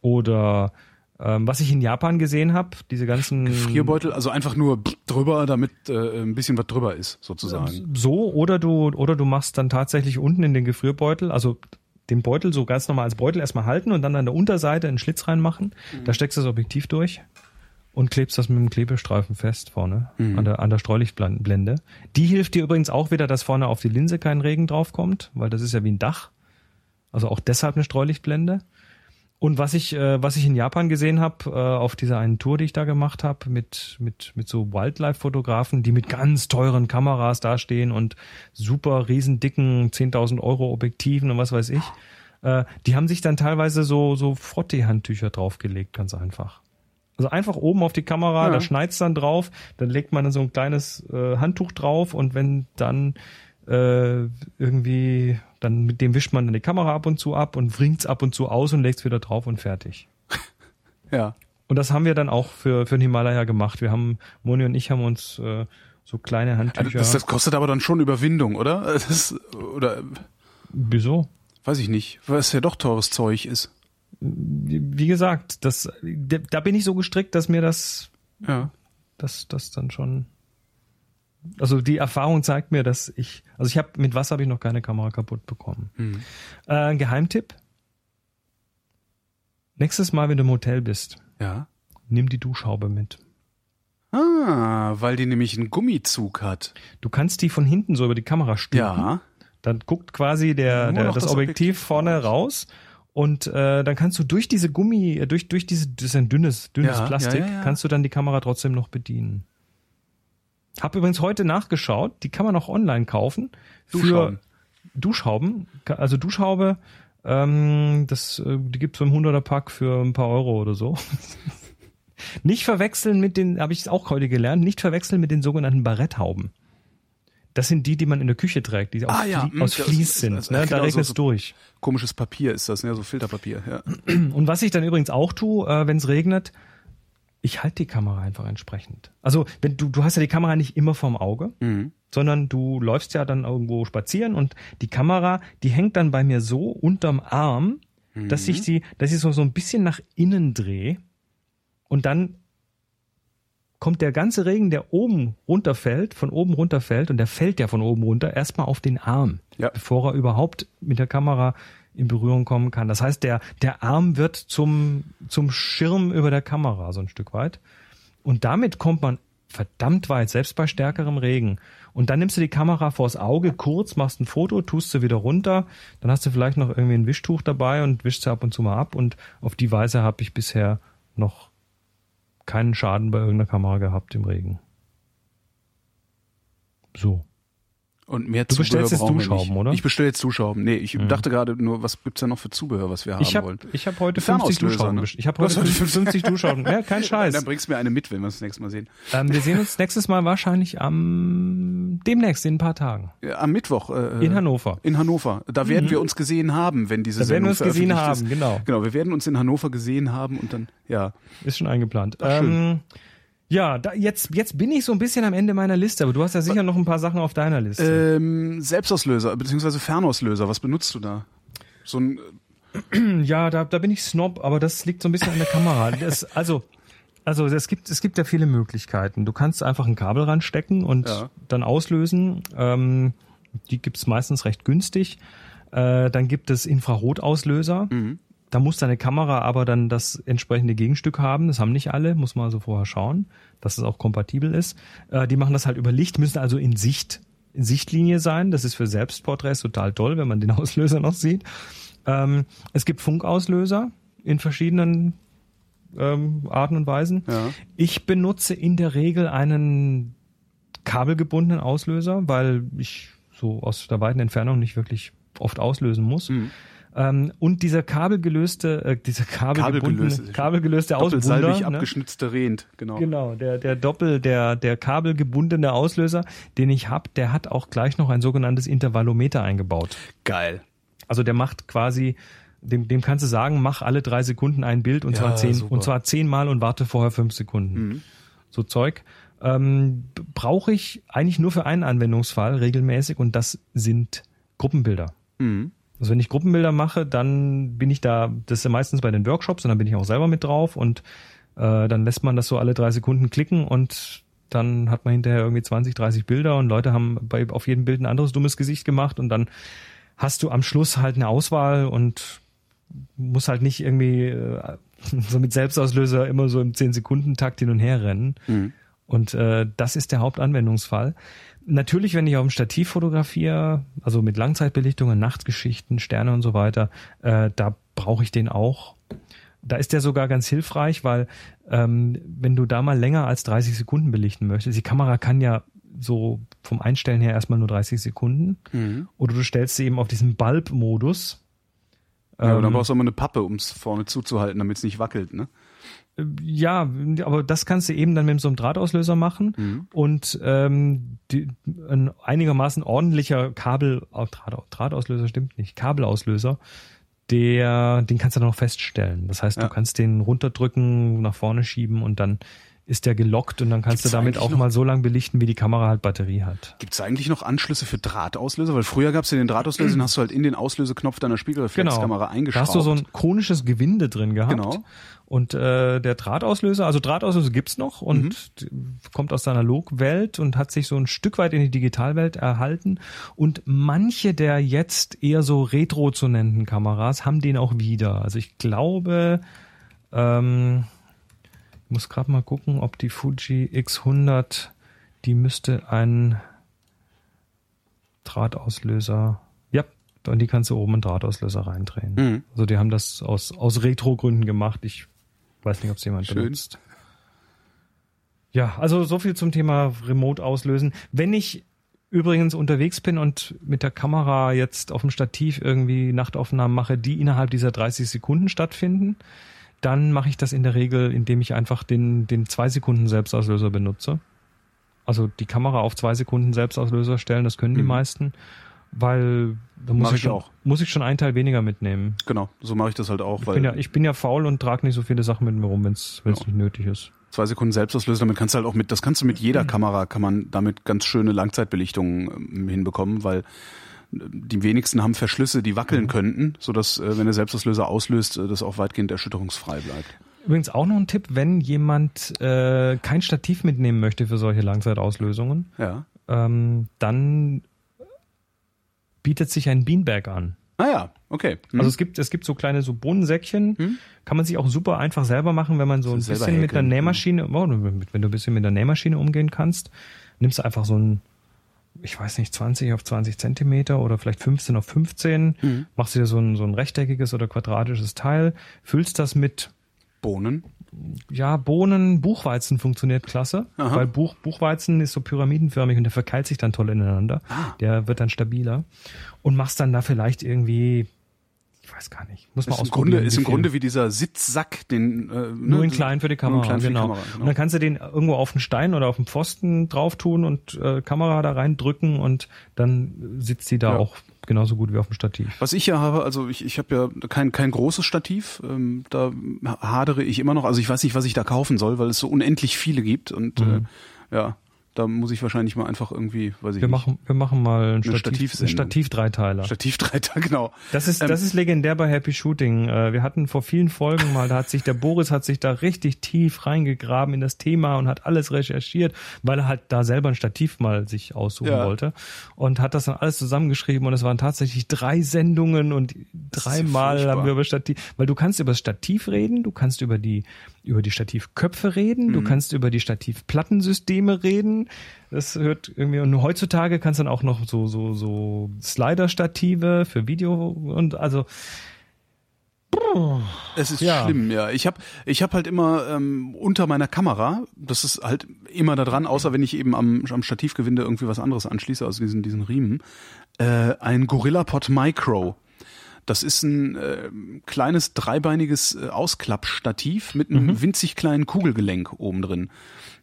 oder ähm, was ich in Japan gesehen habe, diese ganzen Gefrierbeutel, also einfach nur drüber, damit äh, ein bisschen was drüber ist, sozusagen. so oder du oder du machst dann tatsächlich unten in den Gefrierbeutel, also den Beutel so ganz normal als Beutel erstmal halten und dann an der Unterseite einen Schlitz reinmachen. Da steckst du das Objektiv durch und klebst das mit dem Klebestreifen fest vorne an der an der Streulichtblende. Die hilft dir übrigens auch wieder, dass vorne auf die Linse kein Regen draufkommt, weil das ist ja wie ein Dach. Also auch deshalb eine Streulichtblende. Und was ich, äh, was ich in Japan gesehen habe, äh, auf dieser einen Tour, die ich da gemacht habe, mit, mit, mit so Wildlife-Fotografen, die mit ganz teuren Kameras dastehen und super riesen dicken 10.000 Euro Objektiven und was weiß ich, äh, die haben sich dann teilweise so, so Frottee-Handtücher draufgelegt, ganz einfach. Also einfach oben auf die Kamera, Ja. da schneit's dann drauf, dann legt man dann so ein kleines äh, Handtuch drauf und wenn dann äh, irgendwie, dann mit dem wischt man dann die Kamera ab und zu ab und wringt's ab und zu aus und legt's wieder drauf und fertig. (laughs) Ja. Und das haben wir dann auch für, für den Himalaya gemacht. Wir haben, Moni und ich haben uns äh, so kleine Handtücher. Das, das kostet aber dann schon Überwindung, oder? (laughs) Das oder Wieso? weiß ich nicht, weil es ja doch teures Zeug ist. Wie gesagt, das, da bin ich so gestrickt, dass mir das, Ja. das, das dann schon. Also die Erfahrung zeigt mir, dass ich, also ich habe mit Wasser habe ich noch keine Kamera kaputt bekommen. Hm. Äh, ein Geheimtipp: Nächstes Mal, wenn du im Hotel bist, Ja. nimm die Duschhaube mit. Ah, weil die nämlich einen Gummizug hat. Du kannst die von hinten so über die Kamera stülpen. Ja. Dann guckt quasi der, der das, das Objektiv, Objektiv vorne raus und äh, dann kannst du durch diese Gummi, äh, durch durch diese, das ist ein dünnes dünnes Ja, Plastik, ja, ja, kannst du dann die Kamera trotzdem noch bedienen. Hab übrigens heute nachgeschaut, die kann man auch online kaufen Duschhauben. für Duschhauben, also Duschhaube, ähm, das äh, die gibt's so im 100er Pack für ein paar Euro oder so. (laughs) Nicht verwechseln mit den, habe ich auch heute gelernt, nicht verwechseln mit den sogenannten Baretthauben. Das sind die, die man in der Küche trägt, die aus, Ah, ja, Flie aus das Vlies ist- sind. das- ne? Da genau, regnet so- es so- durch. Komisches Papier ist das, ne? So Filterpapier, ja. (clears throat) Und was ich dann übrigens auch tue, äh, wenn es regnet, ich halte die Kamera einfach entsprechend. Also wenn du, du hast ja die Kamera nicht immer vorm Auge, Mhm. sondern du läufst ja dann irgendwo spazieren und die Kamera, die hängt dann bei mir so unterm Arm, dass ich sie, dass ich so, so ein bisschen nach innen drehe und dann kommt der ganze Regen, der oben runterfällt, von oben runterfällt und der fällt ja von oben runter, erstmal auf den Arm, Ja. bevor er überhaupt mit der Kamera in Berührung kommen kann. Das heißt, der, der Arm wird zum, zum Schirm über der Kamera so ein Stück weit. Und damit kommt man verdammt weit, selbst bei stärkerem Regen. Und dann nimmst du die Kamera vors Auge kurz, machst ein Foto, tust sie wieder runter, dann hast du vielleicht noch irgendwie ein Wischtuch dabei und wischst sie ab und zu mal ab. Und auf die Weise habe ich bisher noch keinen Schaden bei irgendeiner Kamera gehabt im Regen. So. Und mehr Du Zubehör bestellst jetzt brauchen wir Duschrauben, oder? Mhm. Ich bestelle jetzt Duschrauben. Nee, ich dachte gerade nur, was gibt's da noch für Zubehör, was wir haben Ich habe wollen? ich hab heute Ein 50 Fernauslöser, Duschrauben ne? bestellt. Ich habe heute heute 50 (laughs) Duschrauben. Ja, kein Scheiß. Dann bringst du mir eine mit, wenn wir uns das nächste Mal sehen. Ähm, wir sehen uns nächstes Mal wahrscheinlich am demnächst in ein paar Tagen Ja, am Mittwoch. Äh, in Hannover. In Hannover. Da werden wir uns gesehen haben, wenn diese Da werden Sendung wir uns gesehen haben, ist. genau. Genau, wir werden uns in Hannover gesehen haben und dann, ja. Ist schon eingeplant. Ach, schön. Ähm, ja, da, jetzt, jetzt bin ich so ein bisschen am Ende meiner Liste, aber du hast ja sicher noch ein paar Sachen auf deiner Liste. Ähm, Selbstauslöser, beziehungsweise Fernauslöser, was benutzt du da? So ein, Ja, da, da bin ich Snob, aber das liegt so ein bisschen an der Kamera. Das, also, also es gibt, es gibt ja viele Möglichkeiten. Du kannst einfach ein Kabel ranstecken und Ja. dann auslösen. Ähm, die gibt's meistens recht günstig. Äh, dann gibt es Infrarotauslöser. Mhm. Da muss deine Kamera aber dann das entsprechende Gegenstück haben. Das haben nicht alle, muss man also vorher schauen, dass es auch kompatibel ist. Äh, die machen das halt über Licht, müssen also in Sicht, in Sichtlinie sein. Das ist für Selbstporträts total toll, wenn man den (laughs) Auslöser noch sieht. Ähm, es gibt Funkauslöser in verschiedenen ähm, Arten und Weisen. Ja. Ich benutze in der Regel einen kabelgebundenen Auslöser, weil ich so aus der weiten Entfernung nicht wirklich oft auslösen muss. Mhm. Ähm, und dieser kabelgelöste, äh, dieser kabelgebundene, Kabelgelöste. kabelgelöste doppelsalbig Ausbunder, ne? abgeschnitzte Rehend, genau. Genau, der, der Doppel, der, der kabelgebundene Auslöser, den ich habe, der hat auch gleich noch ein sogenanntes Intervallometer eingebaut. Geil. Also der macht quasi, dem, dem kannst du sagen, mach alle drei Sekunden ein Bild und Ja, zwar zehn super. und zwar zehnmal und warte vorher fünf Sekunden. Mhm. So Zeug. Ähm, Brauche ich eigentlich nur für einen Anwendungsfall regelmäßig und das sind Gruppenbilder. Mhm. Also wenn ich Gruppenbilder mache, dann bin ich da, das ist ja meistens bei den Workshops und dann bin ich auch selber mit drauf und äh, dann lässt man das so alle drei Sekunden klicken und dann hat man hinterher irgendwie 20, 30 Bilder und Leute haben bei, auf jedem Bild ein anderes dummes Gesicht gemacht und dann hast du am Schluss halt eine Auswahl und muss halt nicht irgendwie äh, (laughs) so mit Selbstauslöser immer so im 10-Sekunden-Takt hin und her rennen. Mhm. Und äh, das ist der Hauptanwendungsfall. Natürlich, wenn ich auf dem Stativ fotografiere, also mit Langzeitbelichtungen, Nachtgeschichten, Sterne und so weiter, äh, da brauche ich den auch. Da ist der sogar ganz hilfreich, weil ähm, wenn du da mal länger als 30 Sekunden belichten möchtest, die Kamera kann ja so vom Einstellen her erstmal nur 30 Sekunden. Mhm. Oder du stellst sie eben auf diesen Bulb-Modus. Ja, aber dann Ähm, brauchst du immer eine Pappe, um es vorne zuzuhalten, damit es nicht wackelt, ne? Ja, aber das kannst du eben dann mit so einem Drahtauslöser machen Mhm. und ähm, die, ein einigermaßen ordentlicher Kabel, oh, Draht, Drahtauslöser stimmt nicht, Kabelauslöser, der, den kannst du dann noch feststellen. Das heißt, Ja. du kannst den runterdrücken, nach vorne schieben und dann ist der gelockt und dann kannst Gibt's du damit auch noch- mal so lang belichten, wie die Kamera halt Batterie hat. Gibt es eigentlich noch Anschlüsse für Drahtauslöser? Weil früher gab es ja den Drahtauslöser, den hast du halt in den Auslöseknopf deiner Spiegelreflexkamera Da eingeschraubt. hast du so ein konisches Gewinde drin gehabt. Genau. Und äh, der Drahtauslöser, also Drahtauslöser gibt's noch und d- kommt aus der Analogwelt und hat sich so ein Stück weit in die Digitalwelt erhalten. Und manche der jetzt eher so retro zu nennenden Kameras haben den auch wieder. Also ich glaube, ähm, muss gerade mal gucken, ob die Fuji X100, die müsste ein Drahtauslöser. Ja, und die kannst du oben einen Drahtauslöser reindrehen. Mhm. Also die haben das aus, aus Retro-Gründen gemacht. Ich weiß nicht, ob es jemand Schön. benutzt. Ja, also so viel zum Thema Remote auslösen. Wenn ich übrigens unterwegs bin und mit der Kamera jetzt auf dem Stativ irgendwie Nachtaufnahmen mache, die innerhalb dieser 30 Sekunden stattfinden, dann mache ich das in der Regel, indem ich einfach den, den zwei Sekunden Selbstauslöser benutze. Also die Kamera auf zwei Sekunden Selbstauslöser stellen, das können die Mhm. meisten, weil da muss Mach ich, schon, auch. muss ich schon einen Teil weniger mitnehmen. Genau, so mache ich das halt auch, Ich weil bin, ja, ich bin ja faul und trage nicht so viele Sachen mit mir rum, wenn es Ja. nicht nötig ist. zwei Sekunden Selbstauslöser, damit kannst du halt auch mit, das kannst du mit Mhm. jeder Kamera, kann man damit ganz schöne Langzeitbelichtungen ähm, hinbekommen, weil die wenigsten haben Verschlüsse, die Mhm. wackeln könnten, sodass, äh, wenn der Selbstauslöser auslöst, äh, das auch weitgehend erschütterungsfrei bleibt. Übrigens auch noch ein Tipp, wenn jemand äh, kein Stativ mitnehmen möchte für solche Langzeitauslösungen, Ja. ähm, dann bietet sich ein Beanbag an. Ah ja, okay. Hm. Also es gibt, es gibt so kleine so Bohnensäckchen, kann man sich auch super einfach selber machen, wenn man so ein bisschen mit einer häkeln, Nähmaschine, oh, mit- wenn du ein bisschen mit der Nähmaschine umgehen kannst, nimmst du einfach so ein, ich weiß nicht, 20 auf 20 Zentimeter oder vielleicht 15 auf 15, machst dir so ein, so ein rechteckiges oder quadratisches Teil, füllst das mit Bohnen. ja, Bohnen, Buchweizen funktioniert klasse, Aha. weil Buch, Buchweizen ist so pyramidenförmig und der verkeilt sich dann toll ineinander. Ah. Der wird dann stabiler und machst dann da vielleicht irgendwie, ich weiß gar nicht, muss man Ist im ausprobieren. Grunde, ist wie im. Grunde wie dieser Sitzsack, den äh, nur ne, in klein für die Kamera, Nur in klein für genau. die Kamera, Und dann kannst du den irgendwo auf den Stein oder auf den Pfosten drauf tun und äh, Kamera da reindrücken und dann sitzt die da Ja. auch genauso gut wie auf dem Stativ. Was ich ja habe, also ich, ich habe ja kein, kein großes Stativ, ähm, da hadere ich immer noch. Also ich weiß nicht, was ich da kaufen soll, weil es so unendlich viele gibt und Mhm. äh, ja, da muss ich wahrscheinlich mal einfach irgendwie, weiß ich Wir nicht, machen, wir machen mal ein Stativ, ein Stativsendung. Stativ-Dreiteiler. Stativdreiter, (laughs) genau. Das ist, Ähm, das ist legendär bei Happy Shooting. Äh, Wir hatten vor vielen Folgen mal, da hat sich der Boris hat sich da richtig tief reingegraben in das Thema und hat alles recherchiert, weil er halt da selber ein Stativ mal sich aussuchen Ja. wollte und hat das dann alles zusammengeschrieben und es waren tatsächlich drei Sendungen und dreimal haben wir über Stativ, weil du kannst über das Stativ reden, du kannst über die über die Stativköpfe reden, Mhm. du kannst über die Stativplattensysteme reden. Das hört irgendwie und heutzutage kannst du dann auch noch so so so Slider-Stative für Video und also Es ist Ja. schlimm, ja. Ich habe ich hab halt immer ähm, unter meiner Kamera, das ist halt immer da dran, außer wenn ich eben am, am Stativgewinde irgendwie was anderes anschließe, also diesen, diesen Riemen, äh, ein GorillaPod Micro. Das ist ein äh, kleines dreibeiniges äh, Ausklappstativ mit einem winzig kleinen Kugelgelenk oben drin.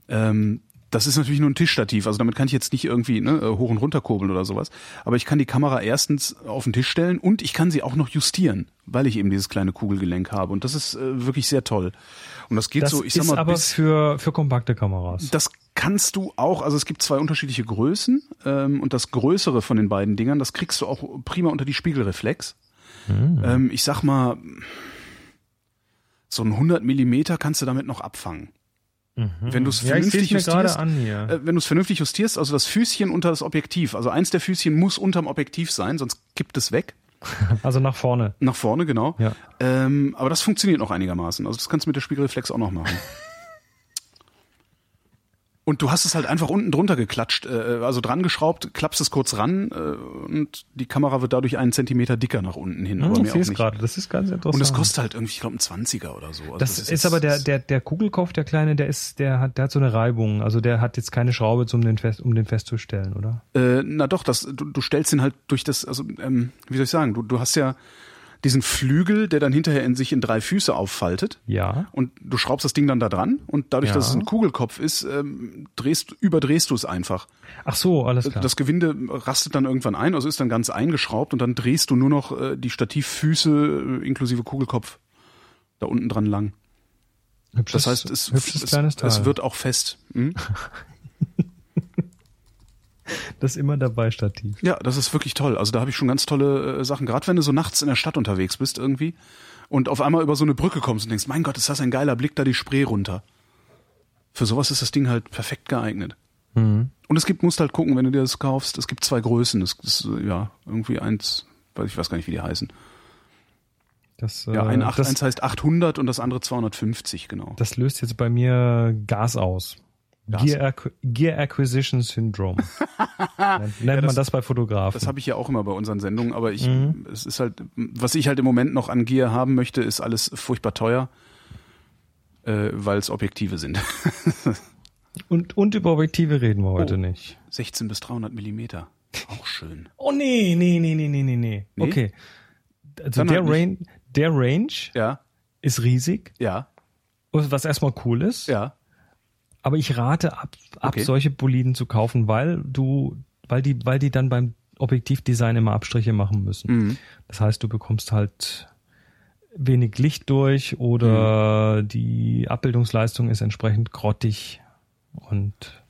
Ähm, das ist natürlich nur ein Tischstativ, also damit kann ich jetzt nicht irgendwie ne, äh, hoch und runter kurbeln oder sowas. Aber ich kann die Kamera erstens auf den Tisch stellen und ich kann sie auch noch justieren, weil ich eben dieses kleine Kugelgelenk habe. Und das ist äh, wirklich sehr toll. Und das geht das so, ich sag ist mal, aber bis, für für kompakte Kameras. das kannst du auch, also es gibt zwei unterschiedliche Größen ähm, und das größere von den beiden Dingern, das kriegst du auch prima unter die Spiegelreflex. Hm. Ähm, ich sag mal, so ein 100 Millimeter kannst du damit noch abfangen. Wenn du es Mhm. Ja, vernünftig justierst, an hier. äh, wenn du es vernünftig justierst, also das Füßchen unter das Objektiv, also eins der Füßchen muss unterm Objektiv sein, sonst kippt es weg. (laughs) Also nach vorne. Nach vorne, genau. Ja. Ähm, aber das funktioniert noch einigermaßen. Also das kannst du mit der Spiegelreflex auch noch machen. (laughs) Und du hast es halt einfach unten drunter geklatscht, äh, also dran geschraubt, klappst es kurz ran äh, und die Kamera wird dadurch einen Zentimeter dicker nach unten hin. Hm, ich sehe es gerade. Das ist ganz interessant. Und es kostet halt irgendwie, ich glaube, ein 20er oder so. Also das, ist, jetzt- aber der, der, der Kugelkopf, der kleine, der ist, der hat, der hat so eine Reibung. Also der hat jetzt keine Schraube, um den, fest, um den festzustellen, oder? Äh, na doch, das, du, du stellst ihn halt durch das, also ähm, wie soll ich sagen, du, du hast ja diesen Flügel, der dann hinterher in sich in drei Füße auffaltet. Ja. Und du schraubst das Ding dann da dran und dadurch, Ja. dass es ein Kugelkopf ist, ähm, drehst, überdrehst du es einfach. Ach so, alles klar. Das Gewinde rastet dann irgendwann ein, also ist dann ganz eingeschraubt und dann drehst du nur noch äh, die Stativfüße äh, inklusive Kugelkopf da unten dran lang. hübsches, Das heißt, es, hübsches es, kleines Teil. es wird auch fest. Hm? (laughs) das ist immer dabei, Stativ. Ja, das ist wirklich toll. Also da habe ich schon ganz tolle äh, Sachen. Gerade wenn du so nachts in der Stadt unterwegs bist irgendwie und auf einmal über so eine Brücke kommst und denkst, mein Gott, ist das ein geiler Blick da die Spree runter. Für sowas ist das Ding halt perfekt geeignet. Mhm. Und es gibt, musst halt gucken, wenn du dir das kaufst, es gibt zwei Größen. Es ist äh, ja irgendwie eins, weiß ich weiß gar nicht, wie die heißen. Das, Ja, äh, ein acht, das, eins heißt 800 und das andere 250, genau. das löst jetzt bei mir Gas aus. Gear, Acqu- Gear Acquisition Syndrome. (laughs) Nennt nennt man das bei Fotografen. Das habe ich ja auch immer bei unseren Sendungen, aber ich, Mhm. es ist halt, was ich halt im Moment noch an Gear haben möchte, ist alles furchtbar teuer, äh, weil es Objektive sind. (laughs) und, und über Objektive reden wir heute Oh. nicht. 16 bis 300 Millimeter. Auch schön. Oh nee, nee, nee, nee, nee, nee, nee. Nee? Okay. Also Dann der, halt Range, der Range Ja, ist riesig, ja, was erstmal cool ist. ja. Aber ich rate ab, ab Okay. solche Boliden zu kaufen, weil du, weil die, weil die dann beim Objektivdesign immer Abstriche machen müssen. Mhm. Das heißt, du bekommst halt wenig Licht durch oder Mhm. die Abbildungsleistung ist entsprechend grottig und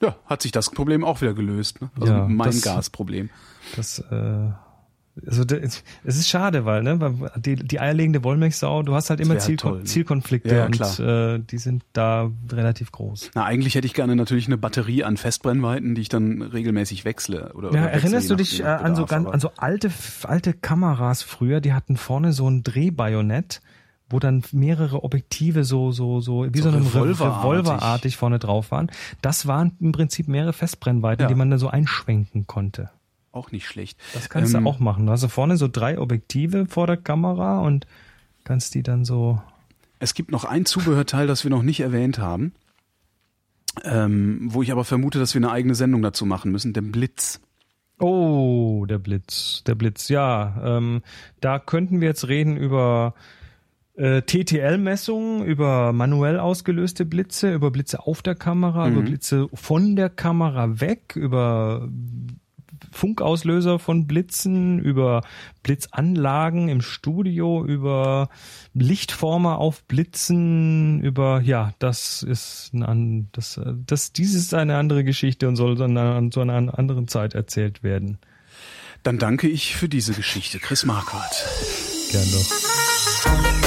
Ja, hat sich das Problem auch wieder gelöst. Ne? Also Ja, mein das- Gasproblem. das, äh, Also es ist schade, weil ne, die, die eierlegende Wollmilchsau, du hast halt immer Ziel, ne? Zielkonflikte Ja, ja, und äh, die sind da relativ groß. Na, eigentlich hätte ich gerne natürlich eine Batterie an Festbrennweiten, die ich dann regelmäßig wechsle. Oder, Ja, oder erinnerst du dich äh, an so ganz, an so alte alte Kameras früher? Die hatten vorne so ein Drehbajonett, wo dann mehrere Objektive so so so wie so, So eine revolverartig. Revolverartig vorne drauf waren. Das waren im Prinzip mehrere Festbrennweiten, Ja. die man dann so einschwenken konnte. Auch nicht schlecht. Das kannst Ähm, du auch machen. Du hast vorne so drei Objektive vor der Kamera und kannst die dann so. Es gibt noch ein Zubehörteil, das wir noch nicht erwähnt haben, ähm, wo ich aber vermute, dass wir eine eigene Sendung dazu machen müssen, den Blitz. Oh, der Blitz, der Blitz. Ja, ähm, da könnten wir jetzt reden über äh, TTL-Messungen, über manuell ausgelöste Blitze, über Blitze auf der Kamera, über Blitze von der Kamera weg, über Funkauslöser von Blitzen, über Blitzanlagen im Studio, über Lichtformer auf Blitzen, über ja, das ist ein das das dies ist eine andere Geschichte und soll dann an zu einer anderen Zeit erzählt werden. Dann danke ich für diese Geschichte, Chris Marquardt. Gern doch.